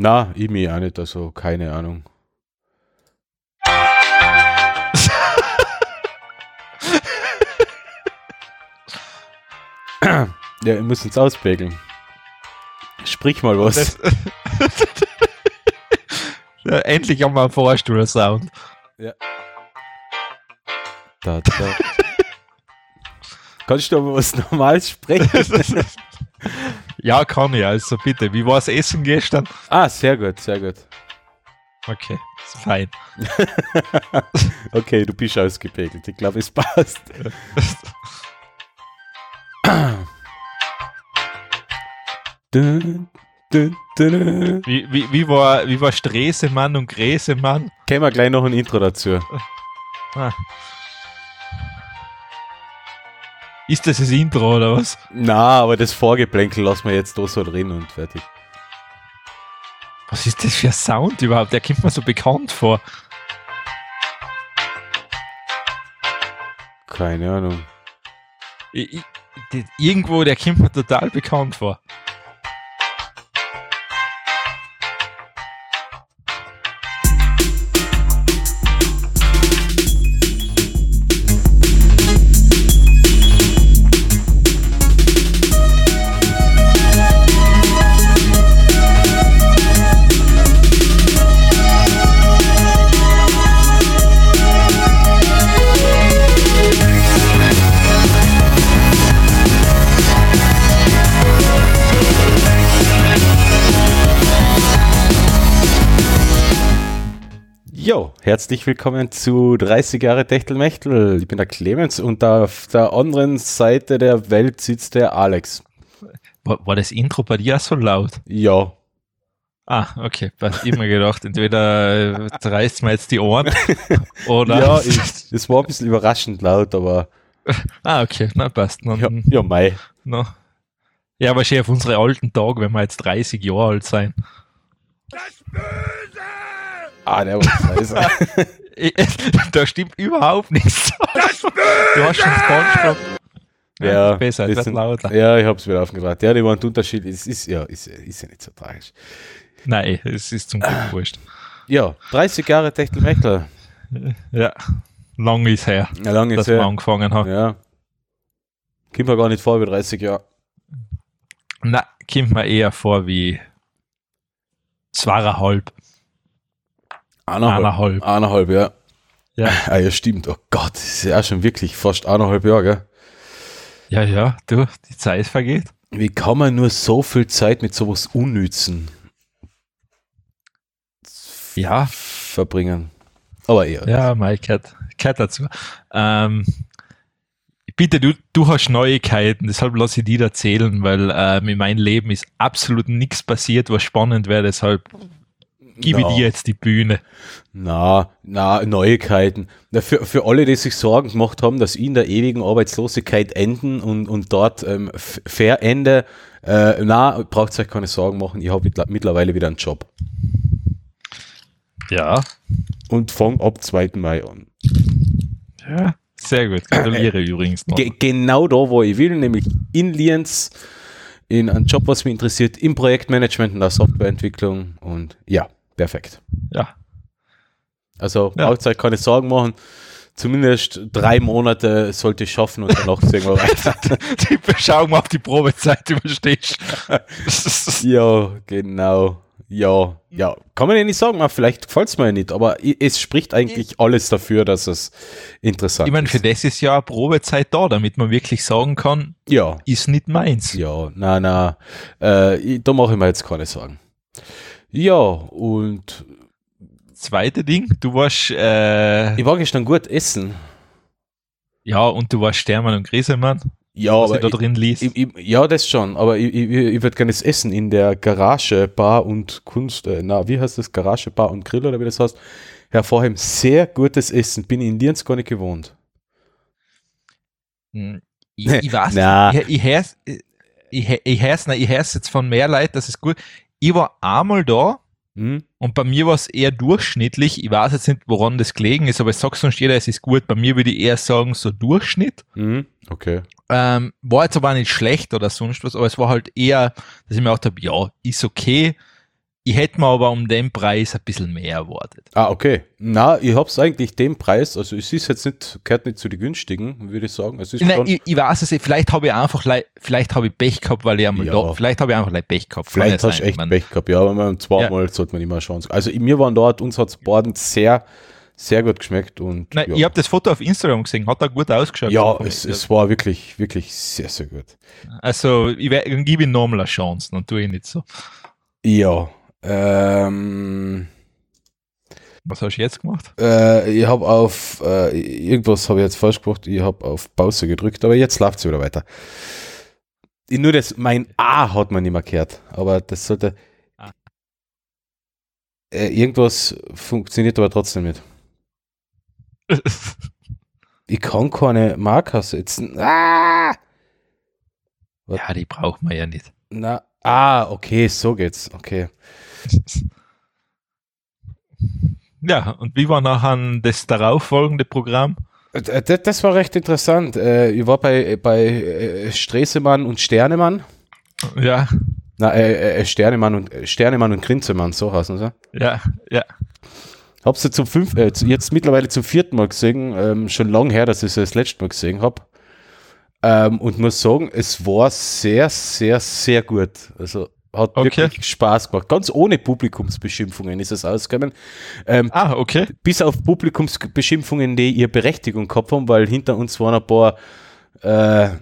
Na, ich mir auch nicht, also keine Ahnung. ja, ich muss uns auspegeln. Sprich mal was. Ja, endlich haben wir einen Vorstuhl-Sound. Ja. Da, da. Kannst du aber was Normales sprechen? ja, kann ich. Also bitte. Wie war das Essen gestern? Ah, sehr gut, sehr gut. Okay, ist fein. okay, du bist ausgepegelt. Ich glaube, es passt. Wie, wie, wie, war, wie war Stresemann und Gräsemann? Kennen wir gleich noch ein Intro dazu. Ah. Ist das das Intro oder was? Na, aber das Vorgeplänkel lassen wir jetzt da so drin und fertig. Was ist das für ein Sound überhaupt? Der kommt mir so bekannt vor. Keine Ahnung. Ich, ich, irgendwo, der kommt mir total bekannt vor. Herzlich willkommen zu 30 Jahre Techtelmechtel. Ich bin der Clemens und auf der anderen Seite der Welt sitzt der Alex. War, war das Intro bei dir so laut? Ja. Ah, okay. Ich immer gedacht, entweder äh, reißt mir jetzt die Ohren oder. Ja, es war ein bisschen überraschend laut, aber. Ah, okay, na passt. Na, ja, ja, Mai. Na. Ja, wahrscheinlich auf unsere alten Tage, wenn wir jetzt 30 Jahre alt sein. Das Böse! Ah, der war scheiße. da stimmt überhaupt nichts. du hast schon Spongebob. Ja, besser, etwas lauter. Ja, ich hab's wieder aufgebracht. Ja, die waren Unterschied. Es ist ja, ist, ist ja nicht so tragisch. Nein, es ist zum Glück wurscht. Ja, 30 Jahre Techtelmechtel. Ja, lang ist her, ja, lang ist dass her. wir angefangen haben. Ja. Kommt mir gar nicht vor wie 30 Jahre. Na, kommt mir eher vor wie zweieinhalb. Eineinhalb. Eineinhalb. Eineinhalb, ja. Ja. Ah, ja, stimmt. Oh Gott, das ist ja schon wirklich fast eineinhalb Jahre, gell? Ja, ja, du, die Zeit vergeht. Wie kann man nur so viel Zeit mit sowas unnützen? Ja. Verbringen. Aber eher. Ja, Mike gehört, gehört dazu. Ähm, bitte, du, du hast Neuigkeiten, deshalb lasse ich dir erzählen, weil ähm, in meinem Leben ist absolut nichts passiert, was spannend wäre, deshalb gebe no. dir jetzt die Bühne. Na, na, Neuigkeiten. Na, für, für alle, die sich Sorgen gemacht haben, dass in der ewigen Arbeitslosigkeit enden und, und dort ähm, fair Ende, äh, na, braucht euch keine Sorgen machen, ich habe mittlerweile wieder einen Job. Ja. Und fang ab 2. Mai an. Ja, sehr gut. Gratuliere äh, übrigens. Ge genau da, wo ich will, nämlich in Lienz, in einen Job, was mich interessiert, im Projektmanagement und der Softwareentwicklung und ja. Perfekt. Ja. Also ja. braucht euch keine Sorgen machen. Zumindest drei Monate sollte ich schaffen und danach sehen wir weiter. die Beschauung auf die Probezeit überstehst. ja, genau. Ja, ja. Kann man ja nicht sagen, vielleicht gefällt es mir ja nicht, aber es spricht eigentlich alles dafür, dass es interessant ist. Ich meine, für das ist ja Probezeit da, damit man wirklich sagen kann, ja. ist nicht meins. Ja, na, na, äh, da mache ich mir jetzt keine Sorgen. Ja, und zweite Ding, du warst. Äh, ich war gestern gut essen. Ja, und du warst Stermann und Griesemann. Ja, was aber da drin liest. Ich, ich, ja, das schon, aber ich, ich, ich würde gerne essen in der Garage Bar und Kunst, äh, na, wie heißt das? Garage Bar und Grill oder wie das heißt? Hervorheben, sehr gutes Essen. Bin in Lienz gar nicht gewohnt. Hm, ich, ich weiß na. ich, ich hör's, ich, ich, ich hör's, ich hör's jetzt von mehr Leuten, das ist gut ich war einmal da mhm. und bei mir war es eher durchschnittlich. Ich weiß jetzt nicht, woran das gelegen ist, aber ich sag sonst jeder, es ist gut. Bei mir würde ich eher sagen, so Durchschnitt. Mhm. Okay. Ähm, war jetzt aber nicht schlecht oder sonst was, aber es war halt eher, dass ich mir gedacht habe, ja, ist okay. Ich hätte mir aber um den Preis ein bisschen mehr erwartet. Ah, okay. Na, ich hab's eigentlich den Preis, also es ist jetzt nicht, gehört nicht zu den günstigen, würde ich sagen. Es ist Nein, ich, ich, weiß es vielleicht habe ich einfach, vielleicht habe ich Pech gehabt, weil ich einmal ja. da, vielleicht habe ich einfach Pech gehabt. Vielleicht hast du echt man, Pech gehabt, ja, aber man, zweimal ja. sollte man immer schauen. Also mir waren dort, uns hat's Baden sehr, sehr gut geschmeckt und. Nein, ja. ich habe das Foto auf Instagram gesehen, hat da gut ausgeschaut. Ja, es, es war wirklich, wirklich sehr, sehr gut. Also, ich, ich gebe ihm nochmal eine Chance, dann tue ich nicht so. Ja, ähm, was hast du jetzt gemacht? Äh, ich habe auf, äh, irgendwas habe ich jetzt falsch gemacht, ich habe auf Pause gedrückt, aber jetzt läuft es wieder weiter. Ich, nur das, mein A hat man nicht mehr gehört, aber das sollte. Ah. Äh, irgendwas funktioniert aber trotzdem nicht. ich kann keine Marker setzen. Ah! Ja, die braucht man ja nicht. Na, ah, okay, so geht's. Okay. Ja, und wie war nachher das darauffolgende Programm? Äh, das war recht interessant. Äh, ich war bei, bei äh, Stresemann und Sternemann. Ja. Na, äh, Sternemann und Sternemann und Grinzemann, so heißen sie. Ja, ja. Hab's du zum fünf, äh, jetzt mittlerweile zum vierten Mal gesehen, ähm, schon lange her, dass ich es das letzte Mal gesehen habe. Ähm, und muss sagen, es war sehr, sehr, sehr gut. Also hat okay. wirklich Spaß gemacht. Ganz ohne Publikumsbeschimpfungen ist es ausgekommen. Ähm, ah, okay. Bis auf Publikumsbeschimpfungen, die ihre Berechtigung gehabt haben, weil hinter uns waren ein paar, äh,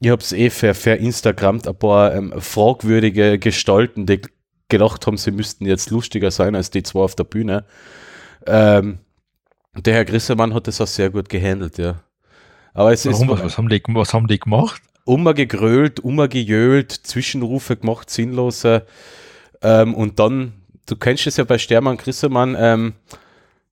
ich habe es eh ver, verinstagrammt, ein paar ähm, fragwürdige Gestalten, die gedacht haben, sie müssten jetzt lustiger sein als die zwei auf der Bühne. Ähm, der Herr Grissemann hat das auch sehr gut gehandelt, ja. Aber es Warum, ist, was, haben die, was haben die gemacht? Immer gegrölt, immer gejölt, Zwischenrufe gemacht, sinnlose. Ähm, und dann, du kennst es ja bei Stermann Grissemann, ähm,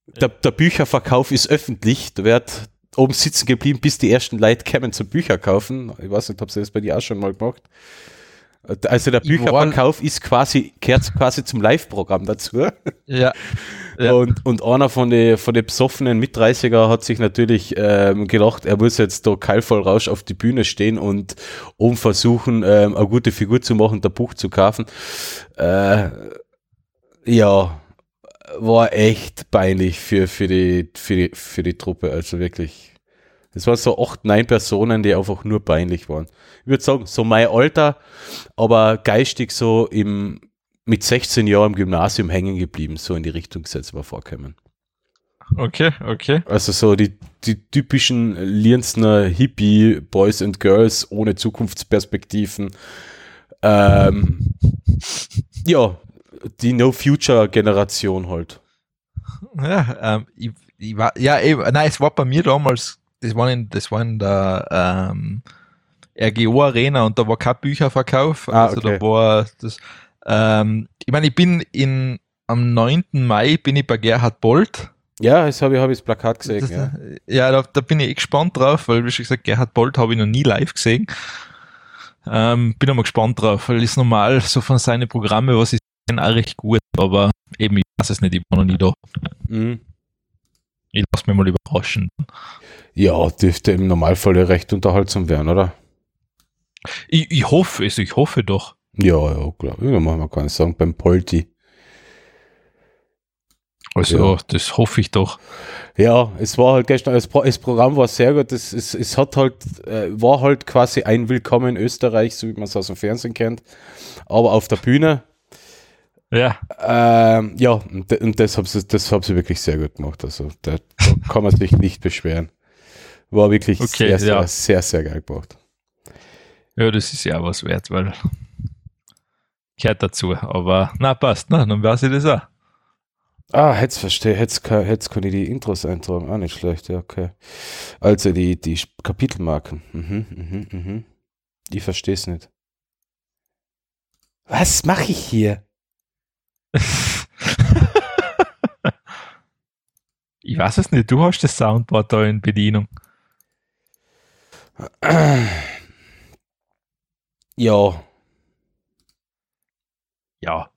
der, der, Bücherverkauf ist öffentlich. Da wird oben sitzen geblieben, bis die ersten Leute kämen zum Bücher kaufen. Ich weiß nicht, ob sie das bei dir auch schon mal gemacht. Also der Bücherverkauf ist quasi, gehört quasi zum Live-Programm dazu. Ja. ja. Und, und einer von den von den besoffenen Mitreißiger hat sich natürlich ähm, gedacht, er muss jetzt da keilvoll Rausch auf die Bühne stehen und um versuchen, ähm, eine gute Figur zu machen, der Buch zu kaufen. Äh, ja, war echt peinlich für, für, die, für, die, für die Truppe, also wirklich. Es waren so acht, neun Personen, die einfach nur peinlich waren. Ich würde sagen, so mein Alter, aber geistig so im, mit 16 Jahren im Gymnasium hängen geblieben, so in die Richtung gesetzt war vorkommen. Okay, okay. Also so die, die typischen Lienzner Hippie Boys and Girls ohne Zukunftsperspektiven. Ähm, ja, die No-Future-Generation halt. Ja, ähm, ich, ich war, ja, eben, nein, es war bei mir damals das war in, das war in der ähm, RGO Arena und da war kein Bücherverkauf. Ah, also okay. da war das, ähm, ich meine, ich bin in, am 9. Mai bin ich bei Gerhard Bolt. Ja, das habe ich, hab ich das Plakat gesehen. Das, ja, ja da, da, bin ich eh gespannt drauf, weil, wie schon gesagt, Gerhard Bolt habe ich noch nie live gesehen. Ähm, bin aber gespannt drauf, weil ist normal so von seinen Programmen, was ich sehe, auch recht gut, aber eben, ich weiß es nicht, ich war noch nie da. Mhm. Ich lasse mich mal überraschen. Ja, dürfte im Normalfall recht unterhaltsam werden, oder? Ich, ich hoffe es, ich hoffe doch. Ja, ja, klar. Ja, machen wir keine sagen, beim Polti. Also, ja. das hoffe ich doch. Ja, es war halt gestern, das, Programm war sehr gut. Es, es, es hat halt, äh, war halt quasi ein Willkommen in Österreich, so wie man es aus dem Fernsehen kennt. Aber auf der Bühne. Ja. Ähm, ja, und, und das haben sie, das haben sie wirklich sehr gut gemacht. Also, da, da kann man sich nicht beschweren. War wirklich okay, sehr, sehr, ja. sehr, sehr geil gebracht. Ja, das ist ja was wert, weil gehört dazu. Aber na, passt, na, dann weiß ich das auch. Ah, jetzt verstehe, jetzt kann, jetzt kann ich die Intros eintragen. Ah, nicht schlecht, ja, okay. Also die, die Kapitelmarken. Mhm, mhm, mhm. Ich verstehe es nicht. Was mache ich hier? ich weiß es nicht, du hast das Soundboard da in Bedienung. Ja. Ja.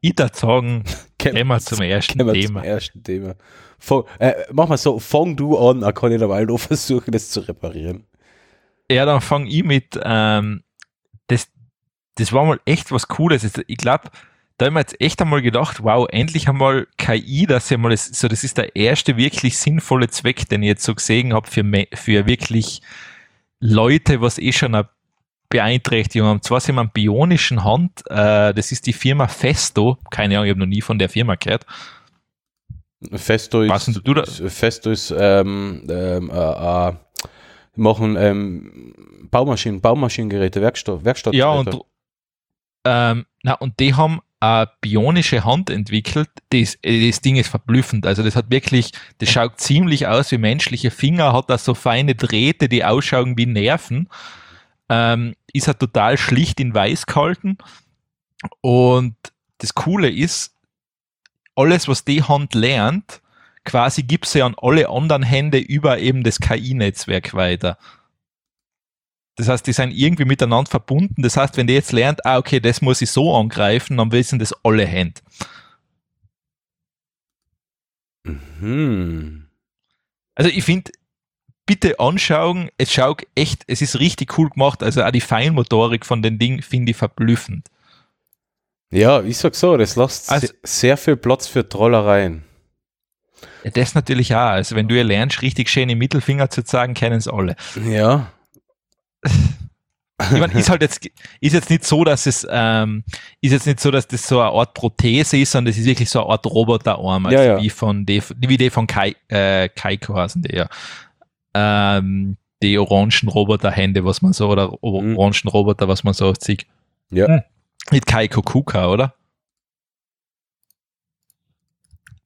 Ich würde sagen, gehen wir zum ersten Thema. Zum ersten Thema. Fang, äh, mach mal so, fang du an, dann kann ich dabei noch versuchen, das zu reparieren. Ja, dann fange ich mit, ähm, das, das war mal echt was Cooles. Ich glaube, da haben wir jetzt echt einmal gedacht, wow, endlich einmal KI, dass ja mal so, das ist der erste wirklich sinnvolle Zweck, den ich jetzt so gesehen habe für, für wirklich Leute, was eh schon eine Beeinträchtigung haben. Zwar sind wir am bionischen Hand, äh, das ist die Firma Festo, keine Ahnung, ich habe noch nie von der Firma gehört. Festo ist, du da? Festo ist ähm, ähm, äh, äh, machen ähm, Baumaschinen, Baumaschinengeräte, Werkstatt, Werkstatt. Ja, und, ähm, na, und die haben eine bionische Hand entwickelt. Das, das Ding ist verblüffend. Also das hat wirklich, das schaut ziemlich aus wie menschliche Finger, hat da so feine Drähte, die ausschauen wie Nerven. Ähm, ist halt total schlicht in weiß gehalten. Und das Coole ist, alles, was die Hand lernt, quasi gibt sie an alle anderen Hände über eben das KI-Netzwerk weiter. Das heißt, die sind irgendwie miteinander verbunden. Das heißt, wenn die jetzt lernt, ah, okay, das muss ich so angreifen, dann wissen das alle Hände. Mhm. Also ich finde, bitte anschauen, es schaut echt, es ist richtig cool gemacht. Also auch die Feinmotorik von den Dingen finde ich verblüffend. Ja, ich sag so, das lässt also, sehr viel Platz für Trollereien. Ja, das natürlich auch. Also wenn du ja lernst, richtig schön im Mittelfinger zu zeigen, kennen es alle. Ja. Ich meine, ist halt jetzt, ist jetzt nicht so, dass es, ähm, ist jetzt nicht so, dass das so eine Art Prothese ist, sondern das ist wirklich so eine Art Roboterarm, also ja, ja. wie von, die, wie die von Kai, äh, Kaiko heißen die ja. Ähm, die orangen Roboterhände, was man so, oder mhm. orangen Roboter, was man so sieht. Ja. Hm. Mit Kaiko Kuka, oder?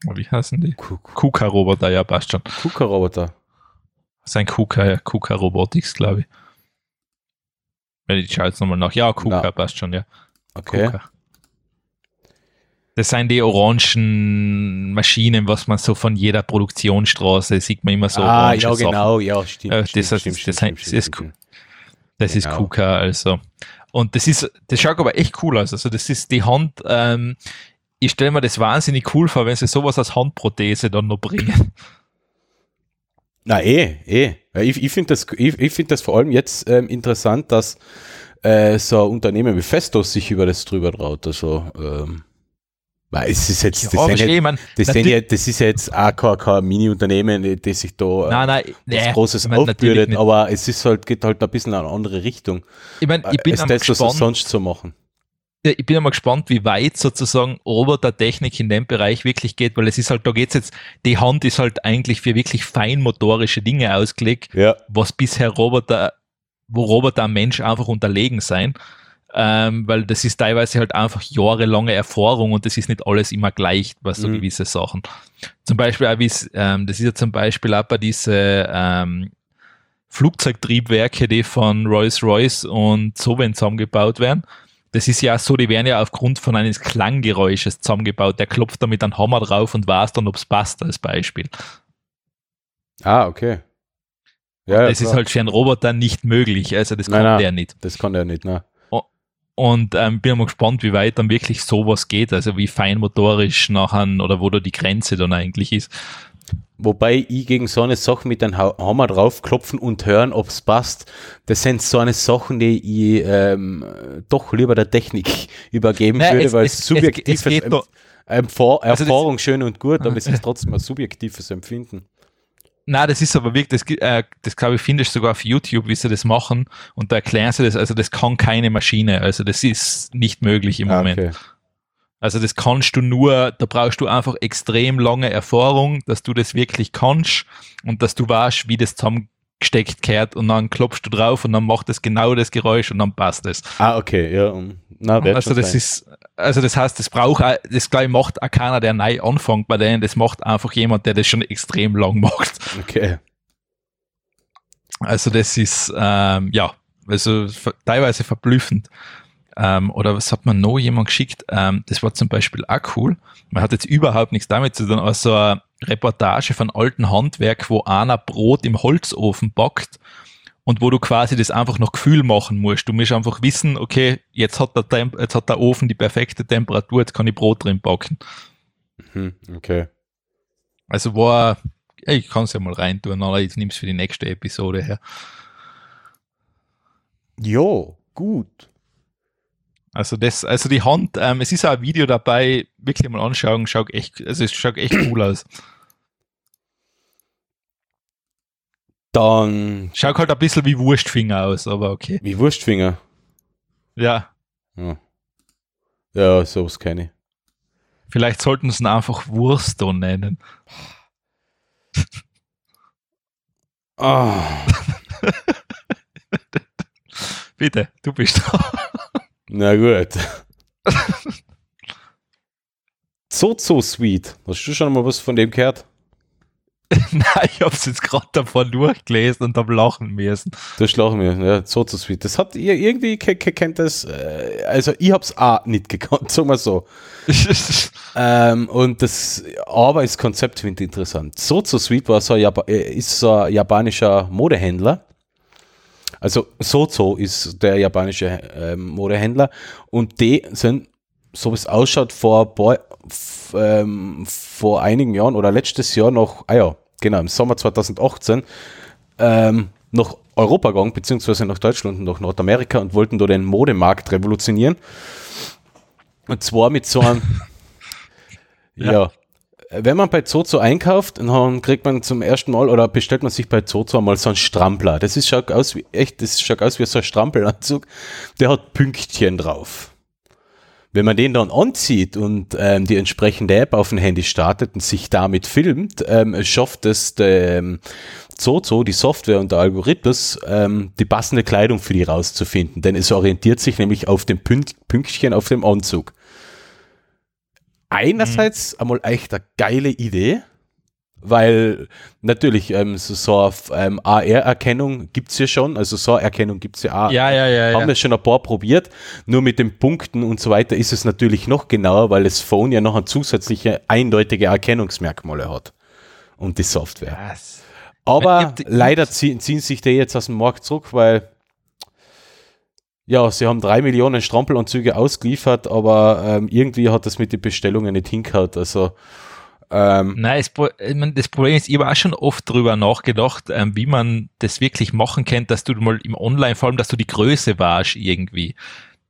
Wie heißen die? Kuka-Roboter, ja, passt schon. Kuka-Roboter. Sein Kuka, ja, Kuka Robotics, glaube ich. Wenn ich schaue jetzt nochmal nach. Ja, Kuka, Na. passt schon, ja. Okay. Kuka. Das sind die orangen Maschinen, was man so von jeder Produktionsstraße sieht man immer so. Ah, ja, genau, ja, stimmt. Äh, das, stimmt, das, stimmt, das, stimmt, das, ist, das ist genau. KUKA, also. Und das ist, das schaut aber echt cool aus. Also, das ist die Hand, ähm, ich stelle mir das wahnsinnig cool vor, wenn sie sowas als Handprothese dann noch bringen. Na eh, eh. Ich, ich finde das, ich, ich find das vor allem jetzt ähm, interessant, dass äh, so ein Unternehmen wie Festos sich über das drüber traut. Also, ähm, es ist jetzt, das, ja, sind ja, man, das, sind ja, das ist ja jetzt auch kein, kein Mini-Unternehmen, das sich da nein, nein, was nee, Großes ich mein, aufbürdet, aber es ist halt, geht halt ein bisschen in eine andere Richtung. Ich meine, ich bin als das, gespannt, was sonst zu machen ich bin einmal gespannt, wie weit sozusagen Robotertechnik in dem Bereich wirklich geht, weil es ist halt, da geht's jetzt, die Hand ist halt eigentlich für wirklich feinmotorische Dinge ausgelegt, ja. was bisher Roboter, wo Roboter am Mensch einfach unterlegen sein. Ähm, weil das ist teilweise halt einfach jahrelange Erfahrung und das ist nicht alles immer gleich, was so mhm. gewisse Sachen. Zum Beispiel, auch ähm, das ist ja zum Beispiel auch bei diese ähm, Flugzeugtriebwerke, die von Rolls-Royce und Soven zusammengebaut werden das ist ja so, die werden ja aufgrund von eines Klanggeräusches zusammengebaut. Der klopft damit einen Hammer drauf und weiß dann, ob es passt, als Beispiel. Ah, okay. Ja, das klar. ist halt für einen Roboter nicht möglich. Also das nein, kann nein, der nicht. Das kann der nicht, ne? Und ähm, bin mal gespannt, wie weit dann wirklich sowas geht, also wie feinmotorisch nachher oder wo da die Grenze dann eigentlich ist. Wobei ich gegen so eine Sache mit einem Hammer draufklopfen und hören, ob es passt, das sind so eine Sachen, die ich ähm, doch lieber der Technik übergeben Nein, würde, es, weil es, subjektives es, es Erfahrung also schön und gut, aber es ist trotzdem ein subjektives Empfinden. Na, das ist aber wirklich, das, äh, das glaube ich, findest du sogar auf YouTube, wie sie das machen und da erklären sie das, also das kann keine Maschine, also das ist nicht möglich im ah, Moment. Okay. Also das kannst du nur, da brauchst du einfach extrem lange Erfahrung, dass du das wirklich kannst und dass du weißt, wie das zusammengesteckt gehört und dann klopfst du drauf und dann macht es genau das Geräusch und dann passt es. Ah, okay, ja. Na, also das sein. ist, also das heißt, das braucht, das gleich macht auch keiner, der neu anfängt bei denen, das macht einfach jemand, der das schon extrem lang macht. Okay. Also das ist, ähm, ja, also teilweise verblüffend. Ähm, oder was hat man noch jemand geschickt? Ähm, das war zum Beispiel auch cool. Man hat jetzt überhaupt nichts damit zu tun, eine Reportage von alten Handwerk, wo einer Brot im Holzofen backt und wo du quasi das einfach noch Gefühl machen musst. Du musst einfach wissen, okay, jetzt hat der, Temp jetzt hat der Ofen die perfekte Temperatur, jetzt kann ich Brot drin backen. Mhm, okay. Also war, ich kann es ja mal reintun, aber ich nehme es für die nächste Episode her. Jo, gut. Also das, also die Hand, ähm, es ist auch ein Video dabei, wirklich mal anschauen, schaut echt, also es schaut echt cool aus. Dann. Schaut halt ein bisschen wie Wurstfinger aus, aber okay. Wie Wurstfinger? Ja. Ja, ja sowas kenne ich. Vielleicht sollten sie ihn einfach Wursto nennen. Ah. Bitte, du bist da. Na gut. so, so sweet. Hast du schon mal was von dem gehört? Nein, ich hab's jetzt gerade davon durchgelesen und hab lachen müssen. Das lachen wir, ja, so zu sweet. Das hat ihr irgendwie kennt das, äh, also ich hab's auch nicht gekannt, sagen wir so. ähm, und das Arbeitskonzept finde ich interessant. So zu sweet war so ein Jap äh, ist so ein japanischer Modehändler. Also Sozo ist der japanische äh, Modehändler und die sind, so wie es ausschaut, vor ähm, vor einigen Jahren oder letztes Jahr noch, ah ja, genau, im Sommer 2018, ähm, nach Europa gegangen, beziehungsweise nach Deutschland und nach Nordamerika und wollten da den Modemarkt revolutionieren. Und zwar mit so einem, ja. ja. Wenn man bei Zozo einkauft, dann kriegt man zum ersten Mal oder bestellt man sich bei Zozo mal so einen Strampler. Das ist, schaut aus wie, echt, das schaut aus wie so ein Strampelanzug. Der hat Pünktchen drauf. Wenn man den dann anzieht und ähm, die entsprechende App auf dem Handy startet und sich damit filmt, ähm, schafft es ähm, Zozo, die Software und der Algorithmus, ähm, die passende Kleidung für die rauszufinden. Denn es orientiert sich nämlich auf dem Pünktchen auf dem Anzug. Einerseits mhm. einmal echt eine geile Idee, weil natürlich ähm, so, so ähm, AR-Erkennung gibt es ja schon, also so Erkennung gibt es ja auch. Ja, ja, ja. Haben ja. wir schon ein paar probiert. Nur mit den Punkten und so weiter ist es natürlich noch genauer, weil das Phone ja noch ein zusätzliche eindeutige Erkennungsmerkmale hat. Und die Software. Was? Aber leider ziehen, ziehen sich die jetzt aus dem Markt zurück, weil ja, sie haben drei Millionen Strampelanzüge ausgeliefert, aber ähm, irgendwie hat das mit den Bestellungen nicht hingehauen. Also ähm, Nein, das Problem ist, ich habe auch schon oft drüber nachgedacht, ähm, wie man das wirklich machen könnte, dass du mal im Online, vor allem, dass du die Größe warst irgendwie.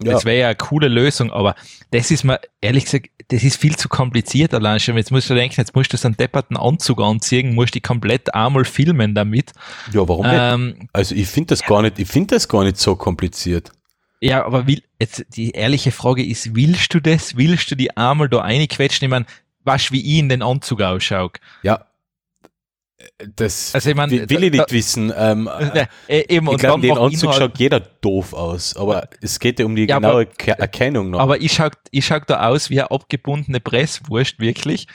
Ja. Das wäre ja eine coole Lösung, aber das ist mir, ehrlich gesagt, das ist viel zu kompliziert allein schon. Jetzt musst du denken, jetzt musst du so einen depperten Anzug anziehen, musst die komplett einmal filmen damit. Ja, warum ähm, nicht? Also ich finde das ja. gar nicht, ich finde das gar nicht so kompliziert. Ja, aber will, jetzt die ehrliche Frage ist, willst du das? Willst du die einmal da reinquetschen? Ich meine, weißt wie ich in den Anzug ausschaue. Ja. Das also ich mein, will, will ich nicht da, wissen. Ähm, äh, eben, ich glaube, den Anzug schaut jeder doof aus, aber es geht ja um die ja, genaue aber, Erkennung noch. Aber ich schaue ich schau da aus wie eine abgebundene Presswurst, wirklich.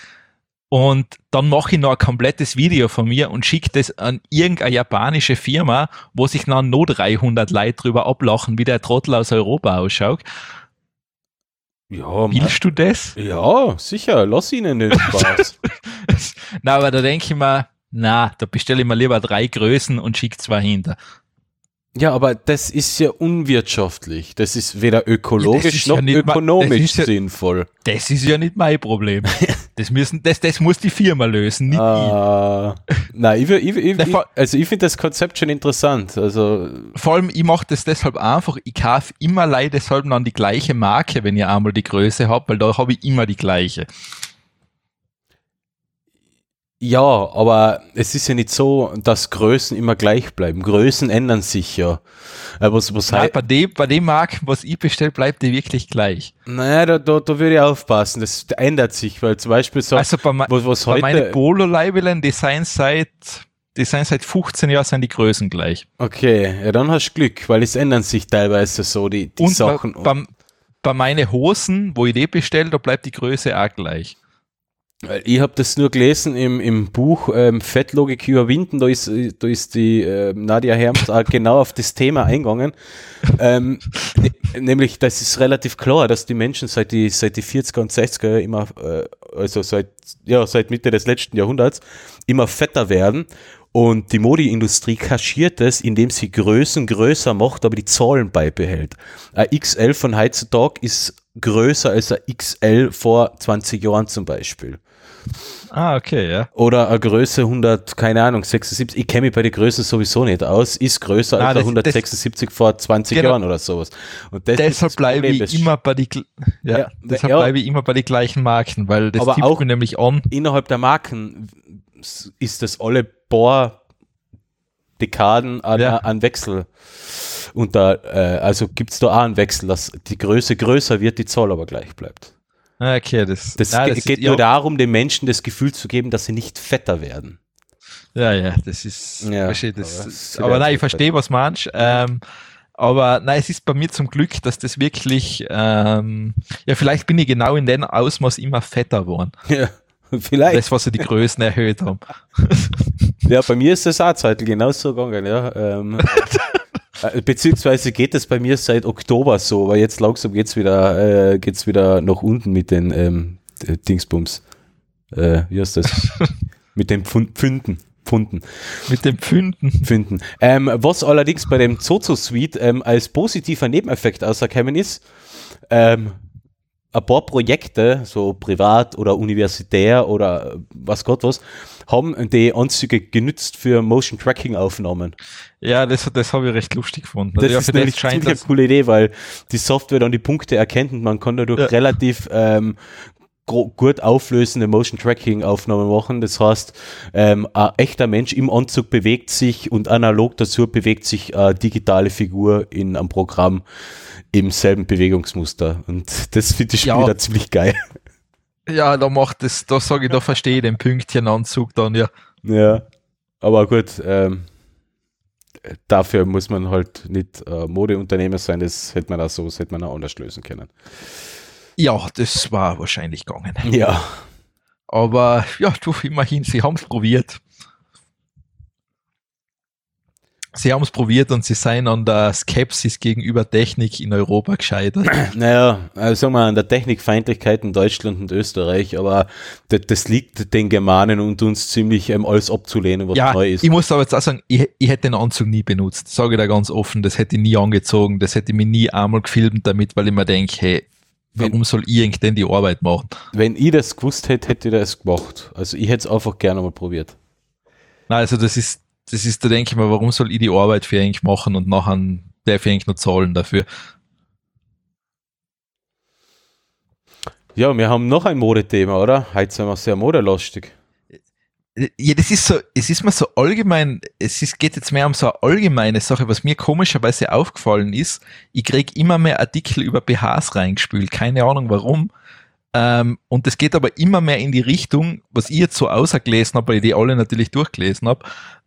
Und dann mache ich noch ein komplettes Video von mir und schicke das an irgendeine japanische Firma, wo sich noch nur 300 Leute drüber ablachen, wie der Trottel aus Europa ausschaut. Ja, Willst du das? Ja, sicher, lass ihnen den Spaß. na, aber da denke ich mir, na, da bestelle ich mir lieber drei Größen und schicke zwei hinter. Ja, aber das ist ja unwirtschaftlich. Das ist weder ökologisch ja, noch ja ökonomisch ja, sinnvoll. Das ist ja nicht mein Problem. Das, müssen, das, das muss die Firma lösen, nicht uh, ich. Nein, ich, ich, ich, ich also ich finde das Konzept schon interessant. Also vor allem, ich mache das deshalb einfach. Ich kaufe immer leider deshalb dann die gleiche Marke, wenn ihr einmal die Größe habt, weil da habe ich immer die gleiche. Ja, aber es ist ja nicht so, dass Größen immer gleich bleiben. Größen ändern sich ja. Äh, was, was Nein, bei, dem, bei dem Marken, was ich bestelle, bleibt die wirklich gleich. Naja, da, da, da würde ich aufpassen. Das ändert sich, weil zum Beispiel so, also bei, was, was bei heute. Meine Polo-Leibeln, die sind seit, die sind seit 15 Jahren sind die Größen gleich. Okay, ja, dann hast du Glück, weil es ändern sich teilweise so die, die Und Sachen. Bei, bei, bei meinen Hosen, wo ich die bestelle, da bleibt die Größe auch gleich. Ich habe das nur gelesen im, im Buch ähm, Fettlogik überwinden, da ist, da ist die äh, Nadia Herms auch genau auf das Thema eingegangen. Ähm, nämlich, das ist relativ klar, dass die Menschen seit die, seit die 40er und 60er immer, äh, also seit, ja, seit Mitte des letzten Jahrhunderts, immer fetter werden. Und die Modi-Industrie kaschiert es, indem sie Größen größer macht, aber die Zahlen beibehält. Ein XL von heutzutage ist größer als ein XL vor 20 Jahren zum Beispiel. Ah, okay, ja. Oder eine Größe 100, keine Ahnung, 76. Ich kenne mich bei den Größen sowieso nicht aus. Ist größer Nein, als das, 176 das, vor 20 genau. Jahren oder sowas. Und deshalb bleibe ich immer bei die, ja, ja deshalb ja, bleibe ich immer bei den gleichen Marken, weil das aber auch nämlich an. Innerhalb der Marken ist das alle paar Dekaden an, ja. an Wechsel. Und da, äh, also gibt es da auch einen Wechsel, dass die Größe größer wird, die Zahl aber gleich bleibt. Ah, okay, das, das, ja, das geht nur darum, den Menschen das Gefühl zu geben, dass sie nicht fetter werden. Ja, ja, das ist. Ja, das, aber, aber nein, ich verstehe, was meinst. Ähm, aber nein, es ist bei mir zum Glück, dass das wirklich, ähm, ja, vielleicht bin ich genau in dem Ausmaß immer fetter geworden. Ja, vielleicht. Das, was sie die Größen erhöht haben. Ja, bei mir ist das auch Zeit genauso gegangen, ja. Ähm, Äh, beziehungsweise geht es bei mir seit Oktober so, aber jetzt langsam geht's wieder, äh, geht's wieder nach unten mit den ähm, Dingsbums. Äh, wie heißt das? mit den Pfünden. Pfunden. Mit den Pfünden. Pfünden. Ähm, was allerdings bei dem Zozo Suite ähm, als positiver Nebeneffekt auserkennen ist, ähm, ein paar Projekte, so privat oder universitär oder was Gott was, haben die Anzüge genützt für Motion Tracking Aufnahmen. Ja, das, das habe ich recht lustig gefunden. Das also ist nämlich eine coole Idee, weil die Software dann die Punkte erkennt und man kann dadurch ja. relativ ähm, gut auflösende Motion Tracking Aufnahmen machen. Das heißt, ähm, ein echter Mensch im Anzug bewegt sich und analog dazu bewegt sich eine digitale Figur in einem Programm im selben Bewegungsmuster. Und das finde ich schon ja. wieder ziemlich geil. Ja, da macht es, da sage ich, da verstehe ich den Pünktchenanzug dann, ja. Ja, aber gut, ähm, dafür muss man halt nicht äh, Modeunternehmer sein, das hätte man auch so, das hätte man auch anders lösen können. Ja, das war wahrscheinlich gegangen. Ja. Aber ja, du, immerhin, sie haben es probiert. Sie haben es probiert und sie seien an der Skepsis gegenüber Technik in Europa gescheitert. Naja, also sagen wir an der Technikfeindlichkeit in Deutschland und Österreich, aber das, das liegt den Germanen und uns ziemlich ähm, alles abzulehnen, was ja, neu ist. Ich muss aber jetzt auch sagen, ich, ich hätte den Anzug nie benutzt, sage ich da ganz offen, das hätte ich nie angezogen, das hätte ich mir nie einmal gefilmt damit, weil ich mir denke, hey, warum wenn, soll ich denn die Arbeit machen? Wenn ich das gewusst hätte, hätte ich das gemacht. Also ich hätte es einfach gerne mal probiert. Na, also das ist das ist, da denke ich mir, warum soll ich die Arbeit für eigentlich machen und nachher darf ich eigentlich nur zahlen dafür? Ja, wir haben noch ein Modethema, oder? Heute sind wir sehr modelastig. Ja, das ist so, es ist mir so allgemein, es ist, geht jetzt mehr um so eine allgemeine Sache, was mir komischerweise aufgefallen ist. Ich krieg immer mehr Artikel über BHs reingespült, keine Ahnung warum. Ähm, und es geht aber immer mehr in die Richtung, was ich jetzt so außergelesen habe, weil ich die alle natürlich durchgelesen habe,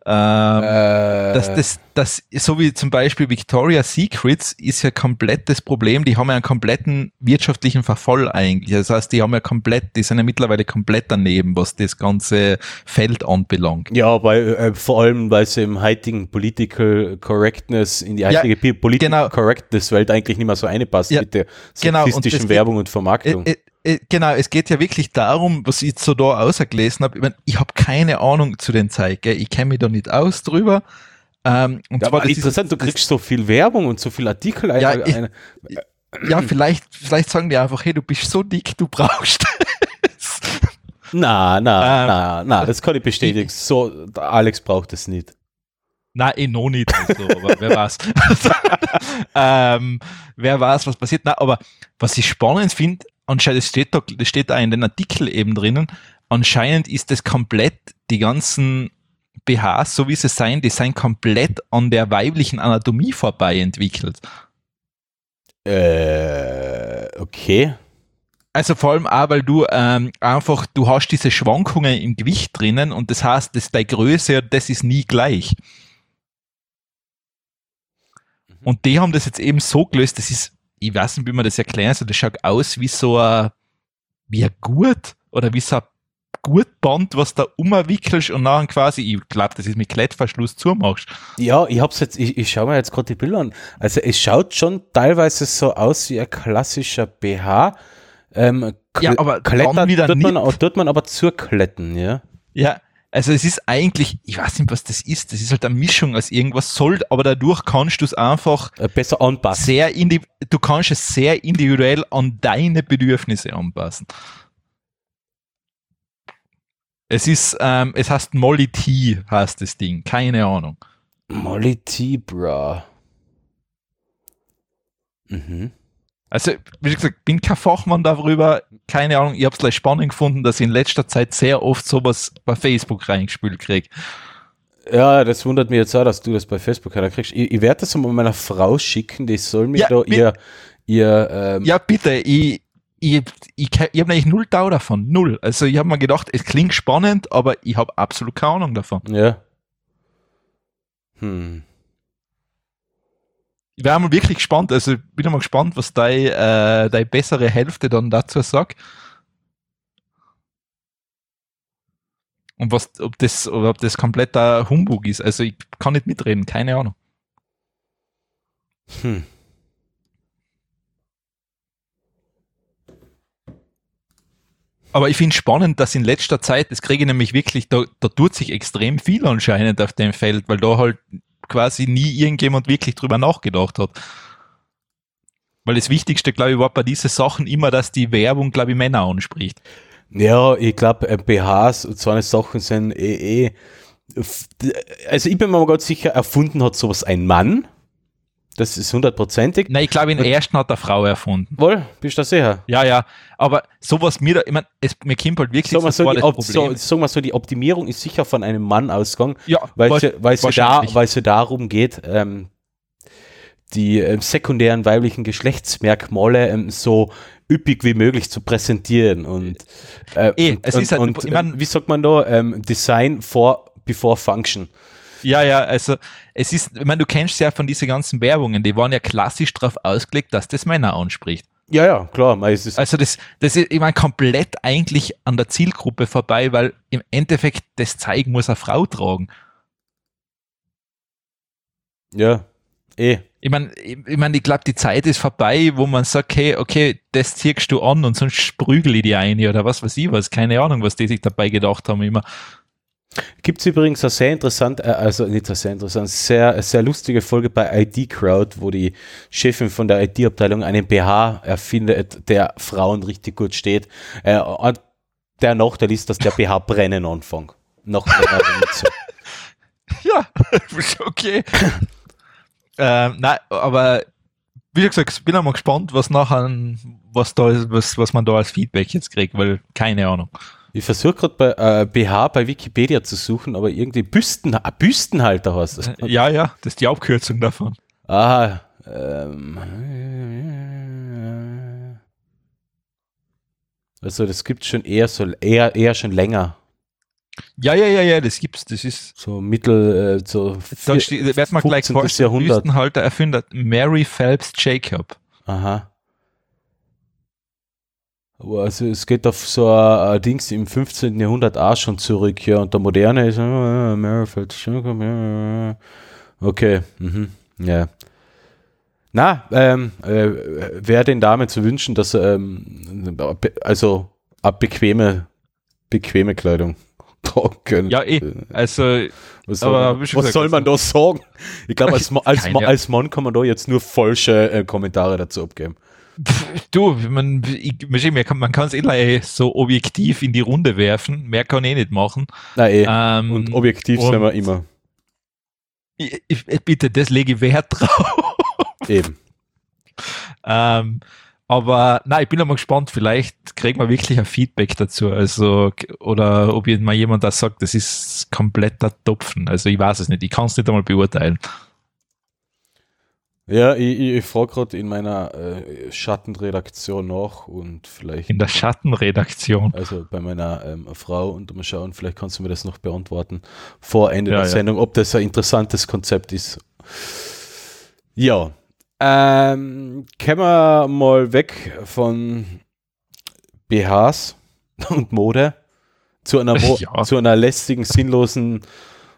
ähm, äh. das, das, das, so wie zum Beispiel Victoria's Secrets ist ja komplett das Problem, die haben ja einen kompletten wirtschaftlichen Verfall eigentlich. Das heißt, die haben ja komplett, die sind ja mittlerweile komplett daneben, was das ganze Feld anbelangt. Ja, weil äh, vor allem, weil sie im heutigen Political Correctness, in die heutige ja, Political genau. Correctness Welt eigentlich nicht mehr so einpasst ja, mit der genau, sexistischen genau, Werbung und Vermarktung. Äh, äh, genau, es geht ja wirklich darum, was ich so da außergelesen habe. Ich, mein, ich habe keine Ahnung zu den Zeiten, ich kenne mich da nicht aus drüber. Ähm, und ja, zwar, aber interessant, ist, du kriegst so viel Werbung und so viel Artikel. Ja, eine, eine, ja vielleicht, vielleicht sagen die einfach, hey, du bist so dick, du brauchst es. Na, na, ähm, na, na, das kann ich bestätigen. So, Alex braucht es nicht. Na, eh noch nicht, also, aber wer weiß. ähm, wer weiß, was passiert. Na, aber was ich spannend finde, anscheinend, steht da, das steht da in den Artikel eben drinnen, anscheinend ist das komplett, die ganzen BHs, so wie sie sein, die sind komplett an der weiblichen Anatomie vorbei entwickelt. Äh, okay. Also vor allem auch, weil du ähm, einfach, du hast diese Schwankungen im Gewicht drinnen und das heißt, dass deine Größe, das ist nie gleich. Mhm. Und die haben das jetzt eben so gelöst, das ist ich weiß nicht, wie man das erklären soll, das schaut aus wie so ein, wie ein Gurt oder wie so ein Gurtband, was da umwickelst und dann quasi, ich glaube, das ist mit Klettverschluss zumachst. Ja, ich hab's jetzt, ich, ich schaue mir jetzt gerade die Bilder an. Also es schaut schon teilweise so aus wie ein klassischer BH. Ähm, ja, aber Kletter tut man, tut man aber zurkletten, ja? Ja, also es ist eigentlich, ich weiß nicht, was das ist, das ist halt eine Mischung aus irgendwas soll, aber dadurch kannst du es einfach äh, besser anpassen. Sehr du kannst es sehr individuell an deine Bedürfnisse anpassen. Es ist, ähm, es heißt Molly T, heißt das Ding, keine Ahnung. Molly T, bra. Mhm. Also, wie gesagt, bin kein Fachmann darüber, keine Ahnung, ich habe es gleich spannend gefunden, dass ich in letzter Zeit sehr oft sowas bei Facebook reingespielt kriege. Ja, das wundert mich jetzt auch, dass du das bei Facebook kriegst. Ich, ich werde das mal meiner Frau schicken, die soll mir ja, da ihr, ihr ähm Ja, bitte, ich, ich, ich, ich habe eigentlich null Tau davon, null. Also ich habe mir gedacht, es klingt spannend, aber ich habe absolut keine Ahnung davon. Ja. Hm ich wäre mal wirklich gespannt. Also bin mal gespannt, was deine, äh, deine bessere Hälfte dann dazu sagt. Und was, ob das, ob das kompletter Humbug ist. Also ich kann nicht mitreden, keine Ahnung. Hm. Aber ich finde spannend, dass in letzter Zeit, das kriege ich nämlich wirklich, da, da tut sich extrem viel anscheinend auf dem Feld, weil da halt quasi nie irgendjemand wirklich drüber nachgedacht hat. Weil das Wichtigste, glaube ich, war bei diesen Sachen immer, dass die Werbung, glaube ich, Männer anspricht. Ja, ich glaube, äh, BHs und so eine Sachen sind eh, eh, also ich bin mir mal ganz sicher, erfunden hat sowas ein Mann. Das ist hundertprozentig. Nein, ich glaube, den ersten hat eine Frau erfunden. Wohl, bist du da sicher? Ja, ja. Aber sowas mir, ich meine, es, mir kommt halt wirklich sag so, die, das Problem. So, sag mal so, die Optimierung ist sicher von einem Mann ausgegangen, ja, weil, es, da, weil es darum geht, ähm, die äh, sekundären weiblichen Geschlechtsmerkmale ähm, so üppig wie möglich zu präsentieren und, äh, e, es und, ist halt, und, ich mein, wie sagt man da, ähm, Design for before Function. Ja, ja, also es ist, ich meine, du kennst ja von diesen ganzen Werbungen, die waren ja klassisch darauf ausgelegt, dass das Männer anspricht. Ja, ja, klar. also das, das ist, ich meine, komplett eigentlich an der Zielgruppe vorbei, weil im Endeffekt das zeigen muss eine Frau tragen. Ja, eh. Ich meine, ich, ich, mein, ich glaube, die Zeit ist vorbei, wo man sagt, hey, okay, das ziehst du an und sonst sprügel ich die eine oder was weiß ich was. Keine Ahnung, was die sich dabei gedacht haben immer. Gibt es übrigens eine sehr interessant, äh, also nicht sehr interessant, sehr, sehr lustige Folge bei ID Crowd, wo die Chefin von der ID-Abteilung einen BH erfindet, der Frauen richtig gut steht. Äh, der Nachteil ist, dass der BH brennen anfängt. Nach Ja, okay. ähm, nein, aber wie gesagt, ich bin einmal gespannt, was nachher, was da was, was man da als Feedback jetzt kriegt, weil keine Ahnung. Ich versuche gerade bei äh, BH bei Wikipedia zu suchen, aber irgendwie Büsten, äh, Büstenhalter heißt das. Ja, ja, das ist die Abkürzung davon. Aha. Ähm, also das gibt schon eher so eher eher schon länger. Ja, ja, ja, ja, das gibt's. Das ist so mittel äh, so. Da steht, wird man gleich vorstellen. Büstenhalter erfindet Mary Phelps Jacob. Aha. Also es geht auf so ein, Dings im 15. Jahrhundert auch schon zurück, ja, und der Moderne ist äh, okay, mhm, ja. Na, ähm, äh, wäre den Damen zu wünschen, dass ähm, also eine bequeme, bequeme Kleidung tragen können. Ja, eh. Also, was soll, aber, man, was gesagt, soll man da sagen? Ich glaube, als, als, als, Mann kann man da jetzt nur falsche äh, Kommentare dazu abgeben. Du, man, ich, man kann es eh so objektiv in die Runde werfen. Mehr kann ich eh nicht machen. Na eh. Ähm, und objektiv und sind wir immer. Ich, ich, bitte, das lege ich Wert drauf. Eben. ähm, aber nein, ich bin einmal gespannt, vielleicht kriegen wir wirklich ein Feedback dazu. Also, oder ob mal jemand das sagt, das ist kompletter Topfen. Also ich weiß es nicht, ich kann es nicht einmal beurteilen. Ja, ich, ich, ich frage gerade in meiner äh, Schattenredaktion nach und vielleicht. In der Schattenredaktion. Also bei meiner ähm, Frau und mal schauen, vielleicht kannst du mir das noch beantworten vor Ende ja, der ja. Sendung, ob das ein interessantes Konzept ist. Ja. Ähm, können wir mal weg von BHs und Mode zu einer, Mo ja. zu einer lästigen, sinnlosen,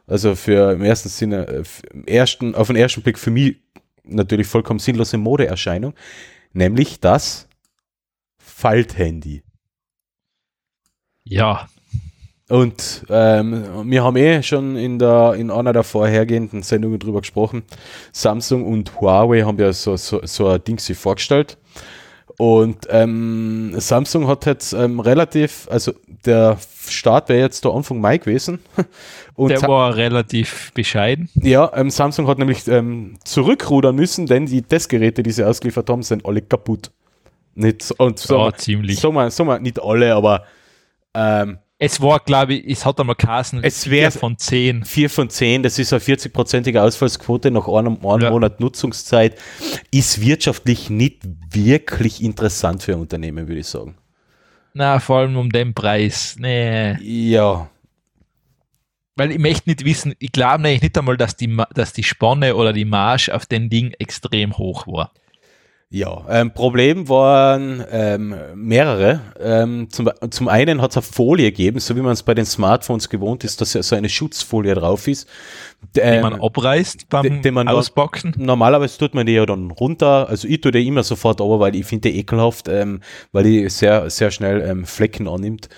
also für im ersten Sinne, äh, im ersten, auf den ersten Blick für mich natürlich vollkommen sinnlose Modeerscheinung, nämlich das Falthandy. Ja. Und ähm, wir haben eh schon in, der, in einer der vorhergehenden Sendungen drüber gesprochen. Samsung und Huawei haben ja so, so, so ein Ding sich vorgestellt. Und ähm, Samsung hat jetzt ähm, relativ, also der Start wäre jetzt der Anfang Mai gewesen. Und der war relativ bescheiden. Ja, ähm, Samsung hat nämlich ähm, zurückrudern müssen, denn die Testgeräte, die sie ausgeliefert haben, sind alle kaputt. Nicht, und so, ja, ziemlich. So mal, so mal, nicht alle, aber ähm, es war, glaube ich, es hat einmal Kassen es wäre von 10. 4 von 10, das ist eine 40-prozentige Ausfallsquote nach einem, einem ja. Monat Nutzungszeit. Ist wirtschaftlich nicht wirklich interessant für ein Unternehmen, würde ich sagen. Na, vor allem um den Preis. Nee. Ja. Weil ich möchte nicht wissen, ich glaube nämlich nicht einmal, dass die, dass die Spanne oder die Marge auf den Ding extrem hoch war. Ja, ähm, Problem waren ähm, mehrere. Ähm, zum, zum einen hat es eine Folie gegeben, so wie man es bei den Smartphones gewohnt ist, dass ja so eine Schutzfolie drauf ist. Ähm, die man abreißt beim den man Ausboxen? Normalerweise tut man die ja dann runter. Also ich tue die immer sofort aber, weil ich finde die ekelhaft, ähm, weil die sehr, sehr schnell ähm, Flecken annimmt.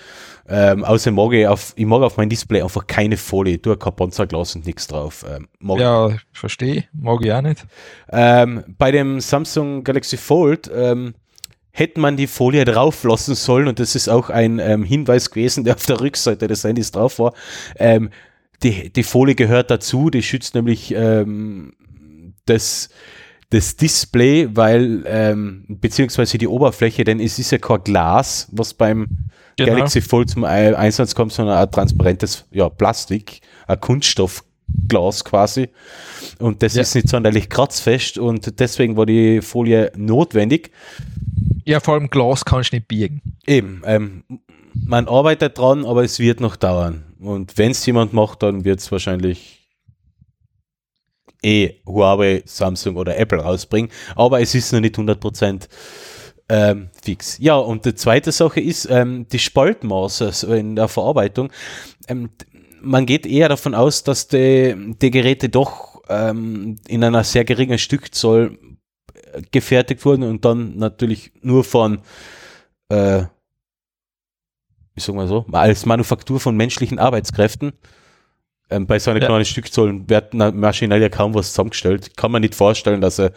Ähm, außerdem mag ich auf, ich mag auf mein Display einfach keine Folie, ich tue kein Panzerglas und nichts drauf. Ähm, ja, verstehe, mag ich auch nicht. Ähm, bei dem Samsung Galaxy Fold ähm, hätte man die Folie drauf lassen sollen und das ist auch ein ähm, Hinweis gewesen, der auf der Rückseite des Handys drauf war. Ähm, die, die Folie gehört dazu, die schützt nämlich ähm, das das Display, weil, ähm, beziehungsweise die Oberfläche, denn es ist ja kein Glas, was beim genau. Galaxy Fold zum Einsatz kommt, sondern ein transparentes ja, Plastik, ein Kunststoffglas quasi. Und das ja. ist nicht sonderlich kratzfest und deswegen war die Folie notwendig. Ja, vor allem Glas kannst du nicht biegen. Eben, ähm, man arbeitet dran, aber es wird noch dauern. Und wenn es jemand macht, dann wird es wahrscheinlich eh Huawei, Samsung oder Apple rausbringen. Aber es ist noch nicht 100% ähm, fix. Ja, und die zweite Sache ist ähm, die Spaltmaße also in der Verarbeitung. Ähm, man geht eher davon aus, dass die, die Geräte doch ähm, in einer sehr geringen Stückzahl äh, gefertigt wurden und dann natürlich nur von, äh, wie sagen wir so, als Manufaktur von menschlichen Arbeitskräften. Ähm, bei so einer ja. kleinen Stückzahl wird maschinell ja kaum was zusammengestellt. Kann man nicht vorstellen, dass er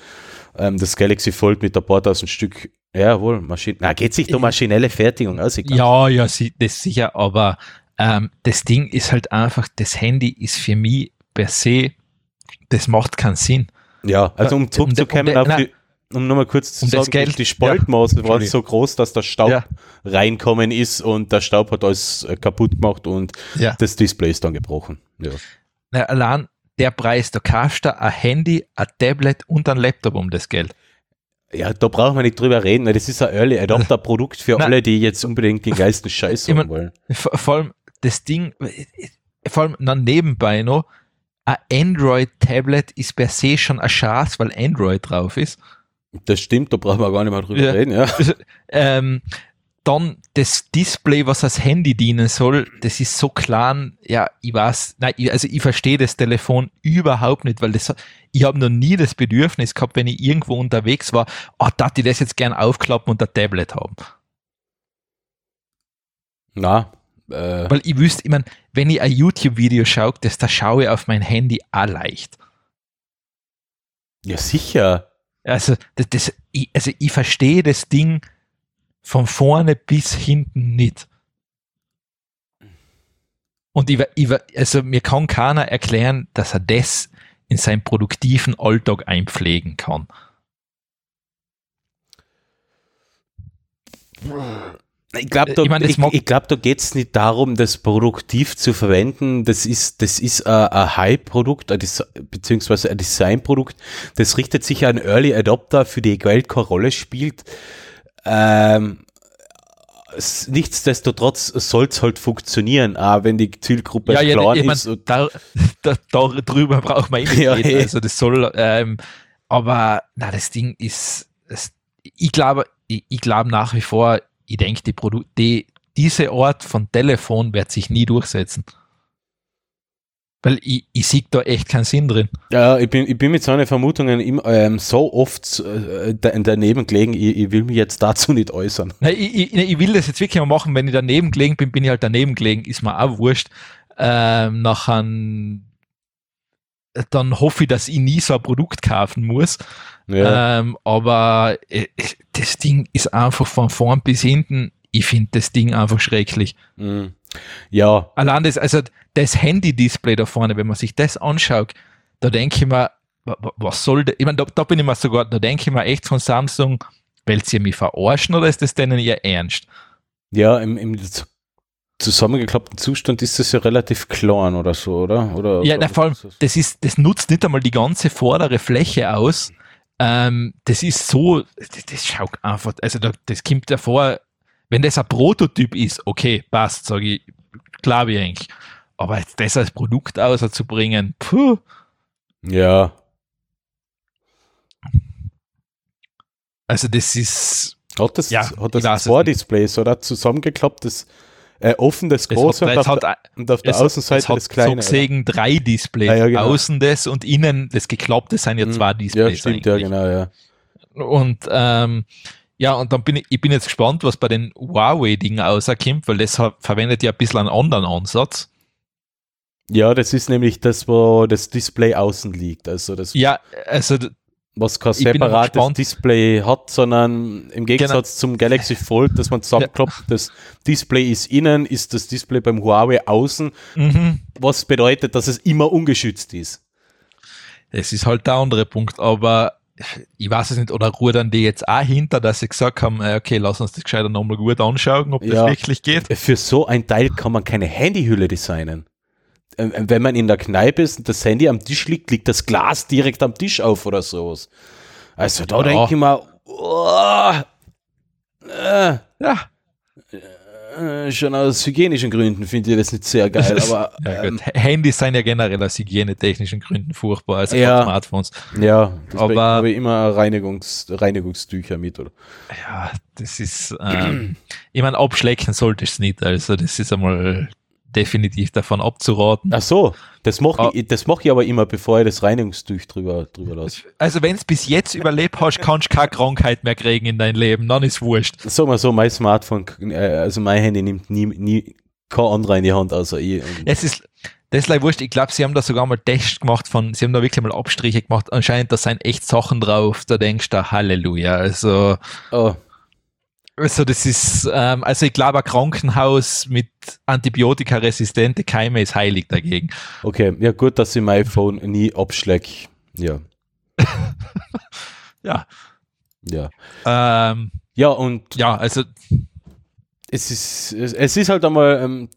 ähm, das Galaxy Fold mit ein paar tausend Stück Jawohl, Maschine. Na, geht sich um maschinelle Fertigung aus? Ja, ja, das sicher, aber ähm, das Ding ist halt einfach, das Handy ist für mich per se, das macht keinen Sinn. Ja, also um zurückzukommen um, um, um nochmal kurz zu um sagen, Geld, die Spaltmaße ja, waren so groß, dass der Staub ja. reinkommen ist und der Staub hat alles äh, kaputt gemacht und ja. das Display ist dann gebrochen. Ja. Na, allein der Preis, da kaufst du ein Handy, ein Tablet und ein Laptop um das Geld. Ja, da brauchen wir nicht drüber reden, weil das ist ein Early Adopter Produkt für alle, die jetzt unbedingt den geilsten Scheiß haben wollen. Vor allem das Ding, vor allem dann nebenbei noch, ein Android-Tablet ist per se schon ein Schatz, weil Android drauf ist. Das stimmt, da brauchen wir gar nicht mehr drüber ja. reden, ja. Ähm, dann das Display, was als Handy dienen soll, das ist so klein, ja, ich weiß, nein, ich, also ich verstehe das Telefon überhaupt nicht, weil das, ich habe noch nie das Bedürfnis gehabt, wenn ich irgendwo unterwegs war, oh, darf ich das jetzt gern aufklappen und ein Tablet haben. Na, äh. Weil ich wüsste, ich meine, wenn ich ein YouTube-Video schaue, das da schaue ich auf mein Handy auch leicht. Ja, sicher. Also, das, das ich, also ich verstehe das Ding, von vorne bis hinten nicht. Und ich, ich, also mir kann keiner erklären, dass er das in seinen produktiven Alltag einpflegen kann. Ich glaube, da, ich mein, ich, ich glaub, da geht es nicht darum, das produktiv zu verwenden. Das ist, das ist ein High-Produkt, beziehungsweise ein Design-Produkt. Das richtet sich an Early Adopter, für die Geld keine Rolle spielt. Ähm, nichtsdestotrotz soll es halt funktionieren, auch wenn die Zielgruppe ja, ja, klar ist. Mein, da, da, darüber braucht man immer ja, reden. Also das soll, ähm, aber na, das Ding ist, das, ich glaube, ich, ich glaube nach wie vor, ich denke, die Produkte, die, diese Art von Telefon wird sich nie durchsetzen. Weil ich, ich sehe da echt keinen Sinn drin. Ja, ich bin, ich bin mit seinen Vermutungen im, ähm, so oft äh, daneben gelegen, ich, ich, will mich jetzt dazu nicht äußern. Nein, ich, ich, will das jetzt wirklich mal machen, wenn ich daneben gelegen bin, bin ich halt daneben gelegen, ist mir auch wurscht. Ähm, nachher, dann hoffe ich, dass ich nie so ein Produkt kaufen muss. Ja. Ähm, aber äh, das Ding ist einfach von vorn bis hinten, ich finde das Ding einfach schrecklich. Mhm. Ja. Allein das, also das Handy-Display da vorne, wenn man sich das anschaut, da denke ich mir, was soll das? Ich meine, da, da, bin ich mir sogar, da denke ich mir echt von Samsung, wollt ihr mich verarschen oder ist das denen ihr ernst? Ja, im, im zusammengeklappten Zustand ist das ja relativ klein oder so, oder? oder ja, na, vor allem, das, ist, das nutzt nicht einmal die ganze vordere Fläche aus. Ähm, das ist so, das, das schaut einfach, also da, das kommt davor, wenn das ein Prototyp ist, okay, passt, sage ich, glaube ich eigentlich. Aber das als Produkt auszubringen, puh. Ja. Also das ist. Hat das, ja, hat das zwei Displays oder zusammengeklapptes, äh, offen das große und, auf, der, und auf der Außenseite das kleine? So gesehen drei Displays. Ah, ja, genau. Außen das und innen das geklappte sind ja hm. zwei Displays. Ja, stimmt, eigentlich. ja, genau, ja. Und ähm, ja, und dann bin ich, ich bin jetzt gespannt, was bei den Huawei-Dingen rauskommt, weil das verwendet ja ein bisschen einen anderen Ansatz. Ja, das ist nämlich das, wo das Display außen liegt. Also das, ja, also was kein separates Display hat, sondern im Gegensatz genau. zum Galaxy Fold, dass man zusammenklappt, ja. das Display ist innen, ist das Display beim Huawei außen, mhm. was bedeutet, dass es immer ungeschützt ist. Das ist halt der andere Punkt, aber ich weiß es nicht, oder rudern die jetzt auch hinter, dass sie gesagt haben, äh, okay, lass uns das gescheiter nochmal gut anschauen, ob das ja, wirklich geht. Für so ein Teil kann man keine Handyhülle designen. Ähm, ähm, wenn man in der Kneipe ist und das Handy am Tisch liegt, liegt das Glas direkt am Tisch auf oder sowas. Also da ja. denke ich mal, oh, äh, ja. Äh, schon aus hygienischen Gründen finde ich das nicht sehr geil. aber ja, ähm, Handys sind ja generell aus hygienetechnischen Gründen furchtbar, also ja, Smartphones. Ja, aber habe ich immer Reinigungs, Reinigungstücher mit, oder? Ja, das ist, ähm, ich meine, abschlecken sollte es nicht, also das ist einmal definitiv davon abzuraten. Ach so, das mache ah. ich, das mach ich aber immer, bevor ich das Reinigungstuch drüber, drüber lasse. Also wenn es bis jetzt überlebt hast, kannst du keine Krankheit mehr kriegen in dein Leben, dann ist wurscht. Sag mal so, mein Smartphone, äh, also mein Handy nimmt nie, nie kein anderer in die Hand, außer ich. Es ist, das ist wurscht. Ich glaube, sie haben da sogar mal Tests gemacht von, sie haben da wirklich mal Abstriche gemacht. Anscheinend, da sind echt Sachen drauf, da denkst du, Halleluja. Also, oh. Also das ist, ähm, also ich glaube, ein Krankenhaus mit antibiotikaresistente Keime ist heilig dagegen. Okay, ja gut, dass ich mein iPhone nie abschlägt. Ja. ja. Ja. Ähm, ja, und ja, also es ist, es ist halt einmal ähm,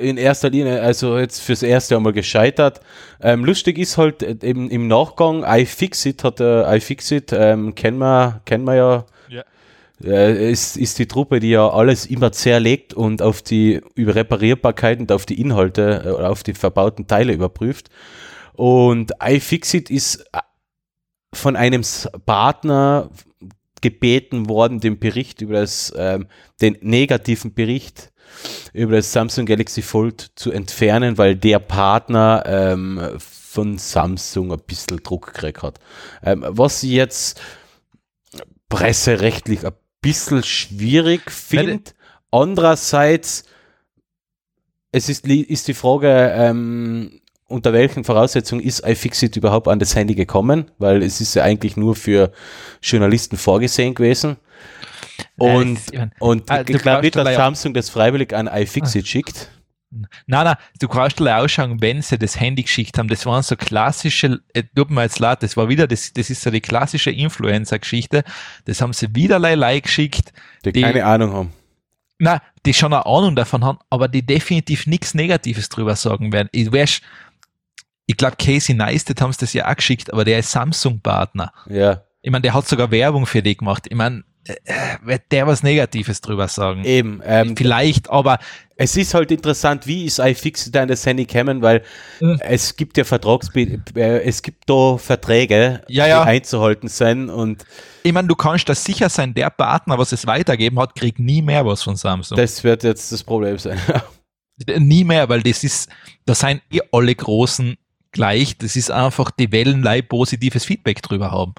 in erster Linie, also jetzt fürs erste einmal gescheitert. Ähm, lustig ist halt äh, eben im Nachgang, iFixit hat äh, iFixit, ähm, kennen wir, kennen wir ja äh, ist, die Truppe, die ja alles immer zerlegt und auf die Reparierbarkeit und auf die Inhalte oder äh, auf die verbauten Teile überprüft. Und iFixit ist äh, von einem Partner gebeten worden, den Bericht über das, ähm, den negativen Bericht über das Samsung Galaxy Fold zu entfernen, weil der Partner ähm, von Samsung ein bisschen Druck gekriegt hat. Ähm, was jetzt presserechtlich ein bisschen schwierig finde. Andererseits, es ist, ist die Frage, ähm, unter welchen Voraussetzungen ist iFixit überhaupt an das Handy gekommen? Weil es ist ja eigentlich nur für Journalisten vorgesehen gewesen. Und, äh, ich und ah, ich glaube nicht, dass Samsung das freiwillig an iFixit ah. schickt. Nein, nein, du kannst dir ausschauen, wenn sie das Handy geschickt haben. Das waren so klassische, äh, tut mir jetzt leid, das war wieder, das, das ist so die klassische Influencer-Geschichte. Das haben sie wiederlei like geschickt. Die, die keine Ahnung haben. Nein, die schon eine Ahnung davon haben, aber die definitiv nichts Negatives drüber sagen werden. Ich weiß, ich glaube, Casey Neistat haben sie das ja auch geschickt, aber der ist Samsung-Partner. Ja. Ich meine, der hat sogar Werbung für die gemacht. Ich meine, wird der was Negatives drüber sagen. Eben. Ähm, Vielleicht, aber. Es ist halt interessant, wie ist iFixit an das Handy kommen, weil mhm. es gibt ja Vertrags, äh, es gibt da Verträge, ja, ja. die einzuhalten sind und. Ich meine, du kannst da sicher sein, der Partner, was es weitergeben hat, kriegt nie mehr was von Samsung. Das wird jetzt das Problem sein. Nie mehr, weil das ist, da sind eh alle Großen gleich. Das ist einfach die Wellenlei positives Feedback drüber haben.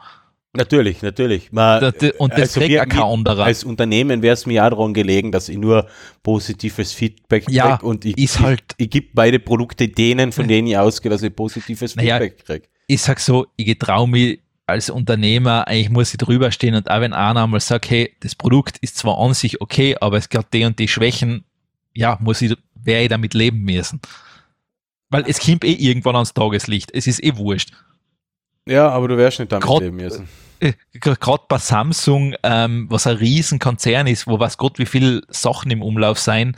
Natürlich, natürlich. Man, und das also kriegt kein anderer. Als Unternehmen wäre es mir auch daran gelegen, dass ich nur positives Feedback ja, kriege und ich, ist halt, ich, ich gebe beide Produkte denen, von denen ich ausgehe, dass ich positives naja, Feedback kriege. Ich sag so, ich traue mich als Unternehmer, eigentlich muss ich drüber stehen und auch wenn einer einmal sagt, hey, das Produkt ist zwar an sich okay, aber es gibt die und die Schwächen, ja, muss ich, werde ich damit leben müssen. Weil es kommt eh irgendwann ans Tageslicht. Es ist eh wurscht. Ja, aber du wärst nicht damit grad, leben müssen. Äh, Gerade bei Samsung, ähm, was ein Riesenkonzern ist, wo was Gott wie viele Sachen im Umlauf sein,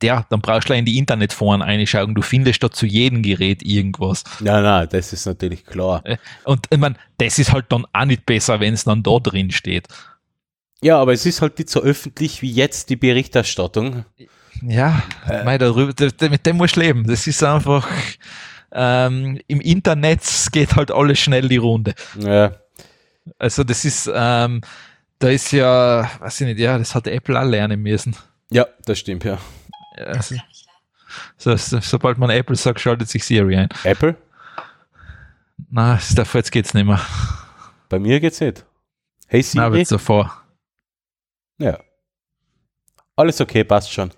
der, dann brauchst du in die Internetforen einschauen. Du findest da zu jedem Gerät irgendwas. Ja, nein, das ist natürlich klar. Äh, und ich meine, das ist halt dann auch nicht besser, wenn es dann da drin steht. Ja, aber es ist halt nicht so öffentlich wie jetzt die Berichterstattung. Ja, äh. mei, darüber, mit dem musst du leben. Das ist einfach, ähm, im Internet geht halt alles schnell die Runde. Ja. Also das ist, ähm, da ist ja, weiß ich nicht, ja, das hat Apple auch lernen müssen. Ja, das stimmt, ja. Also, so, so, sobald man Apple sagt, schaltet sich Siri ein. Apple? Na, jetzt geht's nicht mehr. Bei mir geht's nicht. Hey Siri. Na, so vor. Ja. Alles okay, passt schon.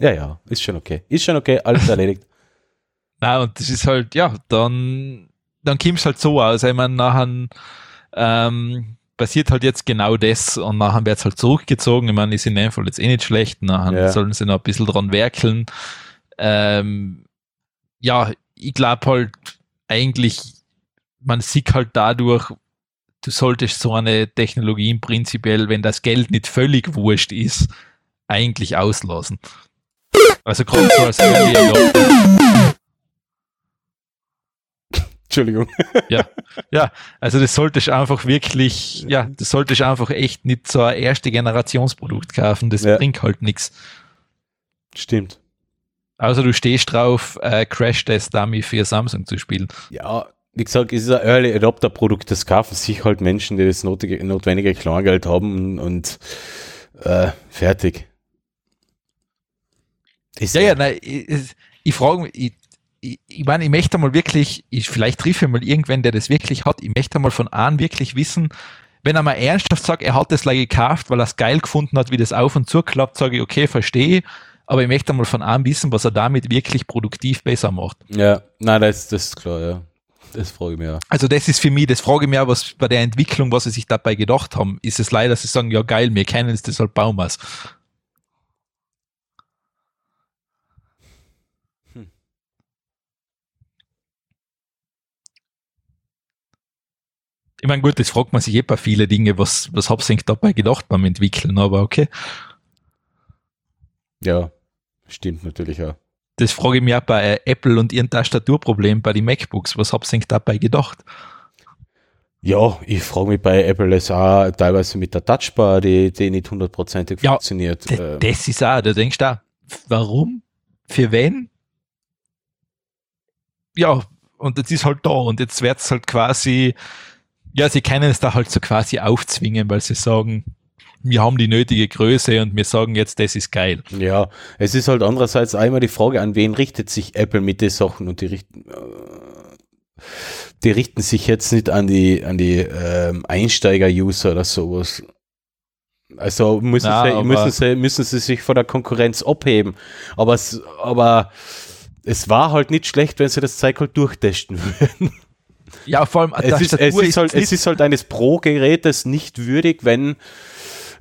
Ja, ja, ist schon okay. Ist schon okay, alles erledigt. Na, und das ist halt, ja, dann, dann kommt es halt so aus. Ich meine, nachher ähm, passiert halt jetzt genau das und nachher wird es halt zurückgezogen. Ich meine, ist in dem Fall jetzt eh nicht schlecht, nachher ja. sollen sie noch ein bisschen dran werkeln. Ähm, ja, ich glaube halt eigentlich, man sieht halt dadurch, du solltest so eine Technologie prinzipiell, wenn das Geld nicht völlig wurscht ist, eigentlich auslassen. Also gerade so als Entschuldigung. Ja, ja, also das sollte ich einfach wirklich, ja, das sollte ich einfach echt nicht so ein erste Generationsprodukt kaufen, das ja. bringt halt nichts. Stimmt. Außer du stehst drauf, äh, Crash Test Dummy für Samsung zu spielen. Ja, wie gesagt, es ist ein Early Adopter Produkt, das kaufen sich halt Menschen, die das notwendige, notwendige Kleingeld haben und äh, fertig. Ist ja, ja, nein, ich, ich frage mich, ich, ich, ich meine, ich möchte mal wirklich, ich, vielleicht treffe ich mal irgendwen, der das wirklich hat, ich möchte mal von Ahn wirklich wissen, wenn er mal ernsthaft sagt, er hat das gleich gekauft, weil er es geil gefunden hat, wie das auf und zu klappt, sage ich, okay, verstehe, aber ich möchte mal von Ahn wissen, was er damit wirklich produktiv besser macht. Ja, nein, das, das ist klar, ja. Das frage ich mir auch. Also das ist für mich, das frage ich mir auch, was bei der Entwicklung, was sie sich dabei gedacht haben. Ist es leider, dass sie sagen, ja geil, wir kennen es, deshalb bauen wir es. Ich meine, gut, das fragt man sich eh bei viele Dinge, was, was hab's eigentlich dabei gedacht beim Entwickeln, aber okay. Ja, stimmt natürlich auch. Das frage ich mich auch bei Apple und ihren Tastaturproblemen bei den MacBooks. Was hab's eigentlich dabei gedacht? Ja, ich frage mich bei Apple es auch teilweise mit der Touchbar, die, die nicht hundertprozentig ja, funktioniert. Ähm. Das ist auch, da denkst du auch, warum? Für wen? Ja, und jetzt ist halt da und jetzt wird es halt quasi ja, sie können es da halt so quasi aufzwingen, weil sie sagen, wir haben die nötige Größe und wir sagen jetzt, das ist geil. Ja, es ist halt andererseits einmal die Frage, an wen richtet sich Apple mit den Sachen und die richten, äh, die richten sich jetzt nicht an die, an die ähm, Einsteiger-User oder sowas. Also müssen, ja, sie, müssen, sie, müssen sie sich von der Konkurrenz abheben. Aber es, aber es war halt nicht schlecht, wenn sie das Zeug halt durchtesten würden. Ja, vor allem es ist, es ist, halt, es ist halt eines Pro-Gerätes nicht würdig, wenn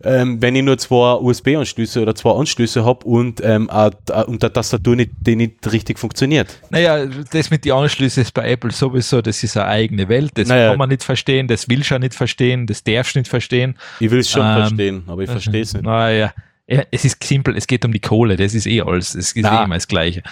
ähm, wenn ich nur zwei USB-Anschlüsse oder zwei Anschlüsse habe und, ähm, und der Tastatur nicht, die nicht richtig funktioniert. Naja, das mit den Anschlüssen ist bei Apple sowieso, das ist eine eigene Welt. Das naja. kann man nicht verstehen, das will schon nicht verstehen, das darfst nicht verstehen. Ich will es schon ähm, verstehen, aber ich verstehe es nicht. Naja, es ist simpel, es geht um die Kohle, das ist eh alles, es ist Na. eh immer das Gleiche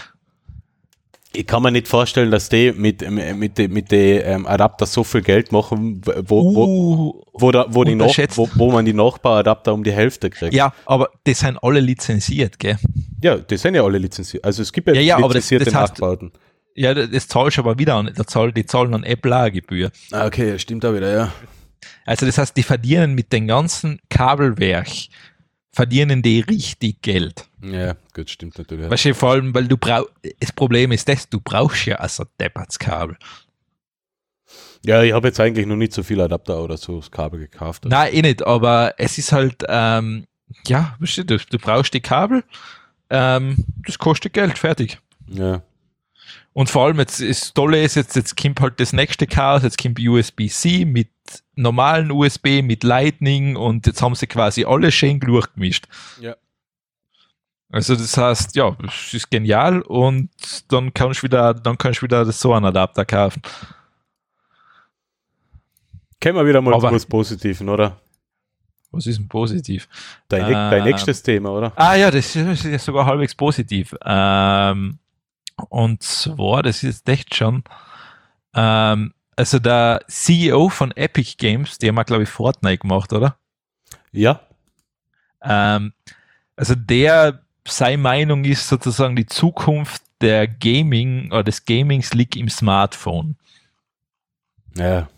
ich kann mir nicht vorstellen, dass die mit, mit, mit, mit den ähm, Adapter so viel Geld machen, wo, wo, uh, wo, da, wo, die Nach, wo, wo man die Nachbauadapter um die Hälfte kriegt. Ja, aber die sind alle lizenziert, gell? Ja, die sind ja alle lizenziert. Also es gibt ja, ja, ja lizenzierte aber das, das Nachbauten. Ja, das zahlst du aber wieder an, da zahl, die zahlen an Apple auch Gebühr. Ah, okay, stimmt auch wieder, ja. Also das heißt, die verdienen mit dem ganzen Kabelwerk verdienen die richtig Geld. Ja, gut, stimmt natürlich. Weißt du, vor allem, weil du brauchst, das Problem ist das, du brauchst ja also Deppertskabel. Ja, ich habe jetzt eigentlich noch nicht so viel Adapter oder so das Kabel gekauft. Also. Nein, eh nicht, aber es ist halt, ähm, ja, weißt du, du, du brauchst die Kabel, ähm, das kostet Geld, fertig. Ja. Und vor allem jetzt das Tolle ist jetzt, jetzt kommt halt das nächste Chaos, jetzt kommt USB-C mit normalen USB, mit Lightning und jetzt haben sie quasi alles schön durchgemischt. Ja. Also das heißt, ja, es ist genial und dann kannst du wieder, dann kannst du wieder so einen Adapter kaufen. Kennen wir wieder mal Aber, was Positiven, oder? Was ist denn positiv? Dein, äh, dein nächstes Thema, oder? Ah ja, das ist ja sogar halbwegs positiv. Ähm, und zwar, das ist echt schon, ähm, also der CEO von Epic Games, der hat, glaube ich, Fortnite gemacht, oder? Ja. Ähm, also der, seine Meinung ist sozusagen die Zukunft der Gaming oder des Gamings liegt im Smartphone. Ja.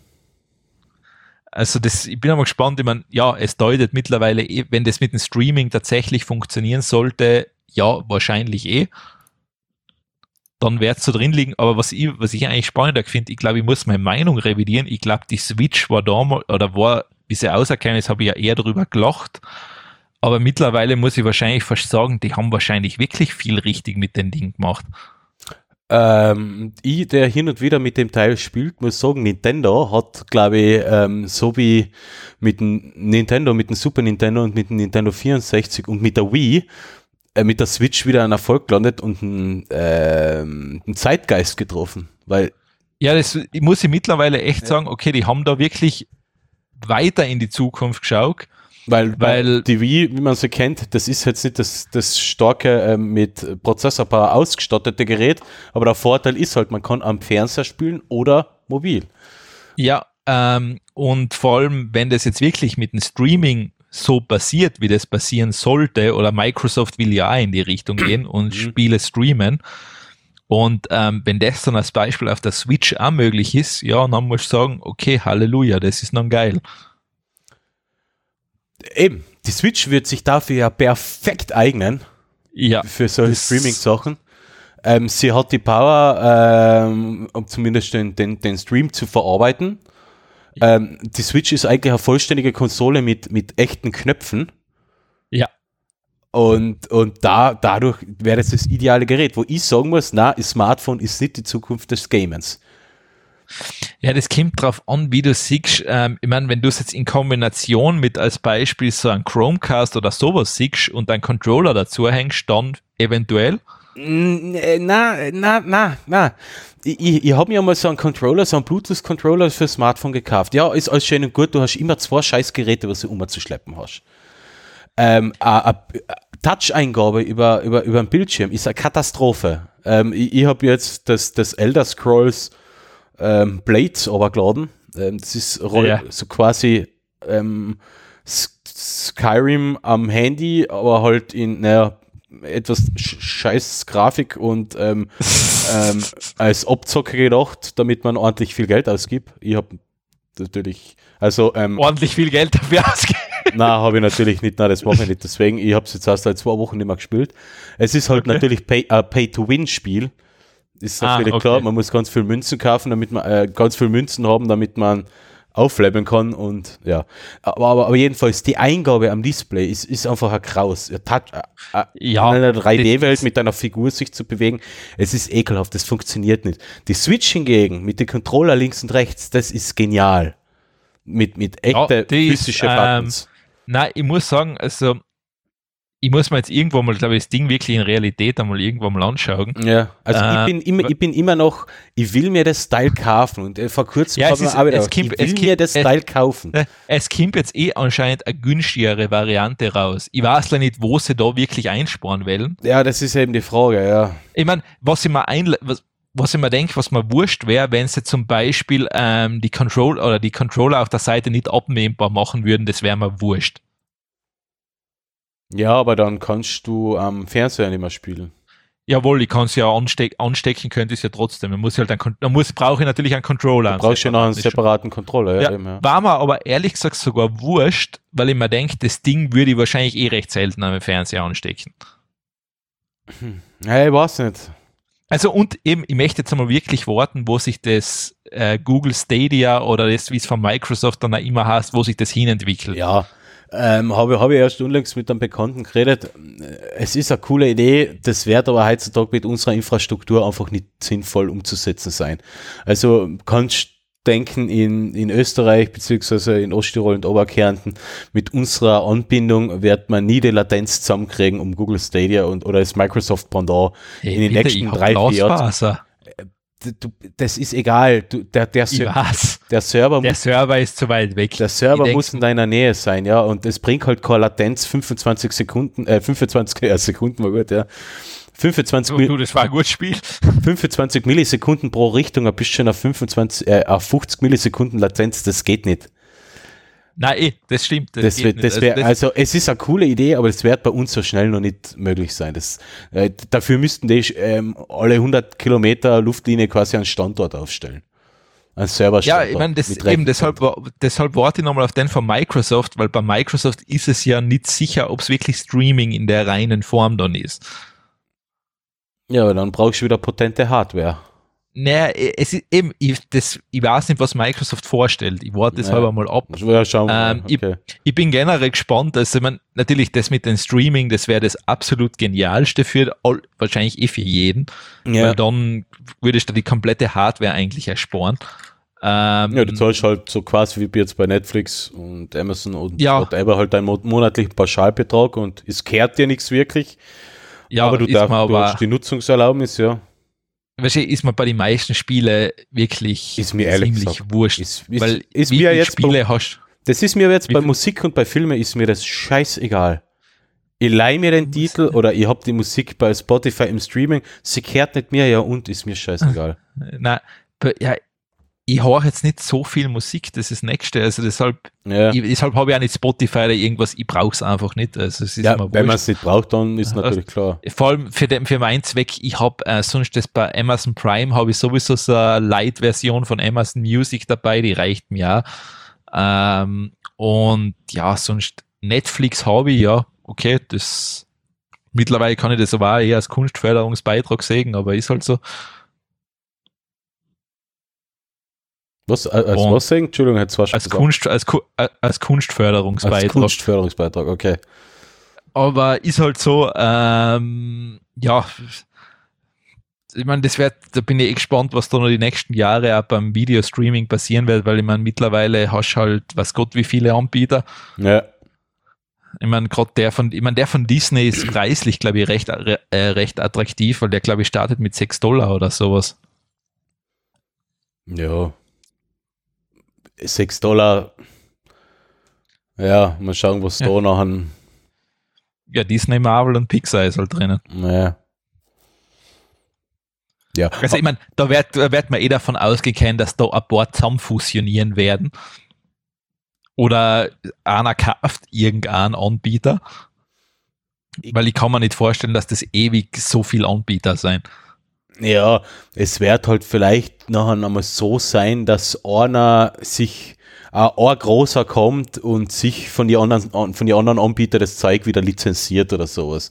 Also das, ich bin aber gespannt, ich meine, ja, es deutet mittlerweile, eh, wenn das mit dem Streaming tatsächlich funktionieren sollte, ja, wahrscheinlich eh dann wird es so drin liegen. Aber was ich, was ich eigentlich spannender finde, ich glaube, ich muss meine Meinung revidieren. Ich glaube, die Switch war damals, oder war, wie sie auserkennen ist, habe ich ja eher darüber gelacht. Aber mittlerweile muss ich wahrscheinlich fast sagen, die haben wahrscheinlich wirklich viel richtig mit dem Ding gemacht. Ähm, ich, der hin und wieder mit dem Teil spielt, muss sagen, Nintendo hat, glaube ich, ähm, so wie mit dem Nintendo, mit dem Super Nintendo und mit dem Nintendo 64 und mit der Wii, mit der Switch wieder ein Erfolg gelandet und einen, äh, einen Zeitgeist getroffen, weil ja, das ich muss ich mittlerweile echt ja. sagen, okay, die haben da wirklich weiter in die Zukunft geschaut. Weil, weil die Wii, wie man sie kennt, das ist jetzt nicht das, das starke äh, mit Prozessorpower ausgestattete Gerät, aber der Vorteil ist halt, man kann am Fernseher spielen oder mobil. Ja, ähm, und vor allem, wenn das jetzt wirklich mit dem Streaming so passiert, wie das passieren sollte, oder Microsoft will ja auch in die Richtung gehen und mhm. Spiele streamen. Und ähm, wenn das dann als Beispiel auf der Switch auch möglich ist, ja, dann muss ich sagen, okay, Halleluja, das ist dann geil. Eben, die Switch wird sich dafür ja perfekt eignen. Ja. Für solche Streaming-Sachen. Ähm, sie hat die Power, ähm, um zumindest den, den, den Stream zu verarbeiten. Ähm, die Switch ist eigentlich eine vollständige Konsole mit, mit echten Knöpfen. Ja. Und, und da, dadurch wäre es das ideale Gerät, wo ich sagen muss, na, Smartphone ist nicht die Zukunft des Gamens. Ja, das kommt drauf an, wie du siehst. Ähm, ich meine, wenn du es jetzt in Kombination mit als Beispiel so ein Chromecast oder sowas siehst und einen Controller dazu hängst, dann eventuell. Äh, na, na, na, na. Ich, ich, habe mir mal so einen Controller, so einen Bluetooth-Controller für Smartphone gekauft. Ja, ist alles schön und gut. Du hast immer zwei scheiß Geräte, was du umzuschleppen hast. Ähm, Touch-Eingabe über, über, über einen Bildschirm ist eine Katastrophe. Ähm, ich ich habe jetzt das, das Elder Scrolls ähm, Blades runtergeladen. Ähm, das ist ja. so quasi ähm, Skyrim am Handy, aber halt in, naja, etwas scheiß Grafik und ähm, ähm, als Abzocker gedacht, damit man ordentlich viel Geld ausgibt. Ich habe natürlich, also ähm, ordentlich viel Geld dafür ausgegeben. Nein, habe ich natürlich nicht, nein, das mache ich nicht. Deswegen, ich habe es jetzt erst seit zwei Wochen nicht mehr gespielt. Es ist halt okay. natürlich ein äh, Pay-to-Win-Spiel. Ist natürlich ah, okay. klar, man muss ganz viel Münzen kaufen, damit man äh, ganz viel Münzen haben, damit man aufleveln kann und ja. Aber, aber, aber, jedenfalls, die Eingabe am Display ist, ist einfach ein Kraus. Touch, äh, äh, ja, in einer 3D-Welt mit einer Figur sich zu bewegen, es ist ekelhaft, das funktioniert nicht. Die Switch hingegen, mit den Controller links und rechts, das ist genial. Mit, mit echten ja, physischen Buttons. Ähm, nein, ich muss sagen, also ich muss mir jetzt irgendwo mal, glaube ich, das Ding wirklich in Realität einmal irgendwo mal anschauen. Ja, also äh, ich, bin immer, ich bin immer noch, ich will mir das Style kaufen und äh, vor kurzem ja, es ist, auch es kommt, ich will es mir das Style kaufen. Äh, es kommt jetzt eh anscheinend eine günstigere Variante raus. Ich weiß leider nicht, wo sie da wirklich einsparen wollen. Ja, das ist eben die Frage, ja. Ich meine, was ich mir ein, was, was ich mir denke, was mir wurscht wäre, wenn sie zum Beispiel ähm, die Control oder die Controller auf der Seite nicht abnehmbar machen würden, das wäre mir wurscht. Ja, aber dann kannst du am Fernseher nicht mehr spielen. Jawohl, ich kann es ja ansteck, anstecken, könnte es ja trotzdem. Man muss halt ein, man muss, brauche ich natürlich einen Controller. Du brauchst ja noch einen separaten Controller. Ja, ja. War mir aber ehrlich gesagt sogar wurscht, weil ich mir denke, das Ding würde ich wahrscheinlich eh recht selten am Fernseher anstecken. Hm. Ja, ich weiß nicht. Also und eben, ich möchte jetzt einmal wirklich warten, wo sich das äh, Google Stadia oder das, wie es von Microsoft dann auch immer heißt, wo sich das hinentwickelt. Ja, ähm, habe hab ich erst unlängst mit einem Bekannten geredet. Es ist eine coole Idee, das wird aber heutzutage mit unserer Infrastruktur einfach nicht sinnvoll umzusetzen sein. Also kannst denken in, in Österreich beziehungsweise in Osttirol und Oberkärnten mit unserer Anbindung wird man nie die Latenz zusammenkriegen, um Google Stadia und oder das Microsoft Pendant hey, in den bitte, nächsten drei, vier Jahren du, das ist egal. Du, der, der, der Server der muss, Server ist zu weit weg. Der Server muss in deiner Nähe sein, ja. Und es bringt halt keine Latenz, 25 Sekunden, äh, 25 ja, Sekunden war gut, ja. 25 du, du, das war ein gutes Spiel. 25 Millisekunden pro Richtung, ein bisschen auf 25, äh, auf 50 Millisekunden Latenz, das geht nicht. Nein, eh, das stimmt. Das, das, wird, das wär, also, also, es ist eine coole Idee, aber das wird bei uns so schnell noch nicht möglich sein. Das, äh, dafür müssten die ähm, alle 100 Kilometer Luftlinie quasi einen Standort aufstellen. Ein Server Ja, ich meine, das, eben deshalb, deshalb warte ich nochmal auf den von Microsoft, weil bei Microsoft ist es ja nicht sicher, ob es wirklich Streaming in der reinen Form dann ist. Ja, aber dann brauchst du wieder potente Hardware. Naja, es ist eben, ich, das, ich weiß nicht, was Microsoft vorstellt. Ich warte deshalb naja, einmal ab. Ja, schauen ähm, okay. ich, ich, bin generell gespannt. Also, ich mein, natürlich, das mit dem Streaming, das wäre das absolut genialste für all, wahrscheinlich eh für jeden. Ja. Weil dann würdest du die komplette Hardware eigentlich ersparen. Ähm, ja, du zahlst halt so quasi wie jetzt bei Netflix und Amazon und ja. whatever halt deinen monatlichen Pauschalbetrag und es kehrt dir nichts wirklich. Ja, aber du darfst aber, die Nutzungserlaubnis, ja wahrscheinlich ist man bei den meisten Spielen wirklich ist mir ziemlich gesagt, wurscht. Ist, ist, weil ist mir jetzt Spiele bei, hast. Das ist mir jetzt bei Musik und bei Filmen ist mir das scheißegal. Ich leih mir den Titel oder ich hab die Musik bei Spotify im Streaming, sie kehrt nicht mehr, ja und ist mir scheißegal. Na, ja, ich höre jetzt nicht so viel Musik, das ist das Nächste. Also deshalb, ja. ich, deshalb habe ich auch nicht Spotify oder irgendwas, ich brauche es einfach nicht. Also es ist ja, wenn man es nicht braucht, dann ist natürlich klar. Vor allem für, den, für meinen Zweck, ich habe äh, sonst das bei Amazon Prime, habe ich sowieso so eine Light-Version von Amazon Music dabei, die reicht mir auch. Ähm, und ja, sonst Netflix habe ich ja, okay, das mittlerweile kann ich das aber auch eher als Kunstförderungsbeitrag sehen, aber ist halt so. Was, als und was sagen? Entschuldigung, jetzt war als, Kunst, als, äh, als Kunstförderungsbeitrag. Als Kunstförderungsbeitrag, okay. Aber ist halt so, ähm, ja, ich meine, das wird, da bin ich eh gespannt, was da noch die nächsten Jahre auch beim Videostreaming passieren wird, weil ich meine, mittlerweile hast du halt, was Gott, wie viele Anbieter. Ja. Ich meine, gerade der von, ich meine, der von Disney ist preislich, glaube ich, recht, äh, recht attraktiv, weil der, glaube ich, startet mit 6 Dollar oder sowas. Ja, 6 Dollar. Ja, mal schauen, was ja. da noch an. Ja, Disney, Marvel und Pixar ist halt drinnen. Naja. Ja. Also ich meine, da wird, wird man eh davon ausgehen, dass da ein paar zusammen fusionieren werden. Oder einer kauft irgendeinen Anbieter. Weil ich kann mir nicht vorstellen, dass das ewig so viel Anbieter sein. Ja, es wird halt vielleicht nachher nochmal so sein, dass einer sich äh, ein großer kommt und sich von den anderen, von die anderen Anbietern das Zeug wieder lizenziert oder sowas.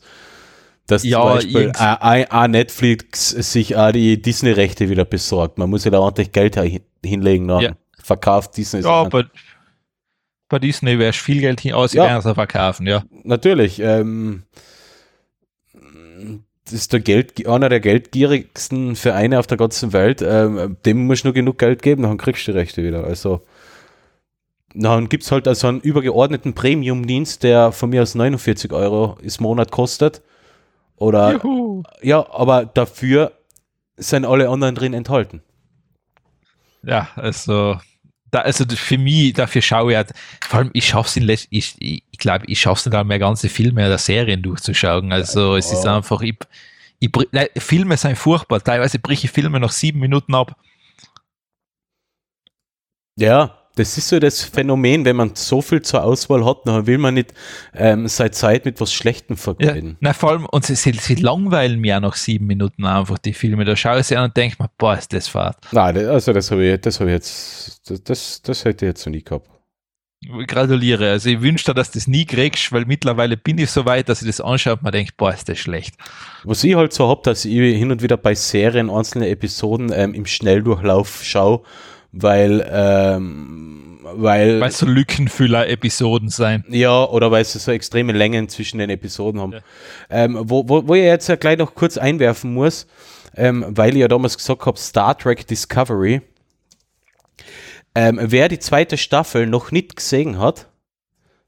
Dass ja, zum Beispiel ein, ein Netflix sich auch die Disney-Rechte wieder besorgt. Man muss ja da ordentlich Geld hinlegen. Dann. Ja. Verkauft Disney. Ja, bei, bei Disney wäre viel Geld hin aus, ja. verkaufen, ja. Natürlich. Ähm, ist der Geld, einer der geldgierigsten Vereine auf der ganzen Welt. Ähm, dem musst du nur genug Geld geben, dann kriegst du die Rechte wieder. Also, dann gibt es halt also einen übergeordneten Premium-Dienst, der von mir aus 49 Euro im Monat kostet. Oder, Juhu. ja, aber dafür sind alle anderen drin enthalten. Ja, also, da, also für mich, dafür schaue ich halt, vor allem ich schaffe es ich, ich, ich glaube, ich schaffe es nicht mehr ganze Filme oder Serien durchzuschauen. Also ja. es ist einfach, ich, ich, nein, Filme sind furchtbar. Teilweise breche ich Filme nach sieben Minuten ab. Ja, das ist so das Phänomen, wenn man so viel zur Auswahl hat, dann will man nicht ähm, seine Zeit mit was Schlechtem vergeuden. Ja, na, vor allem, und sie, sie, sie langweilen mir nach sieben Minuten einfach die Filme. Da schaue ich sie an und denke mir, boah, ist das fad. Nein, also das habe ich, das habe ich jetzt, das, das, das hätte ich jetzt noch nie gehabt. Gratuliere. Also ich wünsche dir, dass du das nie kriegst, weil mittlerweile bin ich so weit, dass ich das anschaue und mir denke, boah, ist das schlecht. Was ich halt so habe, dass ich hin und wieder bei Serien einzelne Episoden ähm, im Schnelldurchlauf schaue weil ähm, weil weil so Lückenfüller-Episoden sein. Ja, oder weil sie so extreme Längen zwischen den Episoden haben. Ja. Ähm, wo, wo, wo ich jetzt ja gleich noch kurz einwerfen muss, ähm, weil ich ja damals gesagt habe, Star Trek Discovery. Ähm, wer die zweite Staffel noch nicht gesehen hat,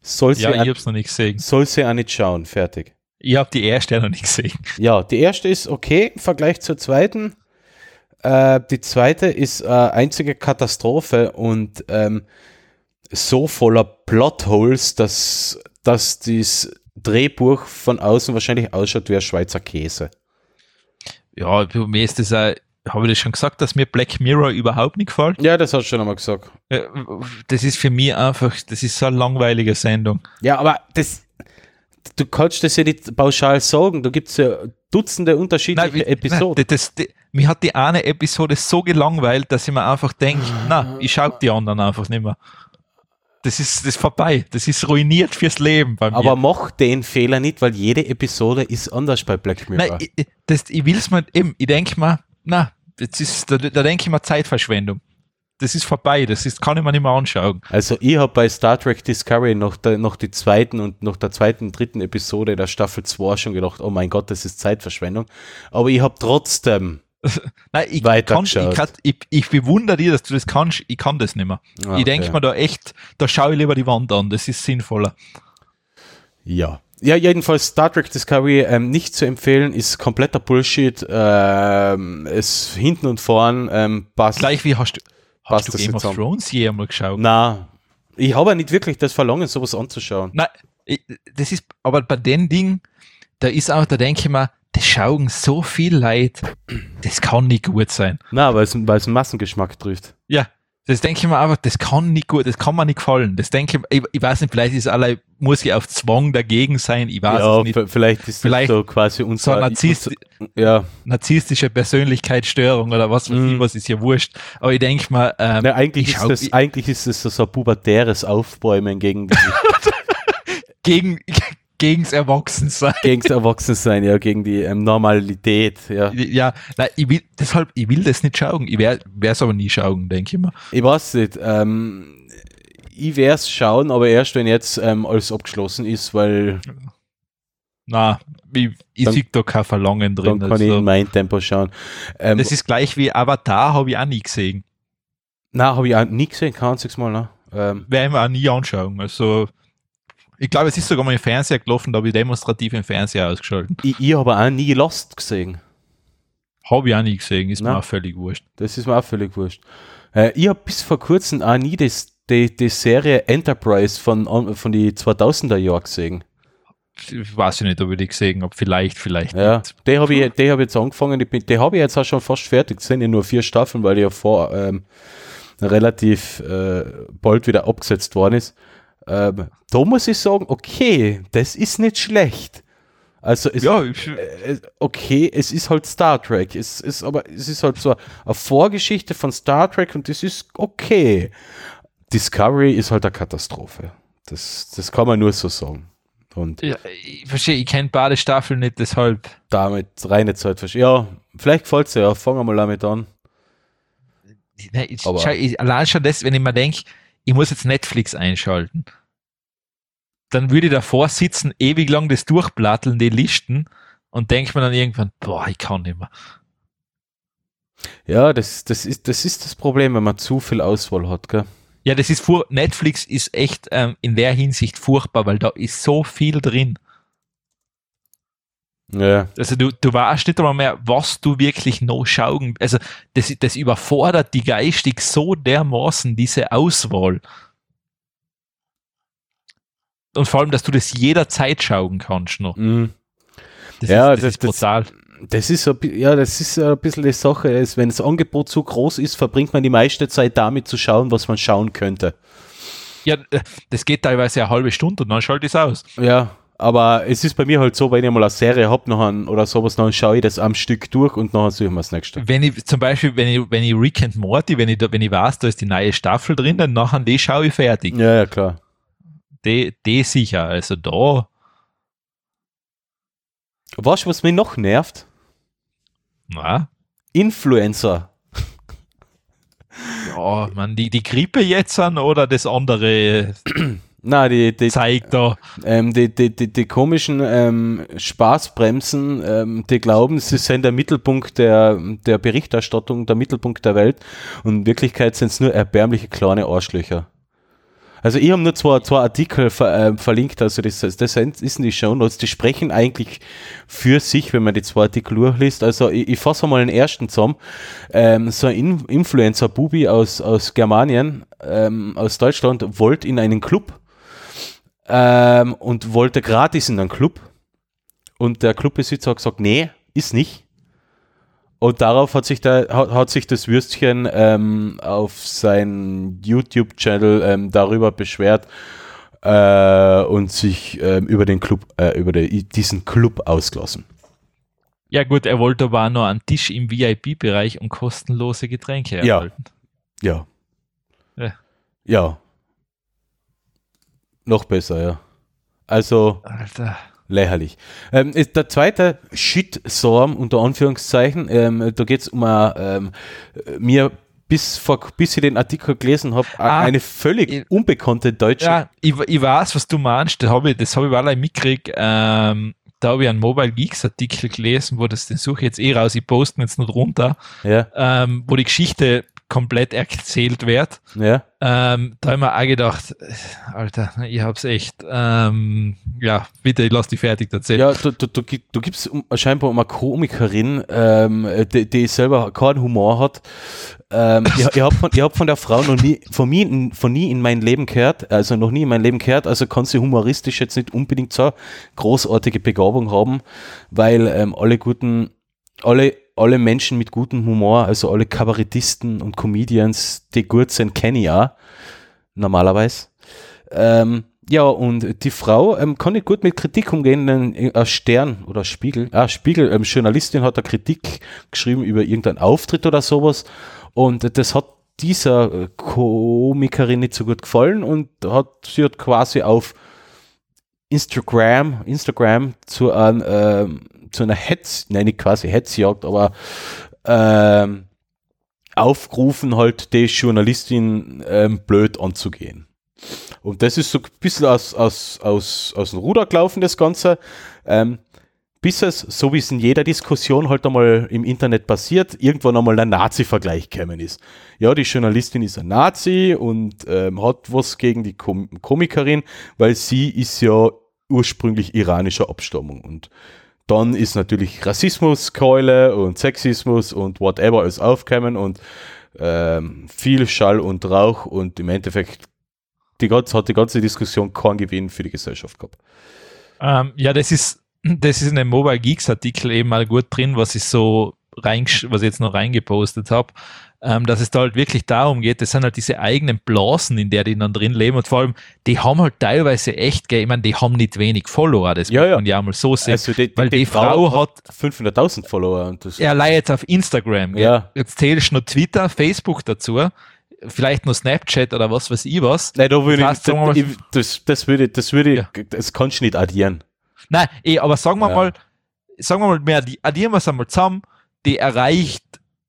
soll sie, ja, ich hab's noch nicht gesehen. soll sie auch nicht schauen. Fertig. Ich habe die erste noch nicht gesehen. Ja, die erste ist okay im Vergleich zur zweiten. Äh, die zweite ist äh, einzige Katastrophe und ähm, so voller Plotholes, dass, dass das Drehbuch von außen wahrscheinlich ausschaut wie ein Schweizer Käse. Ja, für mich ist das auch, habe ich das schon gesagt, dass mir Black Mirror überhaupt nicht gefällt? Ja, das hast du schon einmal gesagt. Das ist für mich einfach, das ist so eine langweilige Sendung. Ja, aber das, du kannst das ja nicht pauschal sagen. Da gibt es ja Dutzende unterschiedliche nein, Episoden. Nein, das, das, mir hat die eine Episode so gelangweilt, dass ich mir einfach denke, na, ich schaue die anderen einfach nicht mehr. Das ist, das ist vorbei. Das ist ruiniert fürs Leben bei mir. Aber mach den Fehler nicht, weil jede Episode ist anders bei Black Mirror. Nein, ich, das, ich will es mir eben, ich denke mal, na, das ist, da, da denke ich mal Zeitverschwendung das ist vorbei, das ist, kann ich mir nicht mehr anschauen. Also ich habe bei Star Trek Discovery noch, der, noch die zweiten und noch der zweiten, dritten Episode der Staffel 2 schon gedacht, oh mein Gott, das ist Zeitverschwendung. Aber ich habe trotzdem Nein, ich, kann, ich, kann, ich, ich, bewundere dir, dass du das kannst. Ich kann das nicht mehr. Ah, ich denke mir da echt, da schaue ich lieber die Wand an. Das ist sinnvoller. Ja. Ja, jedenfalls Star Trek Discovery ähm, nicht zu empfehlen, ist kompletter Bullshit. Ähm, es hinten und vorn ähm, passt. Gleich wie hast du, Hast du Game of Thrones je einmal geschaut? Na, ich habe ja nicht wirklich das Verlangen, sowas anzuschauen. Nein, das ist, aber bei den Dingen, da ist auch, da denke ich mir, das schauen so viel Leid, das kann nicht gut sein. Na, weil es, weil es einen Massengeschmack trifft. Ja, das denke ich mir einfach, das kann nicht gut, das kann mir nicht gefallen. Das denke ich, ich, ich weiß nicht, vielleicht ist alle, muss ich auf Zwang dagegen sein, ich weiß ja, es nicht. Vielleicht ist vielleicht das so quasi unser, so Narzisst, ja. narzisstische Persönlichkeitsstörung oder was weiß mm. ich, was ist ja wurscht. Aber ich denke mal, ähm, Na, eigentlich, ist das, eigentlich ist es so ein pubertäres Aufbäumen gegen die gegen, gegens Erwachsensein. Gegens Erwachsensein, ja, gegen die ähm, Normalität, ja. Ja, nein, ich will, deshalb, ich will das nicht schauen. Ich werde es aber nie schauen, denke ich mal. Ich weiß nicht, ähm, ich werde es schauen, aber erst wenn jetzt ähm, alles abgeschlossen ist, weil. Na, ich, ich sehe da kein Verlangen drin. Dann kann also. ich in mein Tempo schauen. Ähm, das ist gleich wie Avatar, habe ich auch nie gesehen. Na, habe ich auch nie gesehen, kein einziges Mal. Ne? Ähm, Werden wir auch nie anschauen. Also, ich glaube, es ist sogar mal im Fernseher gelaufen, da habe ich demonstrativ im Fernseher ausgeschaltet. Ich, ich habe auch nie Lost gesehen. Habe ich auch nie gesehen, ist Nein. mir auch völlig wurscht. Das ist mir auch völlig wurscht. Äh, ich habe bis vor kurzem auch nie das, die, die Serie Enterprise von, von die 2000er Jahren gesehen. Ich weiß nicht, ob ich die gesehen habe. Vielleicht, vielleicht. Ja, die habe ich, hab ich jetzt angefangen. Die, die habe ich jetzt auch schon fast fertig. Es sind ja nur vier Staffeln, weil die ja vor ähm, relativ äh, bald wieder abgesetzt worden ist. Ähm, da muss ich sagen, okay, das ist nicht schlecht. Also es, ja, ich, äh, okay, es ist halt Star Trek. Es ist aber es ist halt so eine Vorgeschichte von Star Trek und das ist okay. Discovery ist halt eine Katastrophe. Das, das kann man nur so sagen. Und ja, ich verstehe, ich kenne beide Staffeln nicht, deshalb. Damit reine Zeit verstehe. Ja, vielleicht gefällt es ja. Fangen wir mal damit an. Nein, ich, schau, ich, allein schon das, wenn ich mir denke, ich muss jetzt Netflix einschalten. Dann würde ich davor sitzen, ewig lang das durchplatteln, die Listen, und denke mir dann irgendwann, boah, ich kann nicht mehr. Ja, das, das, ist, das ist das Problem, wenn man zu viel Auswahl hat, gell? Ja, das ist Netflix ist echt ähm, in der Hinsicht furchtbar, weil da ist so viel drin. Ja. Also du, du weißt nicht einmal mehr, was du wirklich noch schauen. Also das, das überfordert die geistig so dermaßen, diese Auswahl. Und vor allem, dass du das jederzeit schauen kannst noch. Mhm. Das ja, ist, das, das, ist brutal. Das ist ein, ja, das ist ein bisschen die Sache. Ist, wenn das Angebot zu groß ist, verbringt man die meiste Zeit damit zu schauen, was man schauen könnte. Ja, äh, das geht teilweise eine halbe Stunde und dann schalte ich es aus. Ja, aber es ist bei mir halt so, wenn ich mal eine Serie habe noch oder sowas, dann schaue ich das am Stück durch und dann suche ich mir das nächste. Wenn ich zum Beispiel, wenn ich, wenn ich Rick and Morty, wenn ich, da, wenn ich weiß, da ist die neue Staffel drin, dann nachher die schaue ich fertig. Ja, ja, klar. Die, die sicher. Also da. Weißt du, was mich noch nervt? Na? Influencer. Ja, man, die, die Grippe jetzt an oder das andere Na, die, die, zeigt da. Ähm, die, die, die, die komischen ähm, Spaßbremsen, ähm, die glauben, sie sind der Mittelpunkt der, der Berichterstattung, der Mittelpunkt der Welt und in Wirklichkeit sind es nur erbärmliche kleine Arschlöcher. Also ich habe nur zwei, zwei Artikel ver, äh, verlinkt, also das, das ist in die Show Notes, die sprechen eigentlich für sich, wenn man die zwei Artikel durchliest. Also ich, ich fasse mal den ersten zusammen. Ähm, so ein Influencer-Bubi aus, aus Germanien, ähm, aus Deutschland, wollte in einen Club ähm, und wollte gratis in einen Club. Und der Clubbesitzer hat gesagt, nee, ist nicht. Und darauf hat sich, der, hat, hat sich das Würstchen ähm, auf sein YouTube-Channel ähm, darüber beschwert äh, und sich ähm, über den Club, äh, über den, diesen Club ausgelassen. Ja gut, er wollte aber auch noch einen Tisch im VIP-Bereich und kostenlose Getränke erhalten. Ja. Ja. Ja. Noch besser, ja. Also Alter. lächerlich. Ähm, ist der zweite Shitstorm unter Anführungszeichen, ähm, da geht es um eine, ähm, mir bis, vor, bis ich den Artikel gelesen habe, ah, eine völlig ich, unbekannte deutsche. Ja, ich, ich weiß, was du meinst, das habe ich, das hab ich allein mitgekriegt. Ähm, da habe ich einen Mobile Geeks Artikel gelesen, wo das, den suche ich jetzt eh raus, ich poste jetzt noch drunter, ja. ähm, wo die Geschichte komplett erzählt wird. Ja. Ähm, da haben wir auch gedacht, Alter, ich hab's echt, ähm, ja, bitte, ich lass die fertig erzählen. Ja, du, du, du, du gibst scheinbar um eine Komikerin, ähm, die, die selber keinen Humor hat. Ähm, ich, ich habe von, hab von der Frau noch nie, von, mir, von nie in mein Leben gehört, also noch nie in mein Leben gehört, also kann sie humoristisch jetzt nicht unbedingt so großartige Begabung haben, weil ähm, alle guten, alle alle Menschen mit gutem Humor, also alle Kabarettisten und Comedians, die gut sind, kenne ich ja, normalerweise. Ähm, ja, und die Frau ähm, kann nicht gut mit Kritik umgehen, denn ein Stern oder Spiegel, ah, Spiegel, ähm, Journalistin hat eine Kritik geschrieben über irgendeinen Auftritt oder sowas und das hat dieser äh, Komikerin nicht so gut gefallen und hat, sie hat quasi auf Instagram, Instagram zu einem ähm, zu einer Hetz, nein, nicht quasi Hetzjagd, aber ähm, aufgerufen, halt die Journalistin ähm, blöd anzugehen. Und das ist so ein bisschen aus, aus, aus, aus dem Ruder gelaufen, das Ganze. Ähm, bis es, so wie es in jeder Diskussion halt einmal im Internet passiert, irgendwann einmal ein Nazi-Vergleich gekommen ist. Ja, die Journalistin ist ein Nazi und ähm, hat was gegen die Kom Komikerin, weil sie ist ja ursprünglich iranischer Abstammung und dann ist natürlich Rassismuskeule und Sexismus und whatever alles aufkommen und ähm, viel Schall und Rauch und im Endeffekt die ganze, hat die ganze Diskussion keinen Gewinn für die Gesellschaft gehabt. Ähm, ja, das ist, das ist in dem Mobile Geeks Artikel eben mal gut drin, was ich so rein, was ich jetzt noch reingepostet habe ähm, dass es da halt wirklich darum geht, das sind halt diese eigenen Blasen, in der die dann drin leben und vor allem, die haben halt teilweise echt, ich meine, die haben nicht wenig Follower, das ja, ja. man ja mal so sehen, also die, weil die, die Frau, Frau, hat 500.000 Follower. Und das er leidet auf Instagram, ja. jetzt zählst du noch Twitter, Facebook dazu, vielleicht noch Snapchat oder was weiß ich was. Nein, da würde das, heißt, ich, das, das würde, das würde, ja. das kannst du nicht addieren. Nein, eh, aber sagen wir ja. mal, sagen wir mal, mehr, addieren wir es einmal zusammen, die erreicht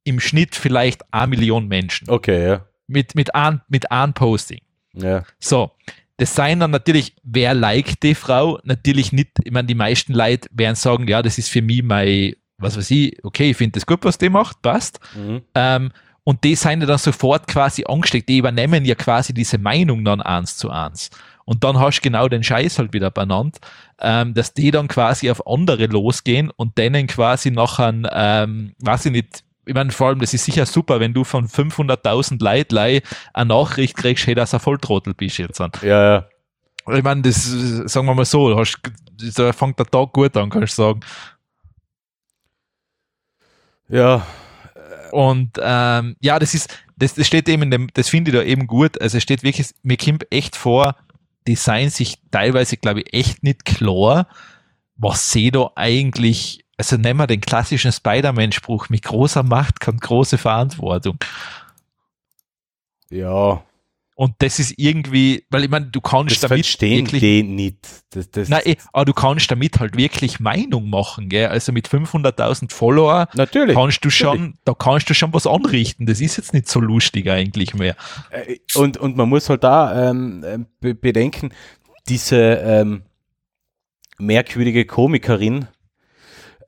im Schnitt vielleicht eine Million Menschen. Okay, ja. Mit, mit, ein, mit einem Posting. Ja. So. Das seien dann natürlich, wer liked die Frau? Natürlich nicht, ich meine, die meisten Leute werden sagen, ja, das ist für mich mein, was weiß ich, okay, ich finde das gut, was die macht, passt. Mhm. Ähm, und die seien dann sofort quasi angesteckt, die übernehmen ja quasi diese Meinung dann eins zu eins. Und dann hast du genau den Scheiß halt wieder benannt, ähm, dass die dann quasi auf andere losgehen und denen quasi nachher, ähm, weiß ich nicht, ich meine, vor allem, das ist sicher super, wenn du von 500.000 Leuten eine Nachricht kriegst, hey, dass du ein Volltrottel bist jetzt. Ja, ja. Ich meine, das, sagen wir mal so, hast, da fängt der Tag gut an, kannst du sagen. Ja. Und ähm, ja, das ist, das, das steht eben in dem, das finde ich da eben gut. Also es steht wirklich, mir kommt echt vor, Design sich teilweise, glaube ich, echt nicht klar, was sie da eigentlich, also nehmen wir den klassischen Spider-Man-Spruch, mit großer Macht kommt große Verantwortung. Ja, und das ist irgendwie, weil ich meine, du kannst das damit verstehen wirklich, die nicht. Das, das, nein, eh, aber du kannst damit halt wirklich Meinung machen, gell? Also mit 500.000 Follower natürlich, kannst du schon, natürlich. da kannst du schon was anrichten. Das ist jetzt nicht so lustig eigentlich mehr. Äh, und, und man muss halt da ähm, äh, bedenken, diese ähm, merkwürdige Komikerin,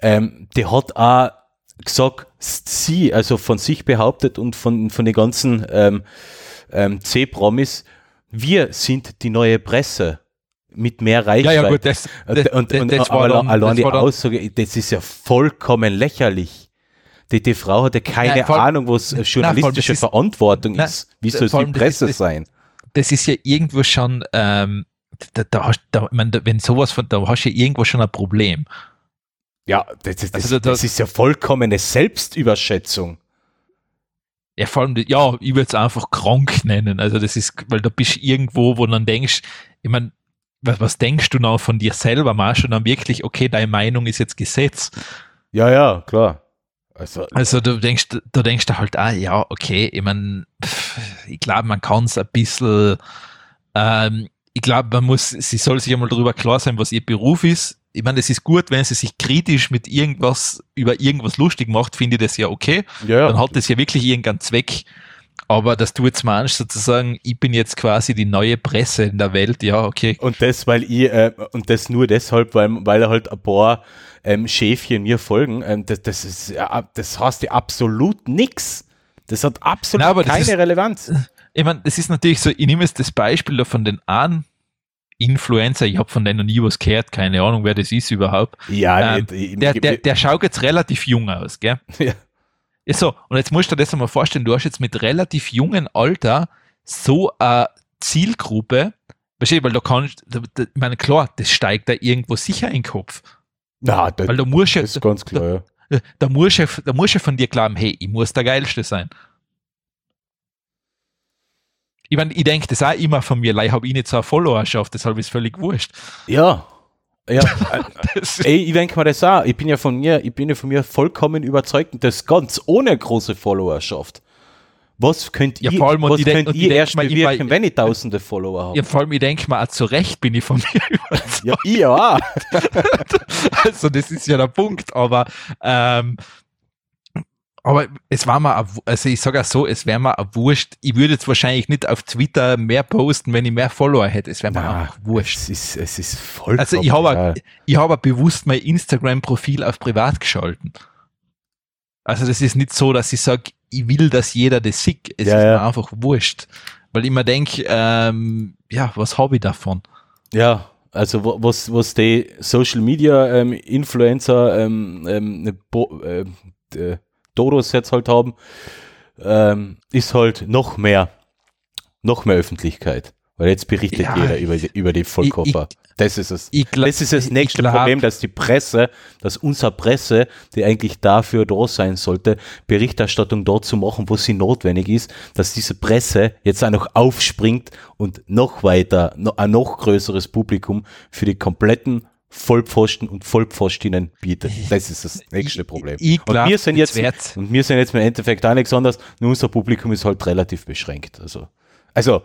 ähm, die hat auch gesagt, sie, also von sich behauptet und von, von den ganzen ähm, ähm, C-Promis, wir sind die neue Presse mit mehr Reichweite. Ja, ja, gut, das, das, und, und, das, war dann, allein die Aussage, das ist ja vollkommen lächerlich. Die, die Frau hatte keine nein, Ahnung, was journalistische nein, Verantwortung ist. ist. Wie soll es die Presse das, sein? Das ist ja irgendwo schon, ähm, da, da hast, da, man, wenn sowas von, da hast du ja irgendwo schon ein Problem. Ja, das, das, also da, das ist ja vollkommene Selbstüberschätzung. Ja, vor allem, ja, ich würde es einfach krank nennen. Also das ist, weil da bist irgendwo, wo du dann denkst, ich meine, was, was denkst du noch von dir selber? Machst du dann wirklich, okay, deine Meinung ist jetzt Gesetz? Ja, ja, klar. Also, also du denkst, du denkst da halt, ah ja, okay, ich meine, ich glaube, man kann es ein bisschen, ähm, ich glaube, man muss, sie soll sich einmal darüber klar sein, was ihr Beruf ist ich meine, es ist gut, wenn sie sich kritisch mit irgendwas, über irgendwas lustig macht, finde ich das ja okay. Ja. Dann hat das ja wirklich irgendeinen Zweck. Aber dass du jetzt meinst, sozusagen, ich bin jetzt quasi die neue Presse in der Welt, ja, okay. Und das, weil ich, äh, und das nur deshalb, weil, weil er halt ein paar ähm, Schäfchen mir folgen, ähm, das, das ist, ja, das heißt ja absolut nichts. Das hat absolut Nein, keine ist, Relevanz. Ich meine, das ist natürlich so, ich nehme jetzt das Beispiel da von den einen Influencer, ich habe von denen noch nie was gehört, keine Ahnung, wer das ist überhaupt. Ja, ähm, ich, der, der, der schaut jetzt relativ jung aus, gell? Ja. Ist so, und jetzt musst du dir das einmal vorstellen, du hast jetzt mit relativ jungen Alter so eine Zielgruppe, verstehst weil da kannst, ich meine, klar, das steigt da irgendwo sicher in den Kopf. Ja, das, weil da musst das ist ganz klar, da, ja. Da musst, du, da musst du von dir glauben, hey, ich muss der Geilste sein ich meine, ich denke das auch immer von mir, ich habe ich nicht so eine Followerschaft, deshalb ist es völlig wurscht. Ja. Ja, ey, ich denke mir das auch. Ich bin ja von mir, ich bin ja von mir vollkommen überzeugt und das ganz ohne große Followerschaft. Was könnt ja, ihr, was könnt ihr erst bewirken, immer, wenn ich tausende Follower habe? Ja, vor allem, ich denke mal, auch zu Recht bin ich von mir überzeugt. Ja, ich auch. also, das ist ja der Punkt, aber ähm, aber es war mal, also ich sage auch so, es wäre mal wurscht. Ich würde jetzt wahrscheinlich nicht auf Twitter mehr posten, wenn ich mehr Follower hätte. Es wäre mir einfach wurscht. Es ist, es ist voll. Also ich habe, ich habe bewusst mein Instagram-Profil auf privat geschalten. Also das ist nicht so, dass ich sage, ich will, dass jeder das sieht. Es ja, ist mir einfach wurscht. Weil ich mir denke, ähm, ja, was habe ich davon? Ja, also was, was die Social Media ähm, Influencer ähm, ähm, äh, Dodos jetzt halt haben, ähm, ist halt noch mehr, noch mehr Öffentlichkeit. Weil jetzt berichtet ja, jeder über, die, über die Vollkoffer. das ist es. Das ist das nächste glaub, Problem, dass die Presse, dass unsere Presse, die eigentlich dafür da sein sollte, Berichterstattung dort zu machen, wo sie notwendig ist, dass diese Presse jetzt auch noch aufspringt und noch weiter, noch, ein noch größeres Publikum für die kompletten Vollpfosten und Vollpfostinnen bietet. Das ist das nächste Problem. Ich, ich glaub, und wir sind jetzt, jetzt und wir sind jetzt im Endeffekt auch nichts anderes, nur unser Publikum ist halt relativ beschränkt. Also, also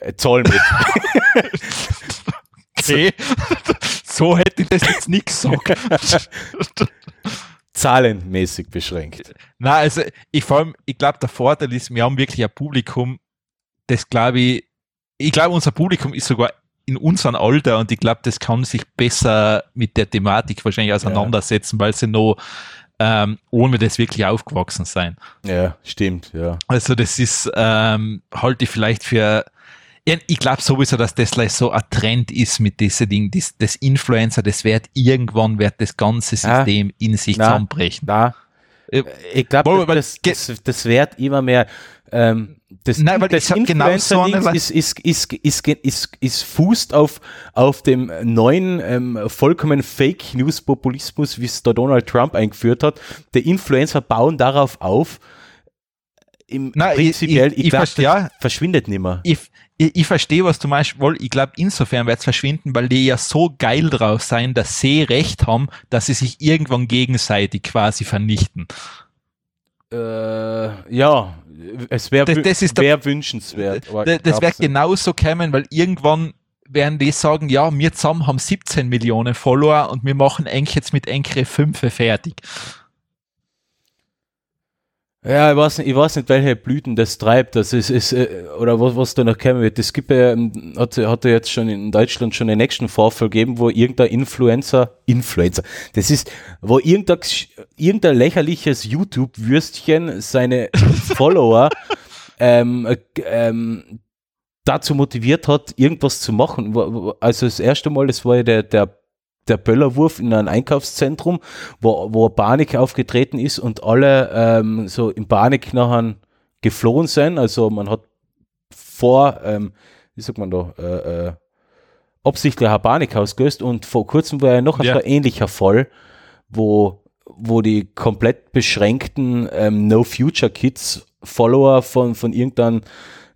äh, zahlmäßig. okay. so hätte ich das jetzt nicht gesagt. Zahlenmäßig beschränkt. Na, also ich vor allem, ich glaube, der Vorteil ist, wir haben wirklich ein Publikum, das glaube ich, ich glaube, unser Publikum ist sogar in unserem Alter und ich glaube, das kann sich besser mit der Thematik wahrscheinlich auseinandersetzen, ja. weil sie noch ähm, ohne das wirklich aufgewachsen sein. Ja, stimmt, ja. Also das ist, ähm, halte ich vielleicht für, ja, ich glaube sowieso, dass das so ein Trend ist mit diesen Dingen, das, das Influencer, das wird irgendwann wird das ganze System ah, in sich na, zusammenbrechen. Na, ich glaube, das, das, das wird immer mehr ähm, das, Nein, weil das Influencer genau so ist, ist, ist, ist, ist, ist, fußt auf, auf dem neuen, ähm, vollkommen Fake News Populismus, wie es der Donald Trump eingeführt hat. Der Influencer bauen darauf auf. Im Nein, prinzipiell, ich, ich, ich glaube, ja, verschwindet nicht mehr. Ich, ich, ich verstehe, was du meinst, weil ich glaube, insofern wird es verschwinden, weil die ja so geil drauf sein, dass sie recht haben, dass sie sich irgendwann gegenseitig quasi vernichten. Äh, ja, es wäre wär wünschenswert. Das, das wird genauso kommen, weil irgendwann werden die sagen, ja, wir zusammen haben 17 Millionen Follower und wir machen eigentlich jetzt mit Enkre 5 fertig. Ja, ich weiß nicht, ich weiß nicht, welche Blüten das treibt, das ist, ist äh, oder was, was da noch kommen wird. Es gibt ja, ähm, hat, hat jetzt schon in Deutschland schon den nächsten Vorfall gegeben, wo irgendein Influencer, Influencer, das ist, wo irgendein, irgendein lächerliches YouTube-Würstchen seine Follower ähm, ähm, dazu motiviert hat, irgendwas zu machen. Also das erste Mal, das war ja der, der der Böllerwurf in ein Einkaufszentrum, wo, wo Panik aufgetreten ist und alle ähm, so in Panik nachher geflohen sind. Also man hat vor, ähm, wie sagt man da, äh, äh, absichtlich eine Panik ausgelöst und vor kurzem war ja noch ja. ein ähnlicher Fall, wo, wo die komplett beschränkten ähm, No Future Kids Follower von, von irgendeinem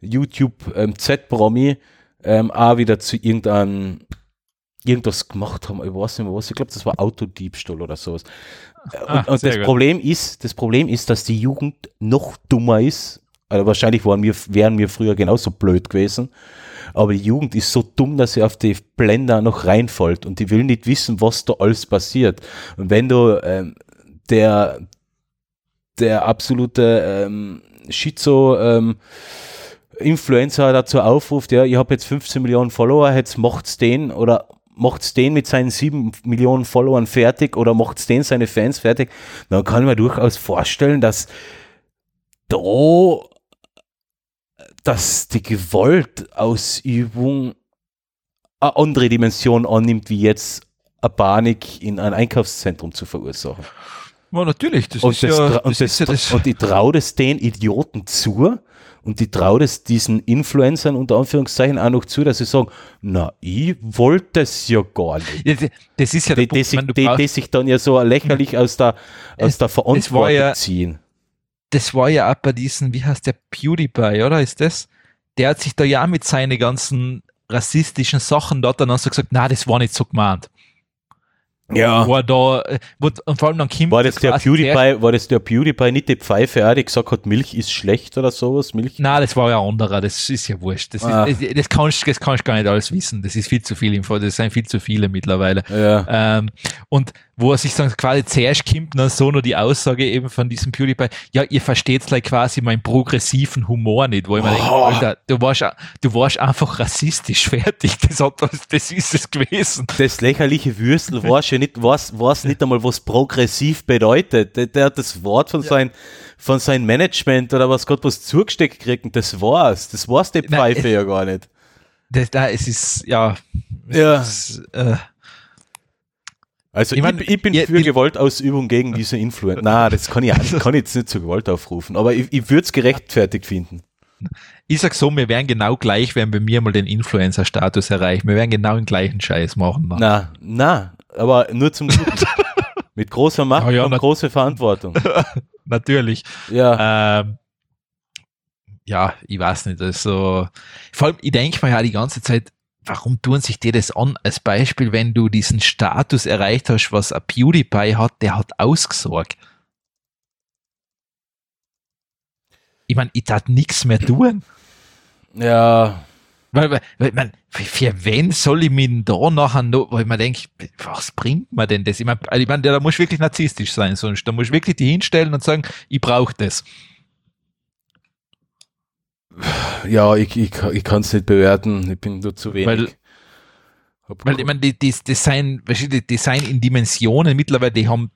YouTube ähm, Z-Promi ähm, auch wieder zu irgendeinem irgendwas gemacht haben, ich weiß nicht mehr was, ich glaube, das war Autodiebstahl oder sowas. Ah, und, und das Problem ist, das Problem ist, dass die Jugend noch dummer ist. Also wahrscheinlich waren wir, wären wir früher genauso blöd gewesen. Aber die Jugend ist so dumm, dass sie auf die Blender noch reinfällt und die will nicht wissen, was da alles passiert. Und wenn du ähm, der, der absolute ähm, Schizo ähm, Influencer dazu aufruft, ja, ich habe jetzt 15 Millionen Follower, jetzt macht's den oder macht's den mit seinen sieben Millionen Followern fertig oder macht's den seine Fans fertig, dann kann man durchaus vorstellen, dass da dass die Gewaltausübung eine andere Dimension annimmt, wie jetzt eine Panik in ein Einkaufszentrum zu verursachen. Ja, natürlich. Das und, ist das, ja, das, ja das und ich traue das den Idioten zu, und die traut es diesen Influencern unter Anführungszeichen auch noch zu, dass sie sagen, na, ich wollte es ja gar nicht. Das ist ja der die, Punkt, sich, die, die, sich dann ja so lächerlich aus der, aus es, der Verantwortung ja, ziehen. Das war ja auch bei diesen, wie heißt der, PewDiePie, oder ist das? Der hat sich da ja mit seinen ganzen rassistischen Sachen dort dann so gesagt, na, das war nicht so gemeint. Ja. Wo er da, wo, und vor allem dann Kim. War das der PewDiePie, war das der PewDiePie nicht die Pfeife, die gesagt hat, Milch ist schlecht oder sowas? Milch? Nein, das war ja anderer, das ist ja wurscht. Das, ah. ist, das, das, kannst, das kannst gar nicht alles wissen. Das ist viel zu viel Info, das sind viel zu viele mittlerweile. Ja. Ähm, und wo er sich dann quasi zuerst kommt, dann so nur die Aussage eben von diesem PewDiePie, ja, ihr versteht like quasi meinen progressiven Humor nicht, wo ich oh. mir denke, Alter, du warst, du warst einfach rassistisch fertig, das, hat, das ist es gewesen. Das lächerliche Würstel warst ja nicht, was, was nicht einmal, was progressiv bedeutet. Der, der hat das Wort von ja. sein, von seinem Management oder was Gott was zugesteckt kriegen, das war's. Das war's die Pfeife Nein, ja gar nicht. Das, da, es ist, ja, ja. Ist, äh, also ich, mein, ich, ich bin ja, für Gewaltausübung gegen diese Influencer. Na, das kann ich, kann ich jetzt nicht zur Gewalt aufrufen, aber ich, ich würde es gerechtfertigt finden. Ich sag so, wir werden genau gleich, wenn bei mir mal den Influencer-Status erreichen. Wir werden genau den gleichen Scheiß machen. Dann. Na, na, aber nur zum Guten. Mit großer Macht oh ja, und großer Verantwortung. Natürlich. Ja. Ähm, ja, ich weiß nicht. Also, vor allem, ich denke mir ja die ganze Zeit, warum tun sich dir das an? Als Beispiel, wenn du diesen Status erreicht hast, was ein PewDiePie hat, der hat ausgesorgt. Ich meine, ich tat nichts mehr tun. Ja. Weil, weil, weil man, für wen soll ich mich da nachher noch, weil man denkt, was bringt man denn das? Ich meine, ich mein, da muss wirklich narzisstisch sein, sonst da muss wirklich die hinstellen und sagen, ich brauche das ja, ich, ich, ich kann es nicht bewerten, ich bin nur zu wenig. Weil, weil ich meine, die, die Design, die Design in Dimensionen mittlerweile, die haben,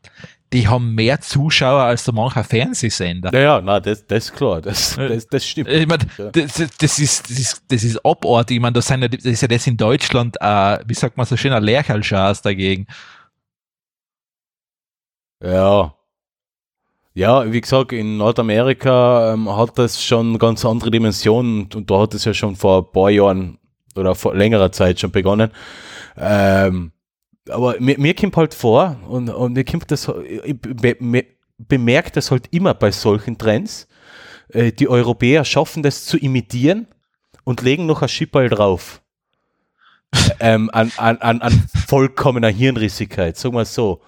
die haben mehr Zuschauer als so mancher Fernsehsender. Ja, ja, na, das, das ist klar, das, das, das stimmt. Ich meine, das, das, ist, das, ist, das ist abartig. Ich meine, das, sind, das ist ja das in Deutschland, äh, wie sagt man so schön, ein Lerchalschaß dagegen. Ja. Ja, wie gesagt, in Nordamerika ähm, hat das schon ganz andere Dimensionen und, und da hat es ja schon vor ein paar Jahren oder vor längerer Zeit schon begonnen. Ähm, aber mir, mir kommt halt vor und, und mir kommt das, ich be, be, bemerkt das halt immer bei solchen Trends. Äh, die Europäer schaffen das zu imitieren und legen noch ein Schipperl drauf. ähm, an, an, an, an vollkommener Hirnrissigkeit, sagen wir es so.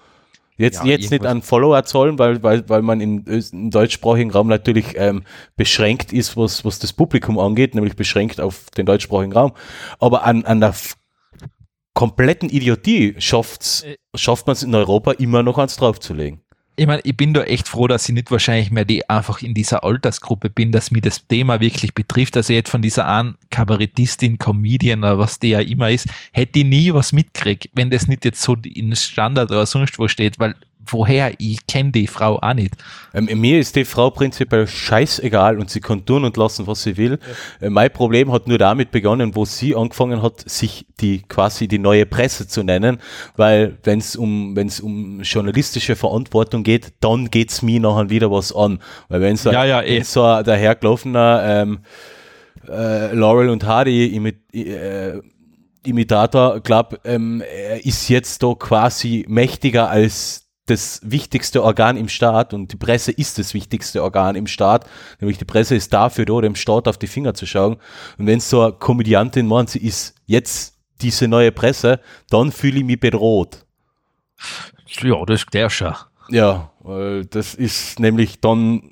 Jetzt, ja, jetzt nicht an Follower-Zahlen, weil, weil, weil man in, im deutschsprachigen Raum natürlich ähm, beschränkt ist, was, was das Publikum angeht, nämlich beschränkt auf den deutschsprachigen Raum. Aber an, an der kompletten Idiotie schafft's, äh. schafft man es in Europa immer noch ans draufzulegen ich meine, ich bin da echt froh, dass ich nicht wahrscheinlich mehr die einfach in dieser Altersgruppe bin, dass mir das Thema wirklich betrifft. ich jetzt von dieser einen Kabarettistin, Comedian oder was die ja immer ist, hätte ich nie was mitgekriegt, wenn das nicht jetzt so in Standard oder sonst wo steht, weil woher? Ich kenne die Frau auch nicht. Ähm, mir ist die Frau prinzipiell scheißegal und sie kann tun und lassen, was sie will. Ja. Äh, mein Problem hat nur damit begonnen, wo sie angefangen hat, sich die quasi die neue Presse zu nennen, weil wenn es um es um journalistische Verantwortung geht, dann geht's mir nachher wieder was an, weil wenn so, ja, ja, eh. so ein dahergelaufener ähm, äh, Laurel und Hardy imit, äh, Imitator, glaube, ähm, er ist jetzt da quasi mächtiger als das wichtigste Organ im Staat und die Presse ist das wichtigste Organ im Staat, nämlich die Presse ist dafür da, dem Staat auf die Finger zu schauen. Und wenn so eine Komödiantin meint, sie ist jetzt diese neue Presse, dann fühle ich mich bedroht. Ja, das ist der schon. Ja, weil das ist nämlich dann,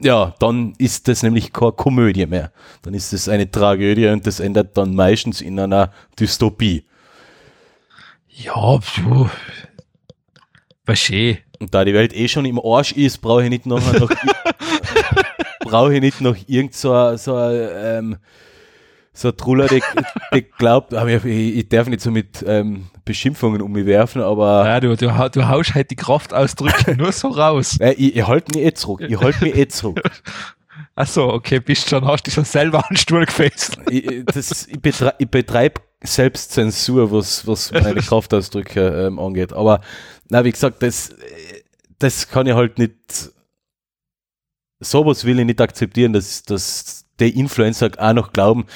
ja, dann ist das nämlich keine Komödie mehr. Dann ist es eine Tragödie und das endet dann meistens in einer Dystopie. Ja, du, war schön. Und da die Welt eh schon im Arsch ist, brauche ich nicht noch, noch brauche ich nicht noch irgend so, so ähm, so ein Truller, der, der glaubt, ich, ich, darf nicht so mit ähm, Beschimpfungen um mich werfen, aber. Ja, du, du, du haust halt die Kraftausdrücke nur so raus. Ja, ich, ich halte mich eh zurück. Ich halte mich eh zurück. Achso, okay, bist schon, hast dich schon selber an den Stuhl gefasst. Ich, das, ich, betreibe, ich betreibe Selbstzensur, was, was meine Kraftausdrücke ähm, angeht. Aber na, wie gesagt, das, das kann ich halt nicht, sowas will ich nicht akzeptieren, dass, dass die Influencer auch noch glauben,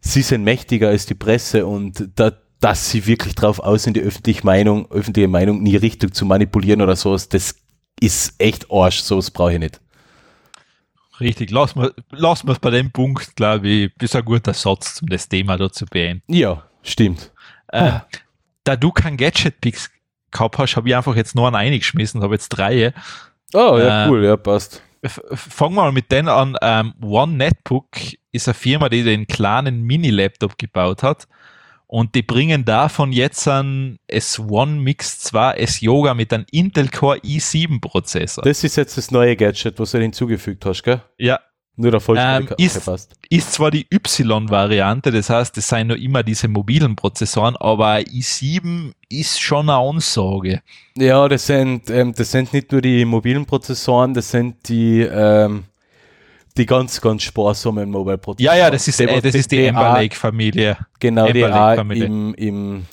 sie sind mächtiger als die Presse und da, dass sie wirklich drauf aus sind, die öffentliche Meinung, öffentliche Meinung in die Richtung zu manipulieren oder sowas, das ist echt Arsch, sowas brauche ich nicht. Richtig, lassen wir, lassen wir es bei dem Punkt, glaube ich, ist ein guter Satz, um das Thema da zu beenden. Ja, stimmt. Äh, da du kein Gadget-Picks gehabt hast, habe ich einfach jetzt nur einen eingeschmissen, habe jetzt drei. Oh, ja, äh, cool, ja, passt. Fangen wir mal mit denen an. Ähm, One Netbook ist eine Firma, die den kleinen Mini-Laptop gebaut hat. Und die bringen davon jetzt ein S1 Mix 2 S-Yoga mit einem Intel Core i7 Prozessor. Das ist jetzt das neue Gadget, was du hinzugefügt hast, gell? Ja, nur der ähm, ist, ist zwar die Y-Variante, das heißt, es seien nur immer diese mobilen Prozessoren, aber i7 ist schon eine Ansage. Ja, das sind, ähm, das sind nicht nur die mobilen Prozessoren, das sind die, ähm, die ganz, ganz sparsamen Mobile-Prozessoren. Ja, ja, das ist, äh, das ist die Ember Lake-Familie. Genau, Ember die auch im, im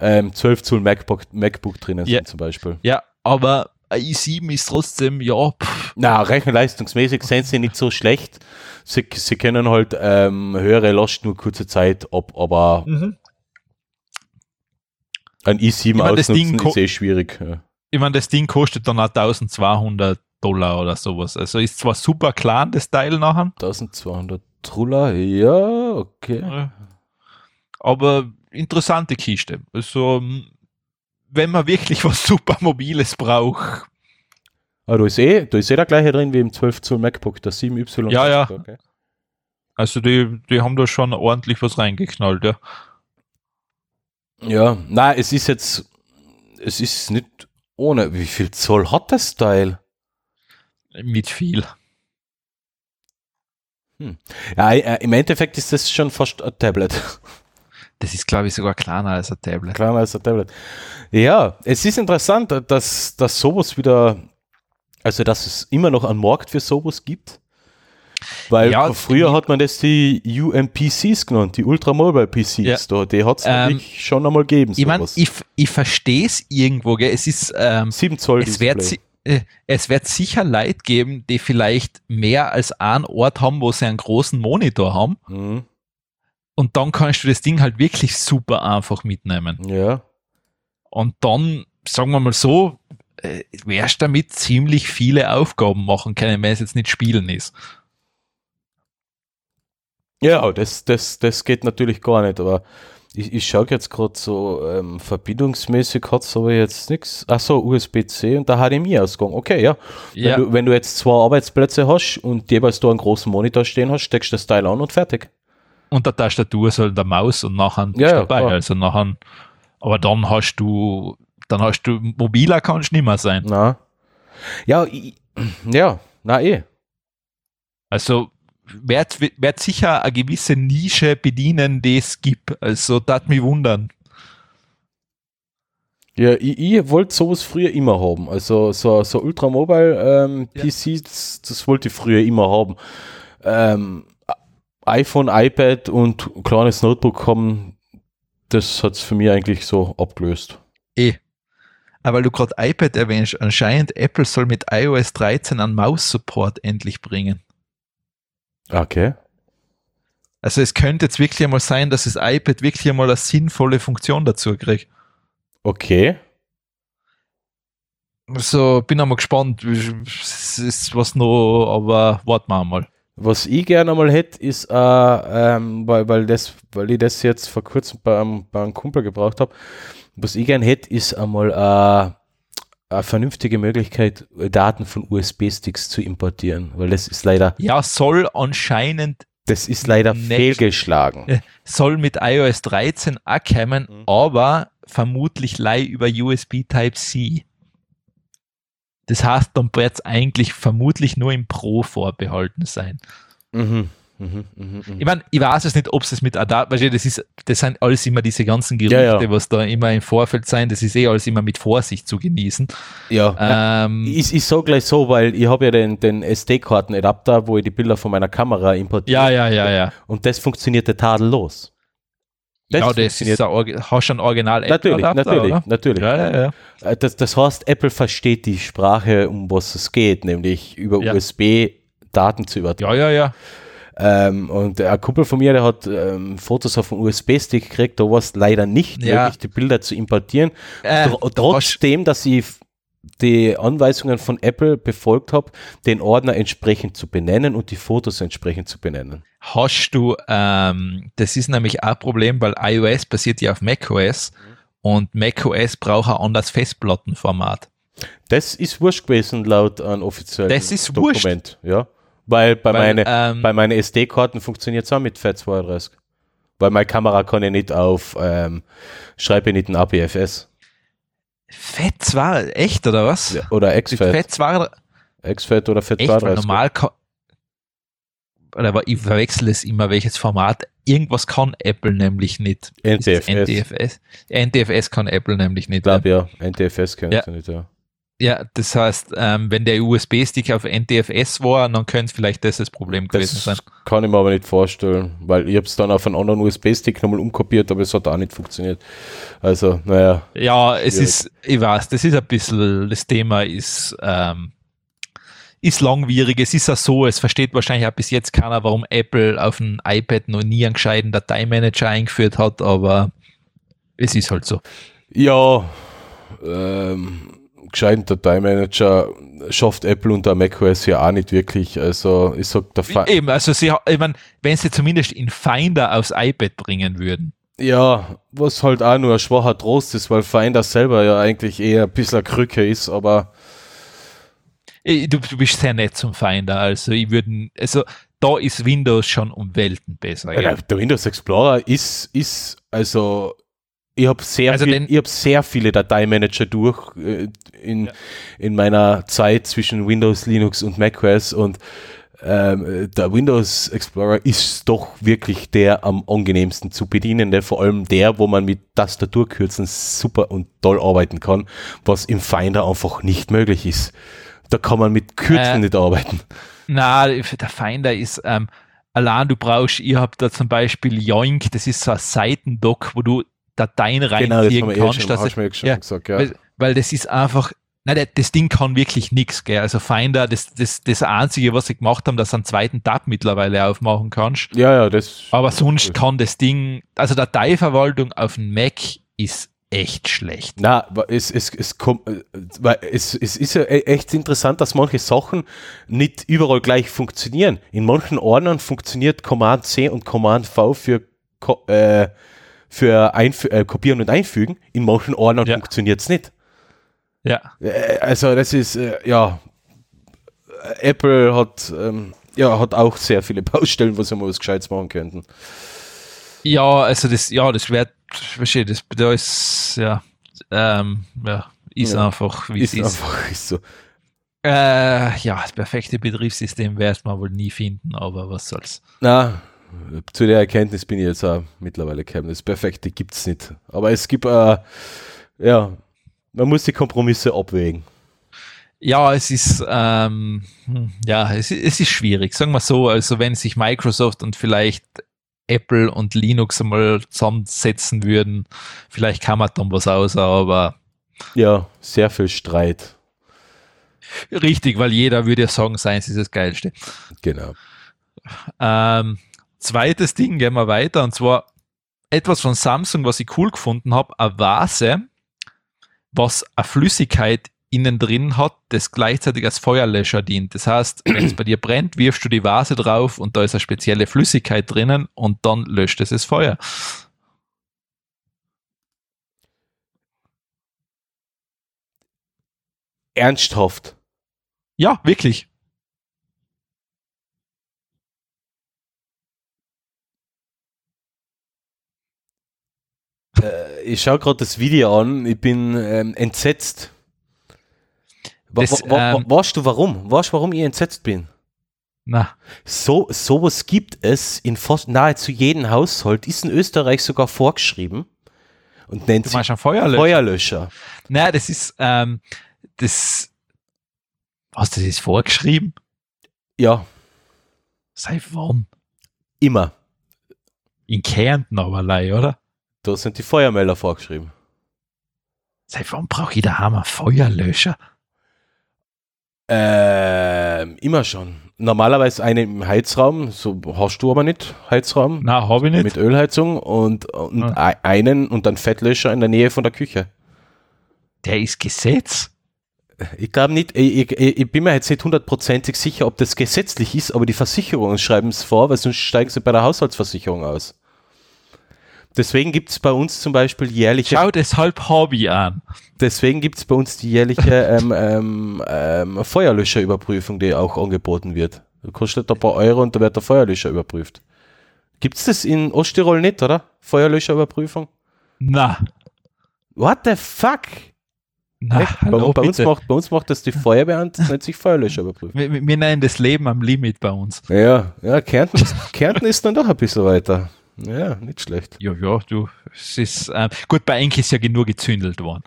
ähm, 12 Zoll MacBook, MacBook drinnen ja. sind zum Beispiel. Ja, aber i7 ist trotzdem, ja. Pff. Na, rechenleistungsmäßig sind sie nicht so schlecht. Sie, sie können halt ähm, höhere Last nur kurze Zeit ab, aber mhm. ein i7 ich ausnutzen ist eh schwierig. Ja. Ich meine, das Ding kostet dann auch 1200 Dollar oder sowas. Also ist zwar super klein, das Teil nachher. 1200 Dollar, ja, okay. Aber interessante Kiste. Also wenn man wirklich was super Mobiles braucht. Aber da ist eh, da ist eh der gleiche drin wie im 12 Zoll MacBook, der 7Y. Ja, ja. Okay. Also die, die haben da schon ordentlich was reingeknallt, ja. Ja, nein, es ist jetzt, es ist nicht ohne. Wie viel Zoll hat das Teil? Mit viel. Hm. Ja, äh, im Endeffekt ist das schon fast ein Tablet. Das ist, glaube ich, sogar kleiner als ein Tablet. Kleiner als ein Tablet. Ja, es ist interessant, dass, dass sowas wieder, also dass es immer noch einen Markt für sowas gibt. Weil ja, früher hat man das die UMPCs genannt, die Ultra Mobile PCs. Ja. Da, die hat es ähm, schon einmal gegeben. Ich meine, ich, ich verstehe es irgendwo, gell? Es ist ähm, 7 Zoll es äh, es wird sicher Leute geben, die vielleicht mehr als einen Ort haben, wo sie einen großen Monitor haben. Mhm. Und dann kannst du das Ding halt wirklich super einfach mitnehmen. Ja. Und dann, sagen wir mal so, äh, wirst damit ziemlich viele Aufgaben machen können, wenn es jetzt nicht spielen ist. Ja, das, das, das geht natürlich gar nicht, aber ich, ich schaue jetzt gerade so, ähm, verbindungsmäßig hat es aber jetzt nichts. Achso, USB-C und der HDMI-Ausgang. Okay, ja. ja. Wenn, du, wenn du jetzt zwei Arbeitsplätze hast und jeweils da einen großen Monitor stehen hast, steckst du das Teil an und fertig. Und der Tastatur soll der Maus und nachher ja, dabei. Klar. Also nachher, aber dann hast du, dann hast du, mobiler kannst nicht mehr sein. Na. Ja, ich, ja, na eh. Also wird, wird sicher eine gewisse Nische bedienen, die es gibt. Also, das mich wundern. Ja, ich, ich wollte sowas früher immer haben. Also, so, so Ultramobile ähm, ja. PCs, das wollte ich früher immer haben. Ähm, iPhone, iPad und ein kleines Notebook haben, das hat es für mich eigentlich so abgelöst. Eh. Aber du gerade iPad erwähnst, anscheinend Apple soll mit iOS 13 einen Maus-Support endlich bringen. Okay. Also es könnte jetzt wirklich einmal sein, dass das iPad wirklich einmal eine sinnvolle Funktion dazu kriegt. Okay. So, bin einmal gespannt, es ist was noch, aber warten wir mal. Was ich gerne mal hätte, ist, äh, ähm, weil, weil, das, weil ich das jetzt vor kurzem bei einem, bei einem Kumpel gebraucht habe, was ich gerne hätte, ist einmal äh, eine vernünftige Möglichkeit, Daten von USB-Sticks zu importieren, weil das ist leider. Ja, soll anscheinend. Das ist leider fehlgeschlagen. Äh, soll mit iOS 13 auch kommen, mhm. aber vermutlich lei über USB Type-C. Das heißt, dann wird es eigentlich vermutlich nur im Pro vorbehalten sein. Mhm. Mhm, mh, mh. Ich meine, ich weiß es nicht, ob es mit Adapt, weil das ist, das sind alles immer diese ganzen Gerüchte, ja, ja. was da immer im Vorfeld sein, das ist eh alles immer mit Vorsicht zu genießen. Ja. Ähm, ich, ich sage gleich so, weil ich habe ja den, den SD-Karten-Adapter, wo ich die Bilder von meiner Kamera importiere. Ja, ja, ja, ja. Und das funktionierte tadellos. Das ja, das ist ein, hast ein Original Natürlich, Adapter, natürlich, oder? natürlich. Ja, ja, ja. Äh, das, das heißt, Apple versteht die Sprache, um was es geht, nämlich über. USB Daten zu übertragen. Ja, ja, ja. Ähm, und ein Kumpel von mir, der hat ähm, Fotos auf einen USB-Stick gekriegt, da war es leider nicht ja. möglich, die Bilder zu importieren. Äh, trotzdem, dass ich die Anweisungen von Apple befolgt habe, den Ordner entsprechend zu benennen und die Fotos entsprechend zu benennen. Hast du, ähm, das ist nämlich ein Problem, weil iOS basiert ja auf macOS mhm. und macOS braucht ein anderes Festplattenformat. Das ist wurscht gewesen laut einem offiziellen das ist Dokument. Wurscht. Ja. Weil bei Weil, meine, ähm, bei meine SD-Karten funktioniert es auch mit FAT32. Weil meine Kamera kann ja nicht auf, ähm, schreibe nicht ein APFS. FAT2, echt oder was? Ja, oder XFAT. FAT2 XFAT oder FAT32. Normal oder ich verwechsel es immer, welches Format. Irgendwas kann Apple nämlich nicht. NTFS. NTFS. NTFS kann Apple nämlich nicht. Ich glaube ja, NTFS kann ja. nicht, ja. Ja, das heißt, ähm, wenn der USB-Stick auf NTFS war, dann könnte vielleicht das das Problem gewesen das sein. Kann ich mir aber nicht vorstellen, weil ich habe es dann auf einen anderen USB-Stick nochmal umkopiert, aber es hat auch nicht funktioniert. Also, naja. Ja, es schwierig. ist, ich weiß, das ist ein bisschen, das Thema ist, ähm, ist langwierig. Es ist ja so, es versteht wahrscheinlich auch bis jetzt keiner, warum Apple auf dem iPad noch nie einen gescheiten Dateimanager eingeführt hat, aber es ist halt so. Ja, ähm, gescheiten Dateimanager schafft Apple unter macOS ja auch nicht wirklich. Also ich sag der Finder. Eben, also sie, ich mein, wenn sie zumindest in Finder aufs iPad bringen würden. Ja, was halt auch nur ein schwacher Trost ist, weil Finder selber ja eigentlich eher ein bisschen Krücke ist, aber. Du, du bist sehr nett zum Finder, also ich würde, also da ist Windows schon um Welten besser. Ja, der Windows Explorer ist, ist also ich habe sehr, also viel, hab sehr viele Dateimanager durch äh, in, ja. in meiner Zeit zwischen Windows, Linux und macOS und ähm, der Windows Explorer ist doch wirklich der am angenehmsten zu bedienende, vor allem der, wo man mit Tastaturkürzen super und toll arbeiten kann, was im Finder einfach nicht möglich ist. Da kann man mit Kürzen äh, nicht arbeiten. Na, der Finder ist ähm, allein du brauchst, ihr habt da zum Beispiel Yoink, das ist so ein Seitendock, wo du Dateien reinziehen genau, das kannst. Eh schon, das, ja, gesagt, ja. Weil, weil, das ist einfach, Nein, das Ding kann wirklich nichts, gell. Also Finder, das, das, das Einzige, was sie gemacht haben, dass du einen zweiten Tab mittlerweile aufmachen kannst. Ja, ja, das. Aber sonst kann das Ding, also Dateiverwaltung auf dem Mac ist echt schlecht. Na, es, es, es, kommt, es, es ist ja e-, echt interessant, dass manche Sachen nicht überall gleich funktionieren. In manchen Ordnern funktioniert Command C und Command V für, äh, für Einf äh, Kopieren und Einfügen. In manchen Ordnern ja. funktioniert es nicht. Ja. Äh, also das ist, äh, ja, Apple hat, ähm, ja, hat auch sehr viele Baustellen, wo sie mal was Gescheites machen könnten. Ja, also das, ja, das wird, verstehe, das, da ist, ja, ähm, ja, ist ja, einfach, wie ist es ist. Einfach, ist so. Äh, ja, das perfekte Betriebssystem wird man wohl nie finden, aber was soll's. Na, zu der Erkenntnis bin ich jetzt auch mittlerweile gekommen. Das Perfekte gibt es nicht. Aber es gibt, äh, ja, man muss die Kompromisse abwägen. Ja, es ist, ähm, hm, ja, es, es ist schwierig. Sagen wir so, also wenn sich Microsoft und vielleicht Apple und Linux einmal zusammensetzen würden, vielleicht kann man dann was aus, aber. Ja, sehr viel Streit. Richtig, weil jeder würde ja sagen, Science ist das Geilste. Genau. Ähm, zweites Ding, gehen wir weiter, und zwar etwas von Samsung, was ich cool gefunden habe, eine Vase, was eine Flüssigkeit innen drin hat, das gleichzeitig als Feuerlöscher dient. Das heißt, wenn es bei dir brennt, wirfst du die Vase drauf und da ist eine spezielle Flüssigkeit drinnen und dann löscht es das Feuer. Ernsthaft. Ja, wirklich. Äh, ich schaue gerade das Video an, ich bin ähm, entsetzt. Das, wa, ähm, weißt du warum? Weißt du, warum ich entsetzt bin? Na. So, sowas gibt es in fast nahezu jedem Haushalt, ist in Österreich sogar vorgeschrieben und nennt du sich Feuerlöscher. Feuerlöscher. Naja, das ist, ähm, das, was, das ist vorgeschrieben? Ja. Seit wann? Immer. In Kärnten aber allein, oder? Da sind die Feuermelder vorgeschrieben. Seit wann brauche ich daheim einen Feuerlöscher? Ähm, immer schon. Normalerweise einen im Heizraum, so hast du aber nicht, Heizraum. Na, habe ich nicht. Mit Ölheizung und, und ja. einen und dann Fettlöscher in der Nähe von der Küche. Der ist Gesetz? Ich glaube nicht, ich, ich, ich, bin mir jetzt nicht hundertprozentig sicher, ob das gesetzlich ist, aber die Versicherungen schreiben es vor, weil sonst steigen sie bei der Haushaltsversicherung aus. Deswegen gibt es bei uns zum Beispiel jährliche. Schau deshalb Hobby an. Deswegen gibt es bei uns die jährliche ähm, ähm, ähm, Feuerlöscherüberprüfung, die auch angeboten wird. Das kostet ein paar Euro und da wird der Feuerlöscher überprüft. Gibt es das in Osttirol nicht, oder? Feuerlöscherüberprüfung? Na. What the fuck? Na, hallo, bei, bei, uns macht, bei uns macht das die Feuerwehr und nennt sich Feuerlöscherüberprüfung. Wir, wir, nennen das Leben am Limit bei uns. Ja, ja Kärnten, Kärnten ist dann doch ein bisschen weiter. Ja, nicht schlecht. Ja, ja, du, es ist, äh, gut, bei Enki ist ja genug gezündelt worden.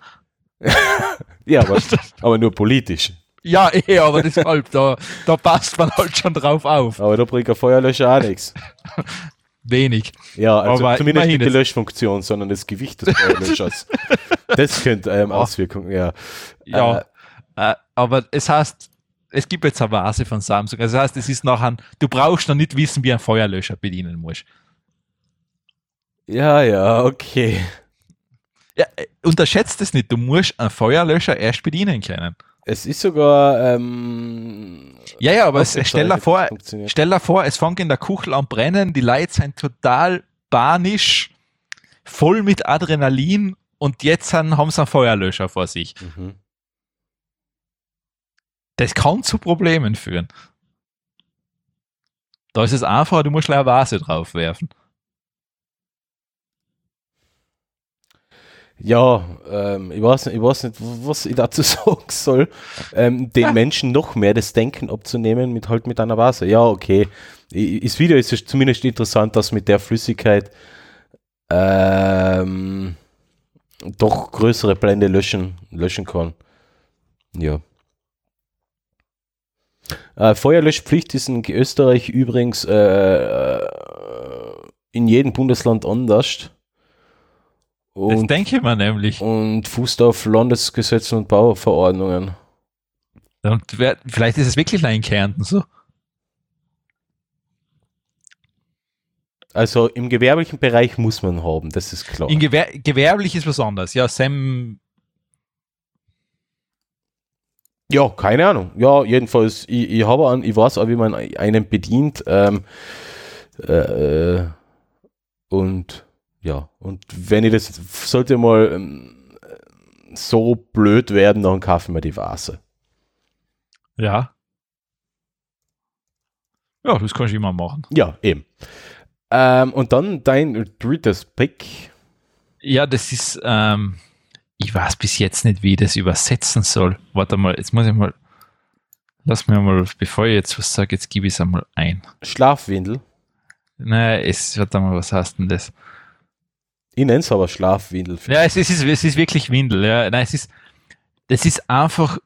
ja, aber, aber nur politisch. Ja, eh, aber deshalb, da, da passt man halt schon drauf auf. Aber da bringt ein Feuerlöscher auch nichts. Wenig. Ja, also aber zumindest nicht die Löschfunktion, sondern das Gewicht des Feuerlöschers. das könnte ähm, oh. Auswirkungen, ja. Ja, äh, äh, aber es heißt, es gibt jetzt eine Vase von Samsung. Also das heißt, es ist nachher, du brauchst noch nicht wissen, wie ein Feuerlöscher bedienen musst. Ja, ja, okay. Ja, äh, unterschätzt es nicht, du musst einen Feuerlöscher erst bedienen können. Es ist sogar. Ähm, ja, ja, aber es, stell, dir vor, stell dir vor, es fängt in der Kuchel an brennen, die Leute sind total banisch, voll mit Adrenalin und jetzt haben, sie einen Feuerlöscher vor sich. Mhm. Das kann zu Problemen führen. Da ist es einfach, du musst eine Vase drauf Ja, ähm, ich, weiß nicht, ich weiß nicht, was ich dazu sagen soll, ähm, den Menschen noch mehr das Denken abzunehmen mit halt mit einer Vase. Ja, okay. Das Video ist zumindest interessant, dass mit der Flüssigkeit ähm, doch größere Blende löschen, löschen kann. Ja. Äh, Feuerlöschpflicht ist in Österreich übrigens äh, äh in jedem Bundesland anders. Und, das denke ich mir nämlich. Und fußt auf Landesgesetze und Bauverordnungen. Und wer, vielleicht ist es wirklich in Kärnten so. Also im gewerblichen Bereich muss man haben, das ist klar. In Gewer gewerblich ist was anderes. Ja, Sam. Ja, keine Ahnung. Ja, jedenfalls, ich, ich habe an, ich weiß auch, wie man einen bedient. Ähm, äh, und ja, und wenn ich das sollte mal ähm, so blöd werden, dann kaufen wir die Vase. Ja. Ja, das kann ich immer machen. Ja, eben. Ähm, und dann dein drittes Pick. Ja, das ist, ähm, ich weiß bis jetzt nicht, wie ich das übersetzen soll. Warte mal, jetzt muss ich mal, lass mir mal, bevor ich jetzt was sage, jetzt gebe ich es einmal ein. Schlafwindel? Nein, es, warte mal, was heißt denn das? Ich nenne es aber Schlafwindel. Ja, es ist, es ist wirklich Windel, ja. Nein, es ist, das ist einfach,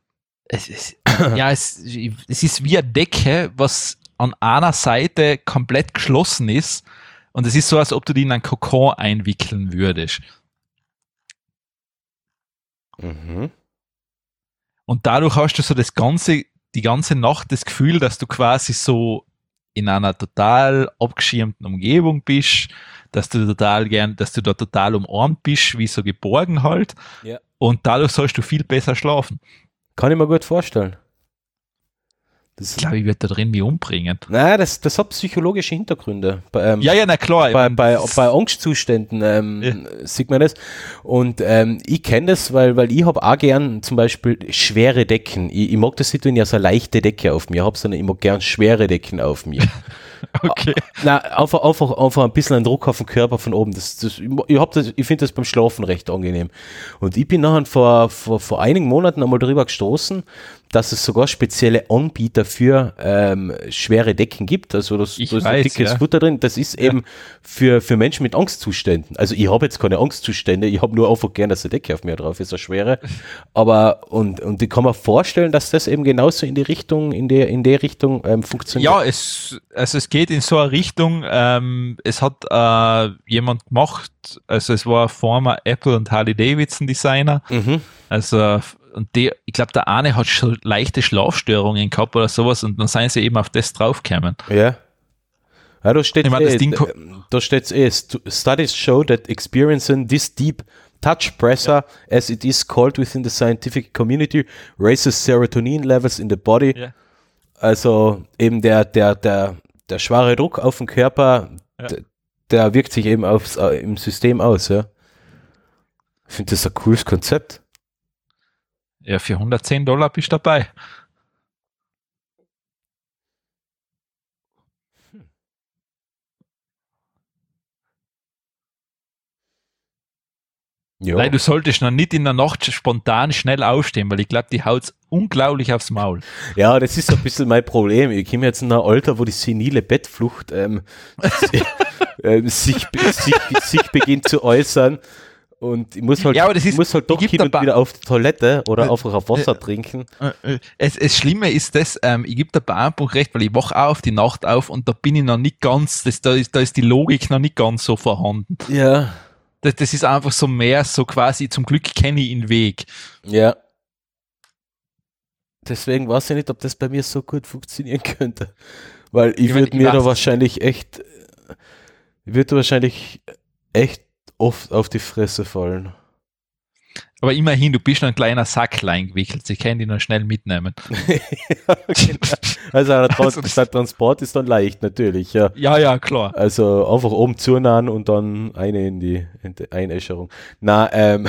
es ist, ja, es, es ist wie eine Decke, was an einer Seite komplett geschlossen ist und es ist so, als ob du die in einen Kokon einwickeln würdest. Mhm. Und dadurch hast du so das ganze, die ganze Nacht das Gefühl, dass du quasi so in einer total abgeschirmten Umgebung bist, dass du total gern, dass du da total umarmt bist, wie so geborgen halt. Ja. Und dadurch sollst du viel besser schlafen. Kann ich mir gut vorstellen. Das ich glaube, ich werde da drin mich umbringen. Nein, das, das hat psychologische Hintergründe. Bei, ähm, ja, ja, na klar. Bei, bei, bei Angstzuständen ähm, ja. sieht man das. Und ähm, ich kenne das, weil, weil ich habe auch gern zum Beispiel schwere Decken. Ich, ich mag das nicht, wenn ich so eine leichte Decke auf mir habe, sondern ich mag gern schwere Decken auf mir. okay. Na, einfach, einfach, einfach ein bisschen ein Druck auf den Körper von oben. Das, das, ich ich, ich finde das beim Schlafen recht angenehm. Und ich bin nachher vor, vor, vor einigen Monaten einmal darüber gestoßen, dass es sogar spezielle Anbieter für ähm, schwere Decken gibt. Also das, ich da ist weiß, ein dickes ja. Futter drin. Das ist ja. eben für, für Menschen mit Angstzuständen. Also ich habe jetzt keine Angstzustände, ich habe nur einfach gern, dass eine Decke auf mir drauf ist, eine schwere. Aber und, und ich kann mir vorstellen, dass das eben genauso in die Richtung, in der, in der Richtung ähm, funktioniert. Ja, es, also es geht in so eine Richtung, ähm, es hat äh, jemand gemacht, also es war former Apple und Harley Davidson Designer. Mhm. Also und die, ich glaube, der eine hat schon leichte Schlafstörungen gehabt oder sowas und dann seien sie eben auf das draufgekommen. Ja. Ja, da steht eh, da steht's eh, studies show that experiencing this deep touch pressure, ja. as it is called within the scientific community, raises serotonin levels in the body. Ja. Also eben der, der, der, der schwere Druck auf den Körper, ja. der, der, wirkt sich eben aufs, äh, im System aus, ja. Ich finde das ein cooles Konzept. Ja, für 110 Dollar bist du dabei. Ja. Nein, du solltest noch nicht in der Nacht spontan schnell aufstehen, weil ich glaube, die haut unglaublich aufs Maul. Ja, das ist so ein bisschen mein Problem. Ich komme jetzt in ein Alter, wo die senile Bettflucht ähm, äh, sich, sich, sich beginnt zu äußern. Und ich muss halt, ja, aber das ist, muss halt doch hin und wieder auf die Toilette oder äh, einfach auf Wasser äh, trinken. Äh, äh, es, es Schlimme ist das, ähm, ich gebe der Bauernbuch recht, weil ich wache auch auf die Nacht auf und da bin ich noch nicht ganz, das, da, ist, da ist die Logik noch nicht ganz so vorhanden. Ja. Das, das ist einfach so mehr, so quasi, zum Glück kenne ich den Weg. Ja. Deswegen weiß ich nicht, ob das bei mir so gut funktionieren könnte. Weil ich, ich würde mir da wahrscheinlich echt, ich würde wahrscheinlich echt oft auf die Fresse fallen. Aber immerhin, du bist noch ein kleiner Sacklein gewickelt. Sie können die noch schnell mitnehmen. ja, genau. Also der, Trans also der, Transport ist dann leicht, natürlich. Ja, ja, ja klar. Also einfach oben zunahen und dann eine in die, in die Einäscherung. Na, ähm.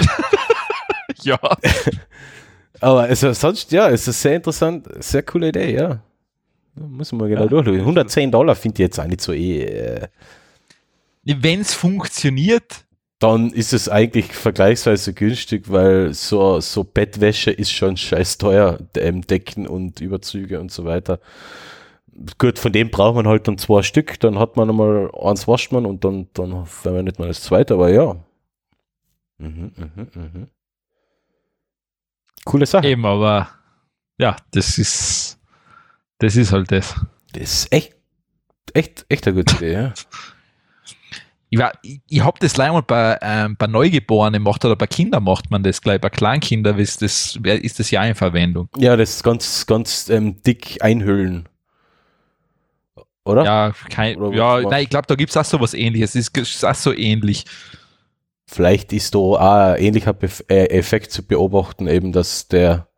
ja. Aber also sonst, ja, es ist sehr interessant, sehr coole Idee, ja. Muss man genau ja. durchschauen. 110 Dollar finde ich jetzt auch nicht so eh. Äh Wenn es funktioniert, dann ist es eigentlich vergleichsweise günstig, weil so, so Bettwäsche ist schon scheiß teuer, ähm, Decken und Überzüge und so weiter. Gut, von dem braucht man halt dann zwei Stück, dann hat man einmal eins wascht man und dann, dann wenn man nicht mal das zweite, aber ja. Mhm, mhm, mhm. Coole Sache. Eben, aber ja, das ist, das ist halt das. Das ist echt, echt, echt eine gute Idee, ja. ich, ich, ich habe das leider mal bei, ähm, bei Neugeborenen gemacht oder bei Kindern macht man das gleich, bei Kleinkindern ist das, ist das ja in Verwendung. Ja, das ist ganz, ganz ähm, dick einhüllen. Oder? Ja, kein, oder ja nein, ich glaube, da gibt es auch so was ähnliches. Es ist auch so ähnlich. Vielleicht ist da auch ein ähnlicher Bef äh, Effekt zu beobachten, eben, dass der,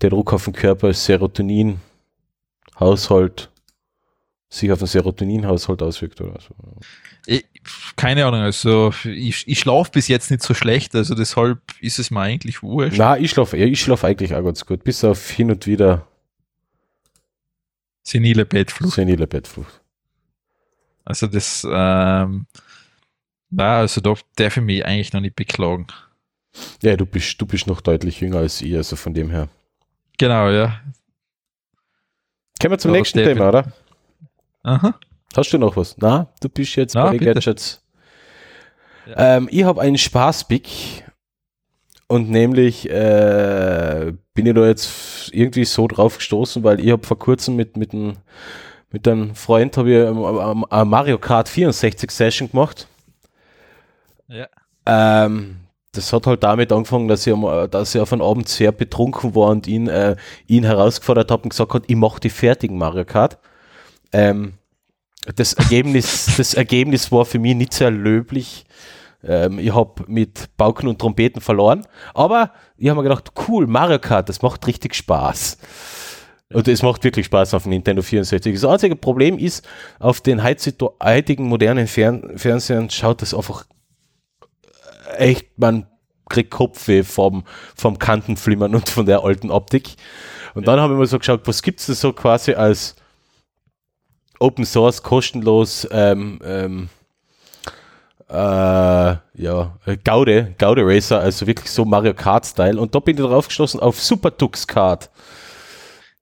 der Druck auf den Körper Serotonin Haushalt sich auf den Serotoninhaushalt auswirkt oder so. Keine Ahnung, also ich, ich schlafe bis jetzt nicht so schlecht, also deshalb ist es mir eigentlich wurscht. Na, ich schlafe ich schlaf eigentlich auch ganz gut, bis auf hin und wieder senile Bettflucht. Senile Bettflucht. Also das, ähm, na, also da darf ich mich eigentlich noch nicht beklagen. Ja, du bist, du bist noch deutlich jünger als ich, also von dem her. Genau, ja. Kommen wir zum Aber nächsten Thema, oder? Aha. Hast du noch was? Na, du bist jetzt Na, bei den Gadgets. Ja. Ähm, ich habe einen Spaßpick und nämlich äh, bin ich da jetzt irgendwie so drauf gestoßen, weil ich habe vor kurzem mit, mit, einem, mit einem Freund habe ich eine Mario Kart 64 Session gemacht. Ja. Ähm, das hat halt damit angefangen, dass ich, dass ich auf einen Abend sehr betrunken war und ihn, äh, ihn herausgefordert habe und gesagt hat, ich mache die fertigen Mario Kart. Ähm, das, Ergebnis, das Ergebnis war für mich nicht sehr löblich. Ähm, ich habe mit Pauken und Trompeten verloren, aber ich habe mir gedacht, cool, Mario Kart, das macht richtig Spaß. Und es macht wirklich Spaß auf dem Nintendo 64. Das einzige Problem ist, auf den heutigen modernen Fern Fernsehern schaut das einfach echt, man kriegt Kopfweh vom, vom Kantenflimmern und von der alten Optik. Und dann habe ich mal so geschaut, was gibt es da so quasi als Open Source kostenlos ähm, ähm, äh, ja, Gaude, Gaude Racer, also wirklich so Mario Kart-Style. Und da bin ich drauf gestoßen auf Super Tux Kart.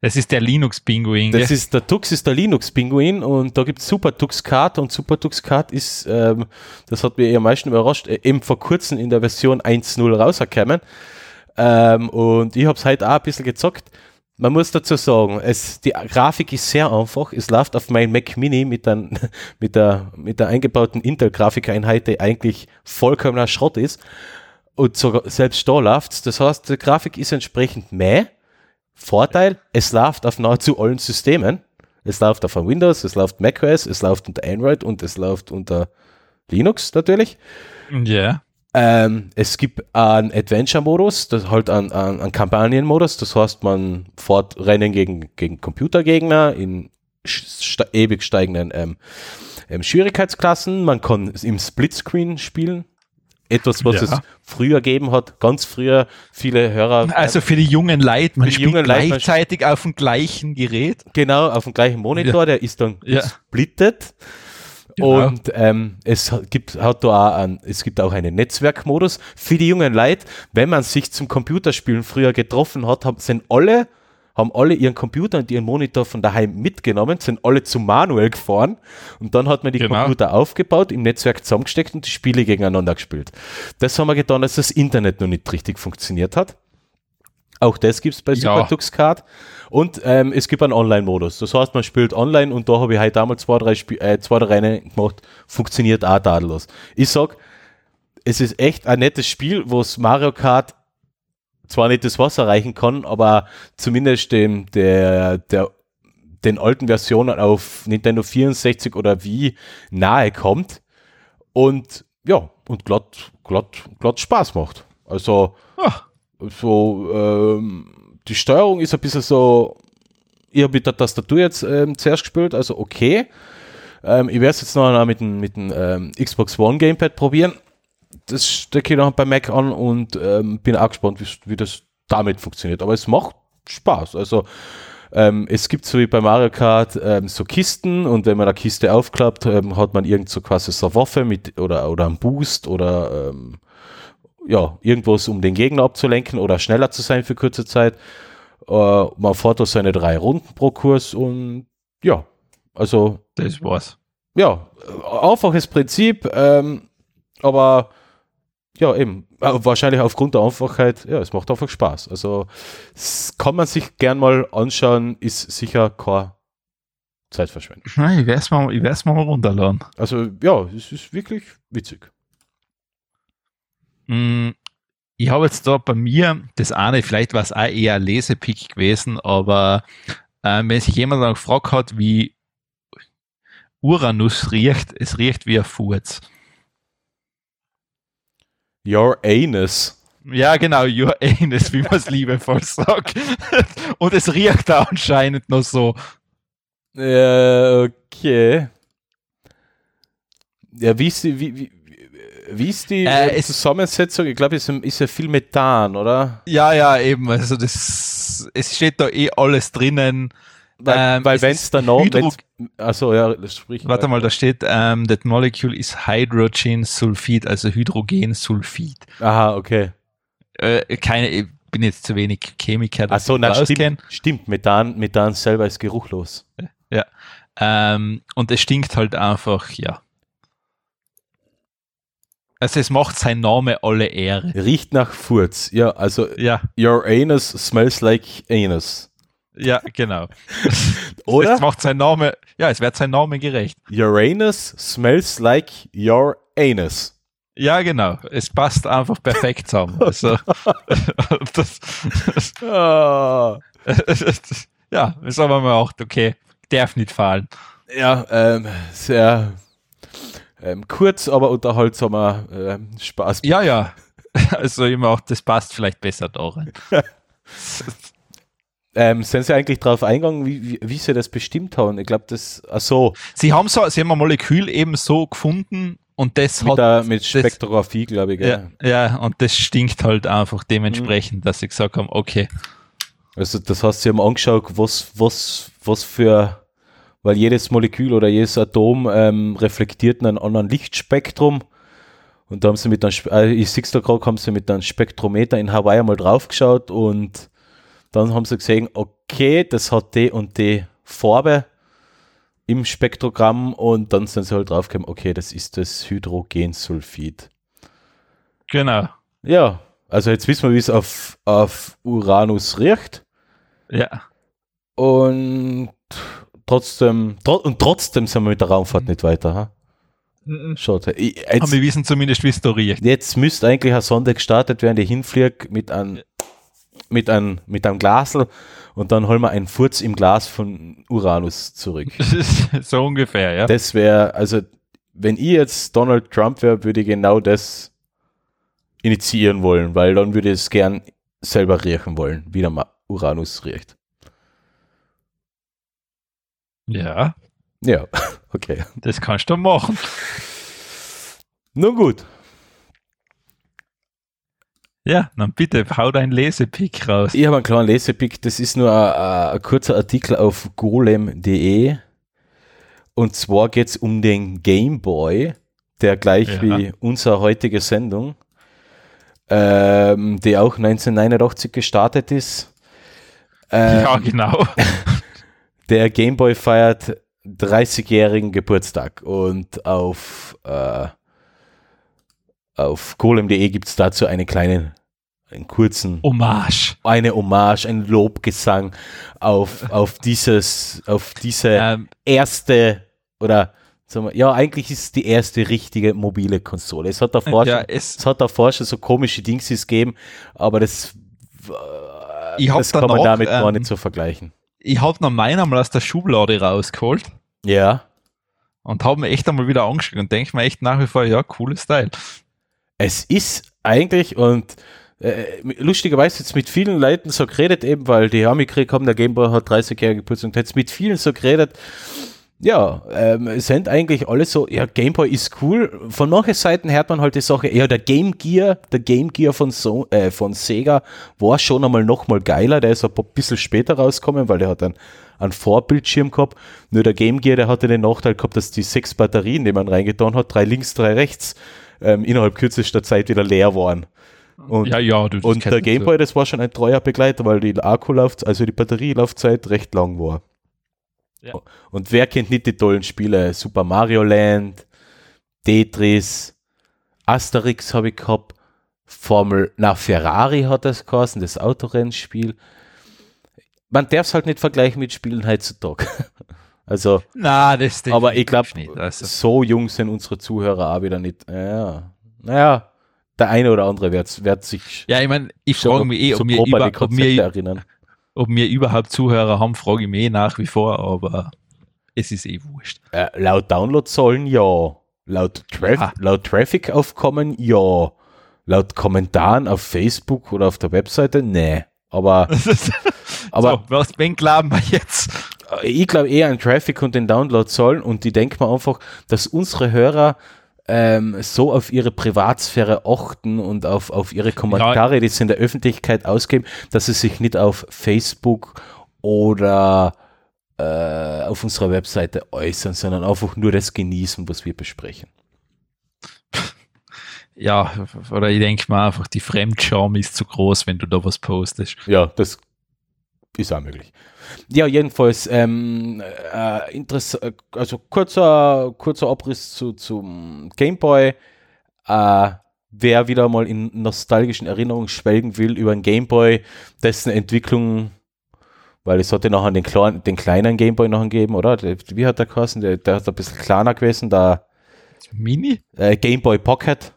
Das ist der Linux-Pinguin. Das ist der Tux ist der Linux-Pinguin und da gibt es Super Tux Kart und Super Tux Kart ist, ähm, das hat eher am meisten überrascht, äh, eben vor kurzem in der Version 1.0 rausgekommen. Ähm, und ich habe es heute auch ein bisschen gezockt. Man muss dazu sagen, es, die Grafik ist sehr einfach. Es läuft auf meinem Mac Mini mit, ein, mit, der, mit der eingebauten Intel-Grafikeinheit, die eigentlich vollkommener Schrott ist. Und sogar selbst da läuft Das heißt, die Grafik ist entsprechend mehr. Vorteil, es läuft auf nahezu allen Systemen. Es läuft auf Windows, es läuft macOS, es läuft unter Android und es läuft unter Linux natürlich. Ja. Yeah. Ähm, es gibt einen Adventure-Modus, das halt einen, einen, einen Kampagnen-Modus, das heißt, man fährt Rennen gegen, gegen Computergegner in st ewig steigenden ähm, ähm, Schwierigkeitsklassen. Man kann im Splitscreen spielen. Etwas, was ja. es früher gegeben hat, ganz früher viele Hörer. Also für die jungen Leute, man spielt gleichzeitig Leute, auf dem gleichen Gerät. Genau, auf dem gleichen Monitor, ja. der ist dann ja. gesplittet. Genau. Und ähm, es gibt, hat da auch ein, es gibt auch einen Netzwerkmodus für die jungen Leute. Wenn man sich zum Computerspielen früher getroffen hat, haben, sind alle, haben alle ihren Computer und ihren Monitor von daheim mitgenommen, sind alle zu Manuel gefahren und dann hat man die genau. Computer aufgebaut, im Netzwerk zusammengesteckt und die Spiele gegeneinander gespielt. Das haben wir getan, als das Internet noch nicht richtig funktioniert hat. Auch das gibt es bei ja. SuperTux Card. Und ähm, es gibt einen Online-Modus. Das heißt, man spielt online und da habe ich halt damals zwei, drei, Sp äh, zwei, drei Rennen gemacht. Funktioniert auch tadellos. Ich sag, es ist echt ein nettes Spiel, wo es Mario Kart zwar nicht das Wasser reichen kann, aber zumindest dem, der, der, den alten Versionen auf Nintendo 64 oder wie nahe kommt. Und ja, und glatt, glatt, glatt Spaß macht. Also, Ach so, ähm, die Steuerung ist ein bisschen so, ich habe mit der Tastatur jetzt ähm, zuerst gespielt, also okay. Ähm, ich werde es jetzt noch mit dem, mit dem ähm, Xbox One Gamepad probieren. Das stecke ich noch bei Mac an und ähm, bin auch gespannt, wie, wie, das damit funktioniert. Aber es macht Spaß. Also ähm, es gibt so wie bei Mario Kart ähm, so Kisten und wenn man eine Kiste aufklappt, hat man irgend so quasi so eine Waffe mit oder, oder einen Boost oder ja, irgendwas, um den Gegner abzulenken oder schneller zu sein für kurze Zeit. Äh, man fährt da seine drei Runden pro Kurs und ja, also. Das war's. Ja, einfaches Prinzip, ähm, aber ja, eben, äh, wahrscheinlich aufgrund der Einfachheit, ja, es macht einfach Spaß. Also, kann man sich gern mal anschauen, ist sicher kein Zeitverschwendung. Nein, ich werde es mal, mal runterladen. Also ja, es ist wirklich witzig. Mm, ich habe jetzt da bei mir das eine, vielleicht war es auch eher ein Lesepick gewesen, aber äh, wenn sich jemand dann gefragt hat, wie Uranus riecht, es riecht wie ein Furz. Your anus. Ja, genau, your anus, wie man es liebevoll sagt. Und es riecht da anscheinend noch so. Ja, okay. Ja, wie wie, wie, wie ist die äh, Zusammensetzung? Ich glaube, es ist ja viel Methan, oder? Ja, ja, eben. Also das, es steht da eh alles drinnen. Weil, ähm, weil wenn es dann noch, also ja, sprich. Warte mal, da steht, um, ähm, that molecule is Hydrogen Sulfid, also Hydrogensulfid. Aha, okay. Äh, keine, ich bin jetzt zu wenig Chemiker. Achso, na, stimmt, stimmt, Methan, Methan selber ist geruchlos. Ja. Ähm, und es stinkt halt einfach, ja. Also es macht sein Name alle Ehre. Riecht nach Furz. Ja, also ja. Your anus smells like anus. Ja, genau. Oder? Es macht sein Name, ja, es wird sein Name gerecht. Uranus smells like your anus. Ja, genau. Es passt einfach perfekt zusammen. Also, das, oh. ja, das haben wir mal auch, okay, darf nicht fallen. Ja, ähm, sehr ähm, kurz, aber unterhaltsamer ähm, Spaß. Ja, ja. Also immer auch, das passt vielleicht besser da rein. Ähm, sind Sie eigentlich darauf eingegangen, wie, wie, wie, Sie das bestimmt haben? Ich glaube, das, ach so. Sie haben so, Sie haben ein Molekül eben so gefunden und das mit hat. Der, mit Spektrographie, glaube ich. Ja, ja, und das stinkt halt einfach dementsprechend, mhm. dass Sie gesagt haben, okay. Also, das heißt, Sie haben angeschaut, was, was, was für, weil jedes Molekül oder jedes Atom ähm, reflektiert einen anderen Lichtspektrum. Und da haben sie mit einem, äh, ich sehe da gerade, haben sie mit einem Spektrometer in Hawaii mal draufgeschaut und dann haben sie gesehen, okay, das hat die und die Farbe im Spektrogramm und dann sind sie halt draufgekommen, okay, das ist das Hydrogensulfid. Genau. Ja, also jetzt wissen wir, wie es auf, auf Uranus riecht. Ja. Und trotzdem, tro und trotzdem sind wir mit der Raumfahrt mhm. nicht weiter. Ha? Mhm. Schaut, jetzt, Aber wir wissen zumindest, wie es da riecht. Jetzt müsste eigentlich eine Sonde gestartet werden, die hinfliegt mit einem mit einem, mit einem Glasel und dann holen wir einen Furz im Glas von Uranus zurück. so ungefähr, ja. Das wäre, also, wenn ich jetzt Donald Trump wäre, würde ich genau das initiieren wollen, weil dann würde ich es gern selber riechen wollen, wie der Uranus riecht. Ja. Ja, okay. Das kannst du machen. Nun gut. Ja, dann bitte, hau deinen Lesepick raus. Ich habe einen kleinen Lesepick, das ist nur ein, ein kurzer Artikel auf golem.de. Und zwar geht es um den Game Boy, der gleich ja. wie unsere heutige Sendung, ähm, die auch 1989 gestartet ist. Ähm, ja, genau. Der Game Boy feiert 30-jährigen Geburtstag und auf äh, auf golem.de gibt es dazu eine kleine, einen kurzen Hommage. Eine Hommage, ein Lobgesang auf, auf dieses, auf diese ähm, erste oder wir, ja, eigentlich ist es die erste richtige mobile Konsole. Es hat davor, ja, schon, es, es, hat davor schon so komische Dings gegeben, aber das, ich das kann man damit ähm, gar nicht so vergleichen. Ich habe noch meinen mal aus der Schublade rausgeholt. Ja. Und habe mir echt einmal wieder angeschaut und denke mir echt nach wie vor, ja, cooles Teil es ist eigentlich und äh, lustigerweise jetzt mit vielen Leuten so geredet, eben weil die haben gekriegt haben, der Gameboy hat 30-jährige Geburtstag, jetzt mit vielen so geredet, ja, ähm, sind eigentlich alle so, ja, Gameboy ist cool. Von manchen Seiten hört man halt die Sache, ja, der Game Gear, der Game Gear von, so äh, von Sega war schon einmal noch mal geiler, der ist ein bisschen später rausgekommen, weil der hat einen, einen Vorbildschirm gehabt. Nur der Game Gear, der hatte den Nachteil gehabt, dass die sechs Batterien, die man reingetan hat, drei links, drei rechts, ähm, innerhalb kürzester Zeit wieder leer waren. Und, ja, ja, du, und der Gameboy, das war schon ein treuer Begleiter, weil die Akkulaufzeit, also die Batterielaufzeit recht lang war. Ja. Und wer kennt nicht die tollen Spiele? Super Mario Land, Tetris, Asterix habe ich gehabt, Formel, na, Ferrari hat das geheißen, das Autorennspiel. Man darf es halt nicht vergleichen mit Spielen heutzutage. Also, Na, das aber ich glaube, also. so jung sind unsere Zuhörer auch wieder nicht. Ja, naja, der eine oder andere wird, wird sich. Ja, ich meine, ich frage mich eh, ob, wir über, ob, wir, erinnern. Ob wir überhaupt Zuhörer haben, frage ich mich eh nach wie vor, aber es ist eh wurscht. Äh, laut Downloadzahlen ja. Laut, Traf ah. laut Traffic-Aufkommen ja. Laut Kommentaren auf Facebook oder auf der Webseite, nee. Aber, aber so, was glauben wir jetzt? Ich glaube eher an Traffic und den Downloadzahlen und ich denke mir einfach, dass unsere Hörer ähm, so auf ihre Privatsphäre achten und auf, auf ihre Kommentare, die sie in der Öffentlichkeit ausgeben, dass sie sich nicht auf Facebook oder äh, auf unserer Webseite äußern, sondern einfach nur das genießen, was wir besprechen. Ja, oder ich denke mal einfach, die Fremdscham ist zu groß, wenn du da was postest. Ja, das ist auch möglich. Ja, jedenfalls, ähm, äh, interessant, also kurzer, kurzer Abriss zu, zum Gameboy. Äh, wer wieder mal in nostalgischen Erinnerungen schwelgen will über ein Gameboy, dessen Entwicklung weil es hatte noch den, kleinen, den kleinen Gameboy noch gegeben, oder? Wie hat der geheißen? Der, der hat ein bisschen kleiner gewesen, da. Mini? Äh, Gameboy Pocket.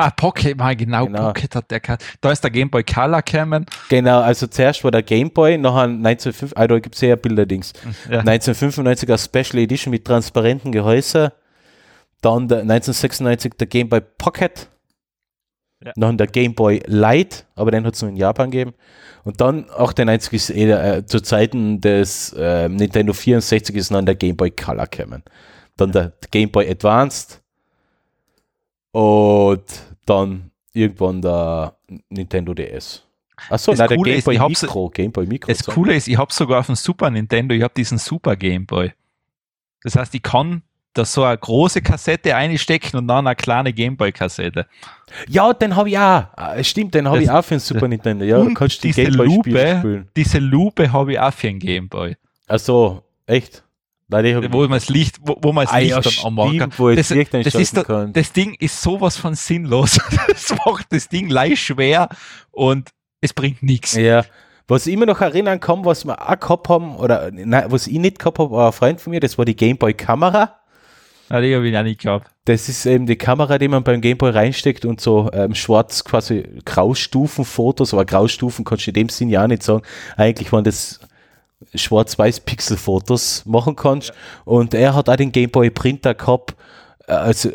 Ah, Pocket, mal genau, genau, Pocket hat der Da ist der Gameboy Color gekommen. Genau, also zuerst war der Gameboy, nachher 1905, also da gibt es ja Bilderdings. Ja. 1995er Special Edition mit transparenten Gehäuse. Dann der 1996 der Gameboy Pocket. Ja. Noch der Gameboy Light, aber den hat es nur in Japan gegeben. Und dann auch der einzige ist eh, äh, zu Zeiten des äh, Nintendo 64 ist dann der Game Boy Color gekommen. Dann der Game Boy Advanced und dann irgendwann der Nintendo DS. Achso, nein, der Game Boy ist, Micro, Game Boy Micro. Das Coole ist, ich habe sogar auf dem Super Nintendo, ich habe diesen Super Game Boy. Das heißt, ich kann da so eine große Kassette einstecken und dann eine kleine Gameboy-Kassette. Ja, den habe ich auch. Ah, stimmt, den habe ich auch für den Super Nintendo. Ja, kannst du die diese Lupe, spielen. Diese Lupe habe ich auch für den Gameboy. Ach so, echt? Nein, wo man das Licht, wo, wo man das ah, Licht ja, dann anmachen kann. Das, das, ist da, das Ding ist sowas von sinnlos. das macht das Ding leicht schwer und es bringt nichts. Ja. Was ich immer noch erinnern kann, was wir auch gehabt haben, oder nein, was ich nicht gehabt habe, war ein Freund von mir, das war die Gameboy Kamera. Ah, die habe ich auch nicht gehabt. Das ist eben die Kamera, die man beim Gameboy reinsteckt und so ähm, schwarz quasi Graustufenfotos, aber Graustufen kannst du in dem Sinn ja auch nicht sagen. Eigentlich waren das Schwarz-Weiß-Pixel-Fotos machen kannst. Ja. Und er hat auch den Gameboy Printer gehabt, äh, also,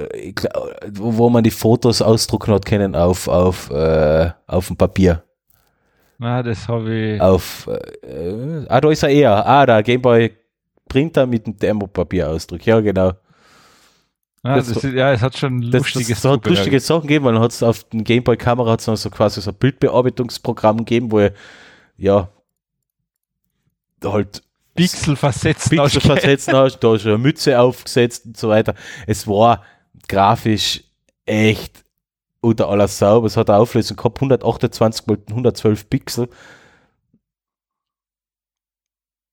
wo man die Fotos ausdrucken hat können auf, auf, äh, auf dem Papier. Na, das habe ich. Auf, äh, ah, da ist er eher. Ah, der Gameboy Printer mit dem Thermopapierausdruck. Ja, genau. Ja, das, das, ja, es hat schon lustige, das, das hat lustige Sachen gegeben, weil dann hat es auf den Gameboy-Kamera hat es so quasi so ein Bildbearbeitungsprogramm gegeben, wo er, ja, halt Pixel versetzt Pixel versetzt hast, da hast du eine Mütze aufgesetzt und so weiter. Es war grafisch echt unter aller Sau. Es hat eine Auflösung gehabt, 128 mal 112 Pixel.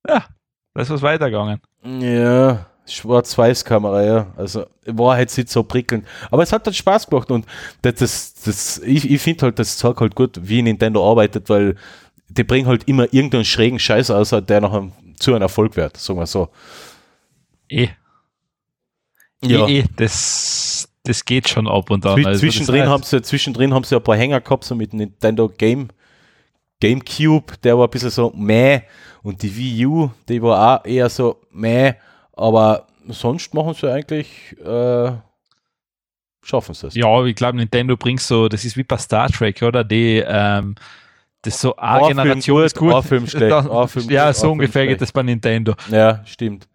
Ja, da ist was weitergegangen. Ja, Schwarz-Weiß-Kamera, ja. Also war halt nicht so prickelnd. Aber es hat dann Spaß gemacht und das, das, das ich, ich finde halt, das zeigt halt gut, wie Nintendo arbeitet, weil die bringen halt immer irgendeinen schrägen Scheiß aus, der noch zu einem Erfolg wird, sagen wir so. Eh. Ja. Eh, eh, das, das geht schon ab und an. Also zwischendrin, haben sie, zwischendrin haben sie ein paar Hänger gehabt, so mit Nintendo Game, Gamecube, der war ein bisschen so meh und die Wii U, die war auch eher so meh aber sonst machen sie eigentlich, äh, schaffen sie es. Ja, ich glaube, Nintendo bringt so, das ist wie bei Star Trek, oder? Die, ähm, das ist so eine Generation ist gut. A-Film schlecht. A-Film ja, so ungefähr geht das bei Nintendo. Ja, stimmt.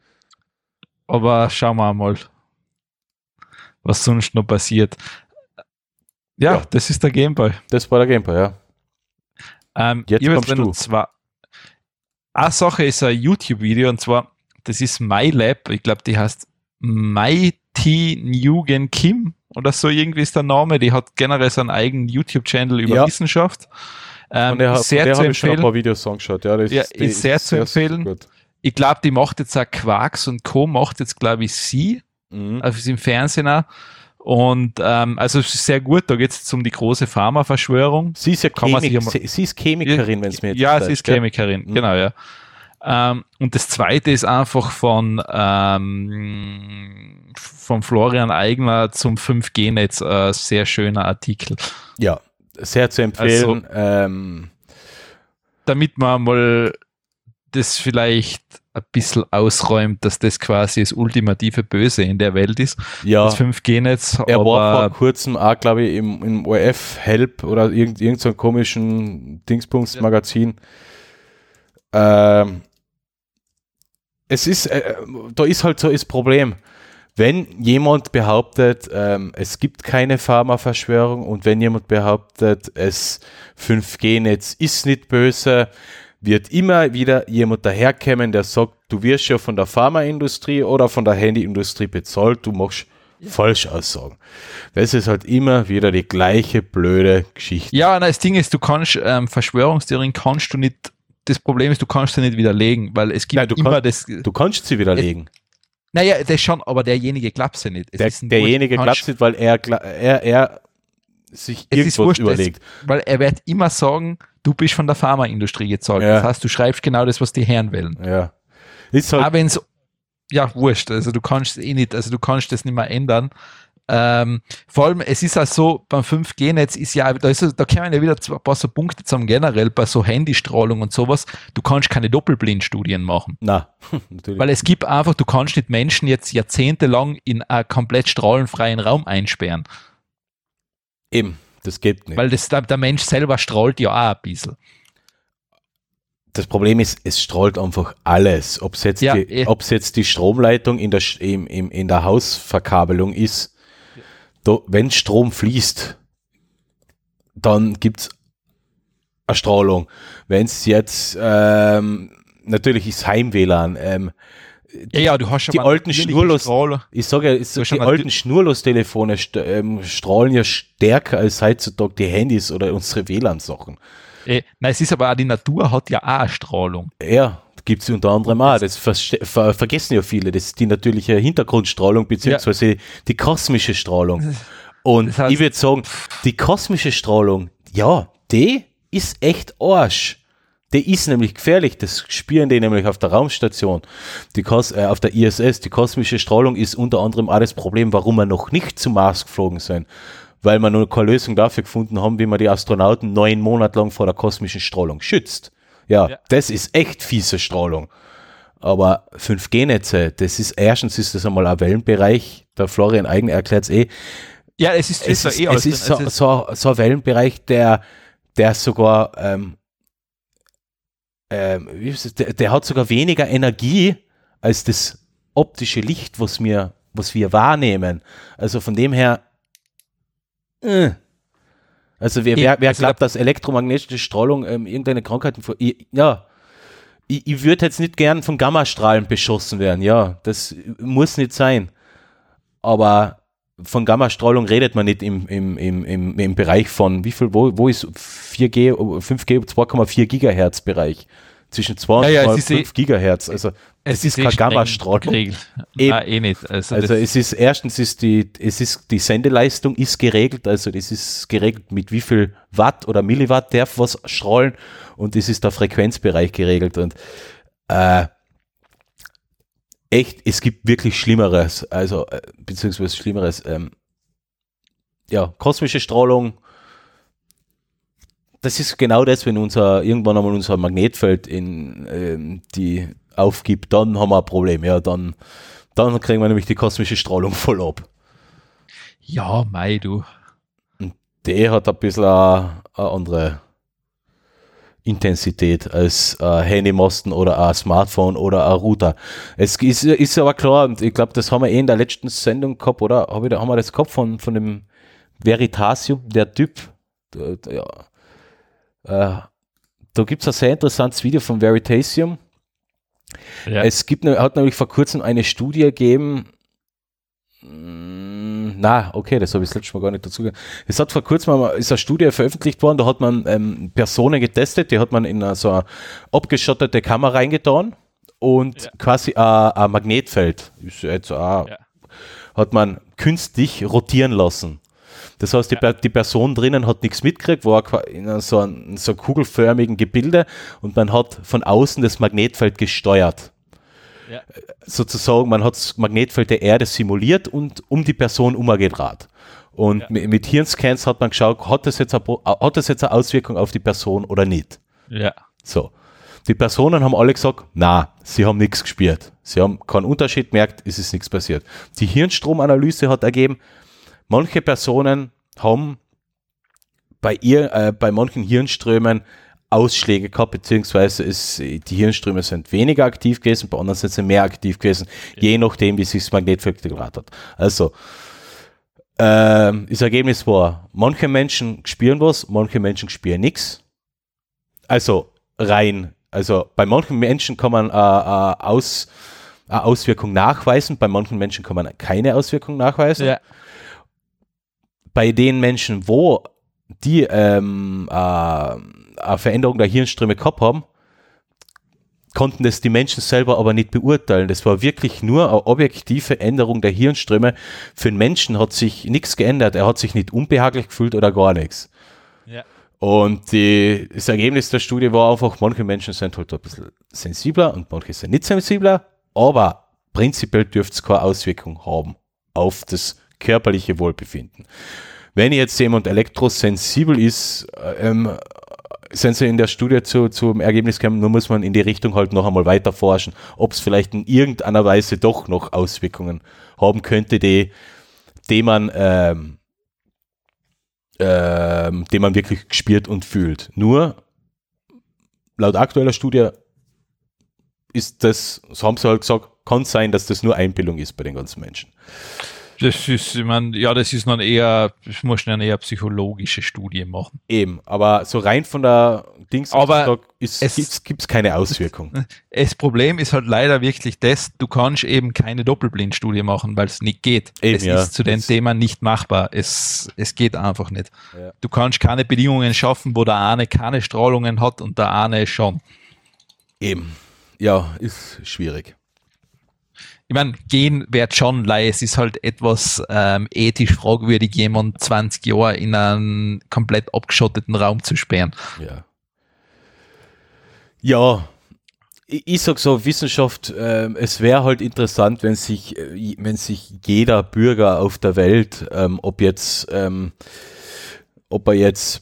Aber schauen wir mal, was sonst noch passiert. Ja, ja. das ist der Gameboy. Das war der Gameboy, ja. Ähm, Jetzt kommst du. Zwar, eine Sache ist ein YouTube-Video und zwar das ist MyLab, ich glaube, die heißt Mighty Nguyen Kim oder so irgendwie ist der Name. Die hat generell so einen eigenen YouTube-Channel über ja. Wissenschaft. Ähm, der, sehr der habe ich schon ein paar Videos angeschaut. Ja, das ja, ist, ist sehr ist zu empfehlen. Sehr ich glaube, die macht jetzt auch Quarks und Co. macht jetzt, glaube ich, sie. Mhm. Also im Fernsehen auch. Und ähm, also es ist sehr gut, da geht es um die große Pharmaverschwörung. Sie ist ja Chemik sie, sie, ist Chemikerin, wenn es mir jetzt Ja, sie ist Chemikerin, mhm. genau, ja. Ähm, und das zweite ist einfach von, ähm, von Florian Eigner zum 5G-Netz, äh, sehr schöner Artikel. Ja, sehr zu empfehlen. Also, ähm, damit man mal das vielleicht ein bisschen ausräumt, dass das quasi das ultimative Böse in der Welt ist. Ja. Das 5G-Netz. Er war vor kurzem auch, glaube ich, im, im ORF-Help oder irgendeinem irgend so komischen Dingsbums-Magazin. Ja. Ähm, es ist, äh, da ist halt so das Problem. Wenn jemand behauptet, ähm, es gibt keine Pharmaverschwörung und wenn jemand behauptet, es 5G-Netz ist nicht böse, wird immer wieder jemand daherkommen, der sagt, du wirst ja von der Pharmaindustrie oder von der Handyindustrie bezahlt, du machst ja. Falschaussagen. Das ist halt immer wieder die gleiche blöde Geschichte. Ja, das Ding ist, du kannst ähm, Verschwörungstheorien kannst du nicht, das Problem ist, du kannst sie nicht widerlegen, weil es gibt Nein, du immer kann, das. Du kannst sie widerlegen. Es, naja, das schon, aber derjenige glaubt sie nicht. Der, derjenige glaubt sie nicht, weil er, er, er sich irgendwas überlegt. Es, weil er wird immer sagen, du bist von der Pharmaindustrie gezeugt. Ja. Das heißt, du schreibst genau das, was die Herren wollen. Ja. Ist halt Aber wenn es, ja, wurscht, also du kannst eh nicht, also du kannst das nicht mehr ändern. Ähm, vor allem, es ist auch so, beim 5G-Netz ist ja, da, ist, da kommen ja wieder ein paar so Punkte zum generell bei so Handystrahlung und sowas. Du kannst keine Doppelblindstudien machen. Na, natürlich. Weil es gibt einfach, du kannst nicht Menschen jetzt jahrzehntelang in einen komplett strahlenfreien Raum einsperren. Eben. Das geht nicht. Weil das, der, Mensch selber strahlt ja auch ein bisschen. Das Problem ist, es strahlt einfach alles. Ob es jetzt, ja, die, eh. jetzt die Stromleitung in der, im, in der Hausverkabelung ist, da, wenn Strom fließt, dann gibt es eine Strahlung. Wenn es jetzt, ähm, natürlich ist Heim-WLAN, ähm, ja, ja, du hast die alten Schnurlos, ich sage ja, ist, die alten Schnurlos-Telefone st ähm, strahlen ja stärker als heutzutage die Handys oder unsere WLAN-Sachen. Äh, nein, es ist aber auch, die Natur hat ja auch eine Strahlung. Ja, gibt es unter anderem auch. Das ver vergessen ja viele. Das ist die natürliche Hintergrundstrahlung beziehungsweise ja. die kosmische Strahlung. Und das heißt, ich würde sagen, die kosmische Strahlung, ja, die ist echt Arsch. Der ist nämlich gefährlich, das spüren die nämlich auf der Raumstation, die Kos äh, auf der ISS. Die kosmische Strahlung ist unter anderem auch das Problem, warum wir noch nicht zum Mars geflogen sind. Weil wir noch keine Lösung dafür gefunden haben, wie man die Astronauten neun Monate lang vor der kosmischen Strahlung schützt. Ja, ja. das ist echt fiese Strahlung. Aber 5G-Netze, das ist erstens ist das einmal ein Wellenbereich, der Florian Eigen erklärt es eh. Ja, es ist, es ist, eh es ist so, so, so ein Wellenbereich, der, der sogar ähm, ähm, der, der, hat sogar weniger Energie als das optische Licht, was wir, was wir wahrnehmen. Also von dem her, äh. Also wer, wer, wer also glaubt, dass elektromagnetische Strahlung ähm, irgendeine Krankheit, ja, ich, ich würde jetzt nicht gern von Gammastrahlen beschossen werden, ja, das muss nicht sein. Aber von Gammastrahlung redet man nicht im, im, im, im, im Bereich von, wie viel, wo, wo ist 4G, 5G, 2,4 Gigahertz Bereich? Zwischen 2 und ja, ja, 5 eh, Gigahertz. Also, es, ist, ist eh Gammastrahlung. Ah, eh nicht. Also, also es ist, erstens ist die, es ist, die Sendeleistung ist geregelt, also es ist geregelt, mit wie viel Watt oder Milliwatt darf was strahlen und es ist der Frequenzbereich geregelt und, äh, echt, es gibt wirklich Schlimmeres, also äh, beziehungsweise Schlimmeres. Ähm, ja, kosmische Strahlung. Das ist genau das, wenn unser irgendwann einmal unser Magnetfeld in ähm, die aufgibt, dann haben wir ein Problem. Ja, dann, dann kriegen wir nämlich die kosmische Strahlung voll ab. Ja, mei, du. Und der hat ein bisschen eine, eine andere Intensität als äh, Handymasten oder ein Smartphone oder ein Router. Es ist, ist aber klar, und ich glaube, das haben wir eh in der letzten Sendung gehabt, oder? Hab ich, haben wir das gehabt von, von dem Veritasium, der Typ? Ja. Äh, da gibt es ein sehr interessantes Video von Veritasium. Ja. Es gibt, hat nämlich vor kurzem eine Studie gegeben, na, okay, das habe ich das letzte Mal gar nicht dazu gesagt. Es hat vor kurzem mal, ist eine Studie veröffentlicht worden, da hat man ähm, Personen getestet, die hat man in so eine abgeschottete Kammer reingetan und ja. quasi ein Magnetfeld, ist jetzt auch, ja. hat man künstlich rotieren lassen. Das heißt, die, die Person drinnen hat nichts mitgekriegt, war in so einem so kugelförmigen Gebilde und man hat von außen das Magnetfeld gesteuert. Ja. Sozusagen, man hat das Magnetfeld der Erde simuliert und um die Person umgedraht. Und ja. mit Hirnscans hat man geschaut, hat das, jetzt eine, hat das jetzt eine Auswirkung auf die Person oder nicht? Ja. So. Die Personen haben alle gesagt, na, sie haben nichts gespürt. Sie haben keinen Unterschied gemerkt, es ist nichts passiert. Die Hirnstromanalyse hat ergeben, manche Personen haben bei ihr, äh, bei manchen Hirnströmen Ausschläge gehabt, beziehungsweise ist, die Hirnströme sind weniger aktiv gewesen, bei anderen sind sie mehr aktiv gewesen, ja. je nachdem, wie sich das Magnetfeld gedraht hat. Also, äh, das Ergebnis war, manche Menschen spüren was, manche Menschen spüren nichts. Also rein, also bei manchen Menschen kann man äh, äh, aus, eine Auswirkung nachweisen, bei manchen Menschen kann man keine Auswirkung nachweisen. Ja. Bei den Menschen, wo die ähm, äh, eine Veränderung der Hirnströme gehabt haben, konnten das die Menschen selber aber nicht beurteilen. Das war wirklich nur eine objektive Änderung der Hirnströme. Für den Menschen hat sich nichts geändert. Er hat sich nicht unbehaglich gefühlt oder gar nichts. Ja. Und die, das Ergebnis der Studie war einfach, manche Menschen sind halt ein bisschen sensibler und manche sind nicht sensibler, aber prinzipiell dürfte es keine Auswirkung haben auf das körperliche Wohlbefinden. Wenn jetzt jemand elektrosensibel ist, äh, ähm, sind sie in der Studie zu, zum Ergebnis gekommen, nur muss man in die Richtung halt noch einmal weiter forschen, ob es vielleicht in irgendeiner Weise doch noch Auswirkungen haben könnte, die, die man, ähm, ähm, die man wirklich spürt und fühlt. Nur, laut aktueller Studie ist das, so haben sie halt gesagt, kann sein, dass das nur Einbildung ist bei den ganzen Menschen. Das ist, ich meine, ja, das ist dann eher, das muss dann eher psychologische Studien machen. Eben, aber so rein von der Dings aber ist, es gibt es keine Auswirkung. Das Problem ist halt leider wirklich das, du kannst eben keine Doppelblindstudie machen, weil es nicht geht. Eben, es ja, ist zu dem Thema nicht machbar. Es, es geht einfach nicht. Ja. Du kannst keine Bedingungen schaffen, wo der eine keine Strahlungen hat und der eine schon. Eben. Ja, ist schwierig ich meine, gehen wird schon lei. Es ist halt etwas ähm, ethisch fragwürdig, jemand 20 Jahre in einen komplett abgeschotteten Raum zu sperren. Ja. Ja, ich, ich sag so, Wissenschaft, äh, es wäre halt interessant, wenn sich, äh, wenn sich jeder Bürger auf der Welt, ähm, ob jetzt, ähm, ob er jetzt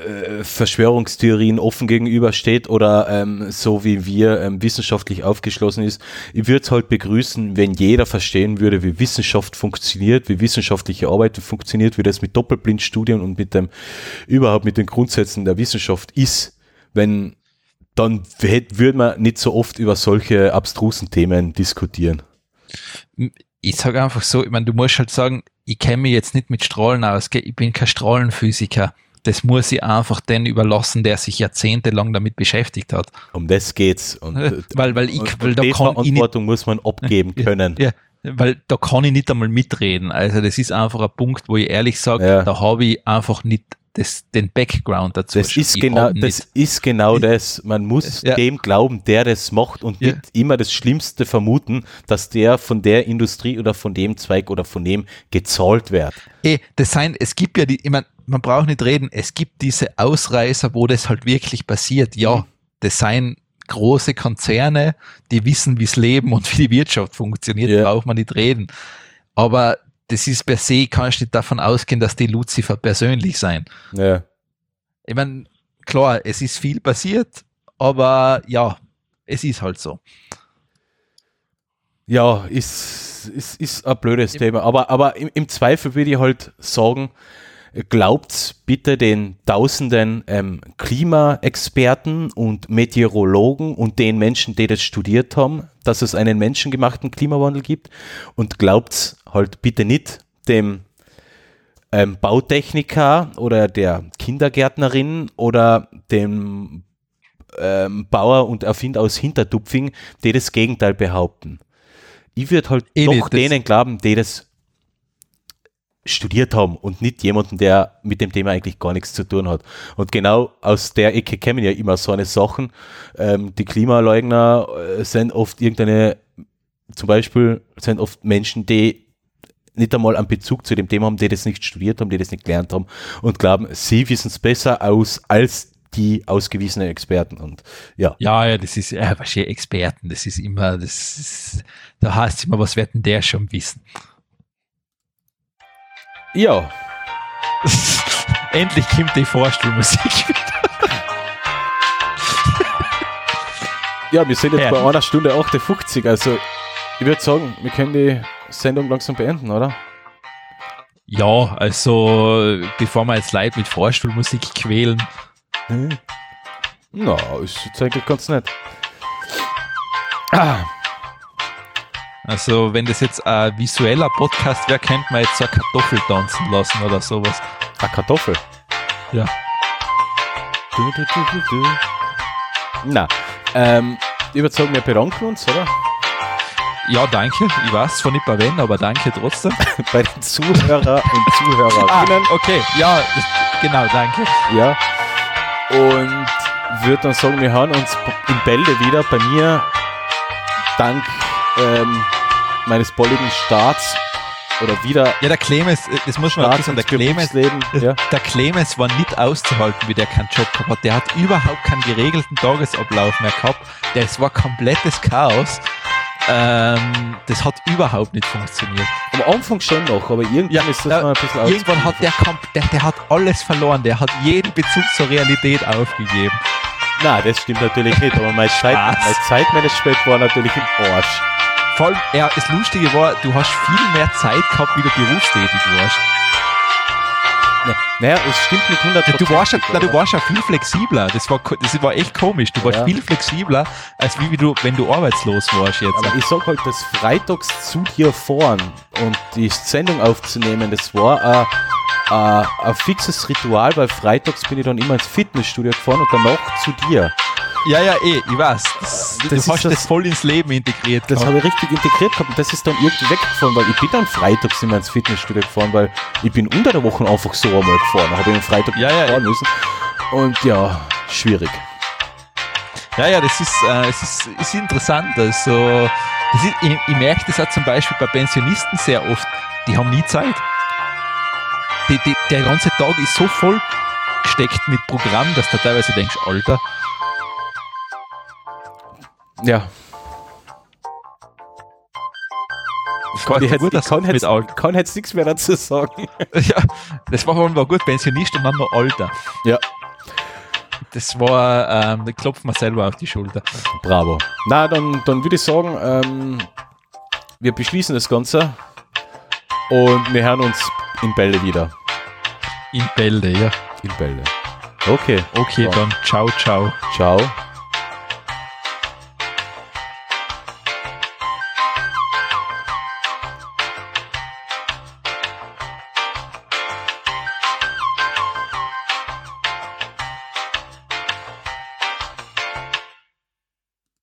äh, Verschwörungstheorien offen gegenübersteht oder ähm, so wie wir ähm, wissenschaftlich aufgeschlossen ist. Ich würde es halt begrüßen, wenn jeder verstehen würde, wie Wissenschaft funktioniert, wie wissenschaftliche Arbeit funktioniert, wie das mit Doppelblindstudien und mit dem überhaupt mit den Grundsätzen der Wissenschaft ist, wenn dann würde man nicht so oft über solche abstrusen Themen diskutieren. Ich sage einfach so, ich meine, du musst halt sagen, ich kenne mich jetzt nicht mit Strahlen aus, ich bin kein Strahlenphysiker das muss ich einfach den überlassen, der sich jahrzehntelang damit beschäftigt hat. Um das geht's. Und, weil, weil ich, weil da kann Verantwortung ich nicht, muss man abgeben können. Ja, weil da kann ich nicht einmal mitreden. Also das ist einfach ein Punkt, wo ich ehrlich sage, ja. da habe ich einfach nicht das, den Background dazu. Das ist genau, das ist genau das. Man muss ja. dem glauben, der das macht und ja. nicht immer das Schlimmste vermuten, dass der von der Industrie oder von dem Zweig oder von dem gezahlt wird. Eh, das sein, es gibt ja die, ich meine, man braucht nicht reden, es gibt diese Ausreißer, wo das halt wirklich passiert. Ja, mhm. das seien große Konzerne, die wissen, wie es Leben und wie die Wirtschaft funktioniert, ja. braucht man nicht reden. Aber das ist per se, kannst du nicht davon ausgehen, dass die Lucifer persönlich sein. Ja. Ich meine, klar, es ist viel passiert, aber ja, es ist halt so. Ja, ist, ist, ist ein blödes Im Thema. Aber, aber im, im Zweifel würde ich halt sagen, glaubt bitte den tausenden ähm, Klimaexperten und Meteorologen und den Menschen, die das studiert haben, dass es einen menschengemachten Klimawandel gibt und glaubt halt bitte nicht dem ähm, Bautechniker oder der Kindergärtnerin oder dem ähm, Bauer und Erfinder aus Hintertupfing, die das Gegenteil behaupten. Ich würde halt Ewig, doch denen glauben, die das studiert haben und nicht jemanden, der mit dem Thema eigentlich gar nichts zu tun hat. Und genau aus der Ecke kämen ja immer so eine Sachen. Ähm, die Klimaleugner äh, sind oft irgendeine, zum Beispiel sind oft Menschen, die nicht einmal einen Bezug zu dem Thema haben, die das nicht studiert haben, die das nicht gelernt haben und glauben, sie wissen es besser aus als die ausgewiesenen Experten und ja. Ja, ja, das ist, äh, was Experten, das ist immer, das ist, da heißt es immer, was wird denn der schon wissen? Ja. Endlich kommt die Vorstuhlmusik wieder. ja, wir sind jetzt ja. bei einer Stunde 58, also ich würde sagen, wir können die Sendung langsam beenden, oder? Ja, also bevor wir jetzt Leute mit Vorstuhlmusik quälen. Hm. Na, ist jetzt eigentlich ganz nett. Ah. Also, wenn das jetzt ein visueller Podcast wäre, könnte man jetzt so eine Kartoffel tanzen lassen oder sowas. Eine Kartoffel? Ja. Du, du, du, Na, ähm, ich würde sagen, wir bedanken uns, oder? Ja, danke. Ich weiß zwar nicht bei wen, aber danke trotzdem. bei den Zuhörer und Zuhörerinnen. Ah, okay, ja, genau, danke. Ja. Und würde dann sagen, wir hören uns in Bälde wieder. Bei mir, dank ähm, meines bolligen Starts oder wieder. Ja, der Clemens, das muss man sagen, der Clemens, ja. der Clemens war nicht auszuhalten, wie der keinen Job gehabt hat. Der hat überhaupt keinen geregelten Tagesablauf mehr gehabt. Das war komplettes Chaos. Ähm, das hat überhaupt nicht funktioniert. Am Anfang schon noch, aber irgendwann ja, ist das äh, mal ein bisschen Irgendwann hat der, der, der hat alles verloren, der hat jeden Bezug zur Realität aufgegeben. Na, das stimmt natürlich nicht, aber mein, Zeit, mein Zeitmanagement war natürlich im Arsch. Vor allem, ja, das Lustige war, du hast viel mehr Zeit gehabt, wie du berufstätig warst. Naja, es stimmt nicht 100%. Du warst, ja, du warst ja viel flexibler. Das war, das war echt komisch. Du warst ja. viel flexibler, als wie du, wenn du arbeitslos warst jetzt. Aber ich sag halt, das Freitags zu dir fahren und die Sendung aufzunehmen, das war ein, ein, ein fixes Ritual, weil freitags bin ich dann immer ins Fitnessstudio gefahren und danach zu dir. Ja, ja, eh, ich weiß. Das, das du hast das, das, voll ins Leben integriert. Das habe ich richtig integriert gehabt und das ist dann irgendwie weggefahren, weil ich bin dann freitags immer ins Fitnessstudio gefahren, weil ich bin unter der Woche einfach so einmal gefahren, habe ich am Freitag ja, ja, fahren müssen. Und ja, schwierig. Ja, ja, das ist, äh, es ist, ist interessant. Also, ist, ich, ich merke das auch zum Beispiel bei Pensionisten sehr oft, die haben nie Zeit. Die, die, der ganze Tag ist so voll gesteckt mit Programm, dass du teilweise denkst, Alter, ja. Kann jetzt nichts mehr dazu sagen. ja, das war, war gut, Pensionist und dann noch Alter. Ja. Das war, ähm, da klopft man selber auf die Schulter. Bravo. Na, dann, dann würde ich sagen, ähm, wir beschließen das Ganze und wir hören uns in Bälde wieder. In Bälde, ja. In Bälde. Okay. Okay, dann ciao, ciao. Ciao.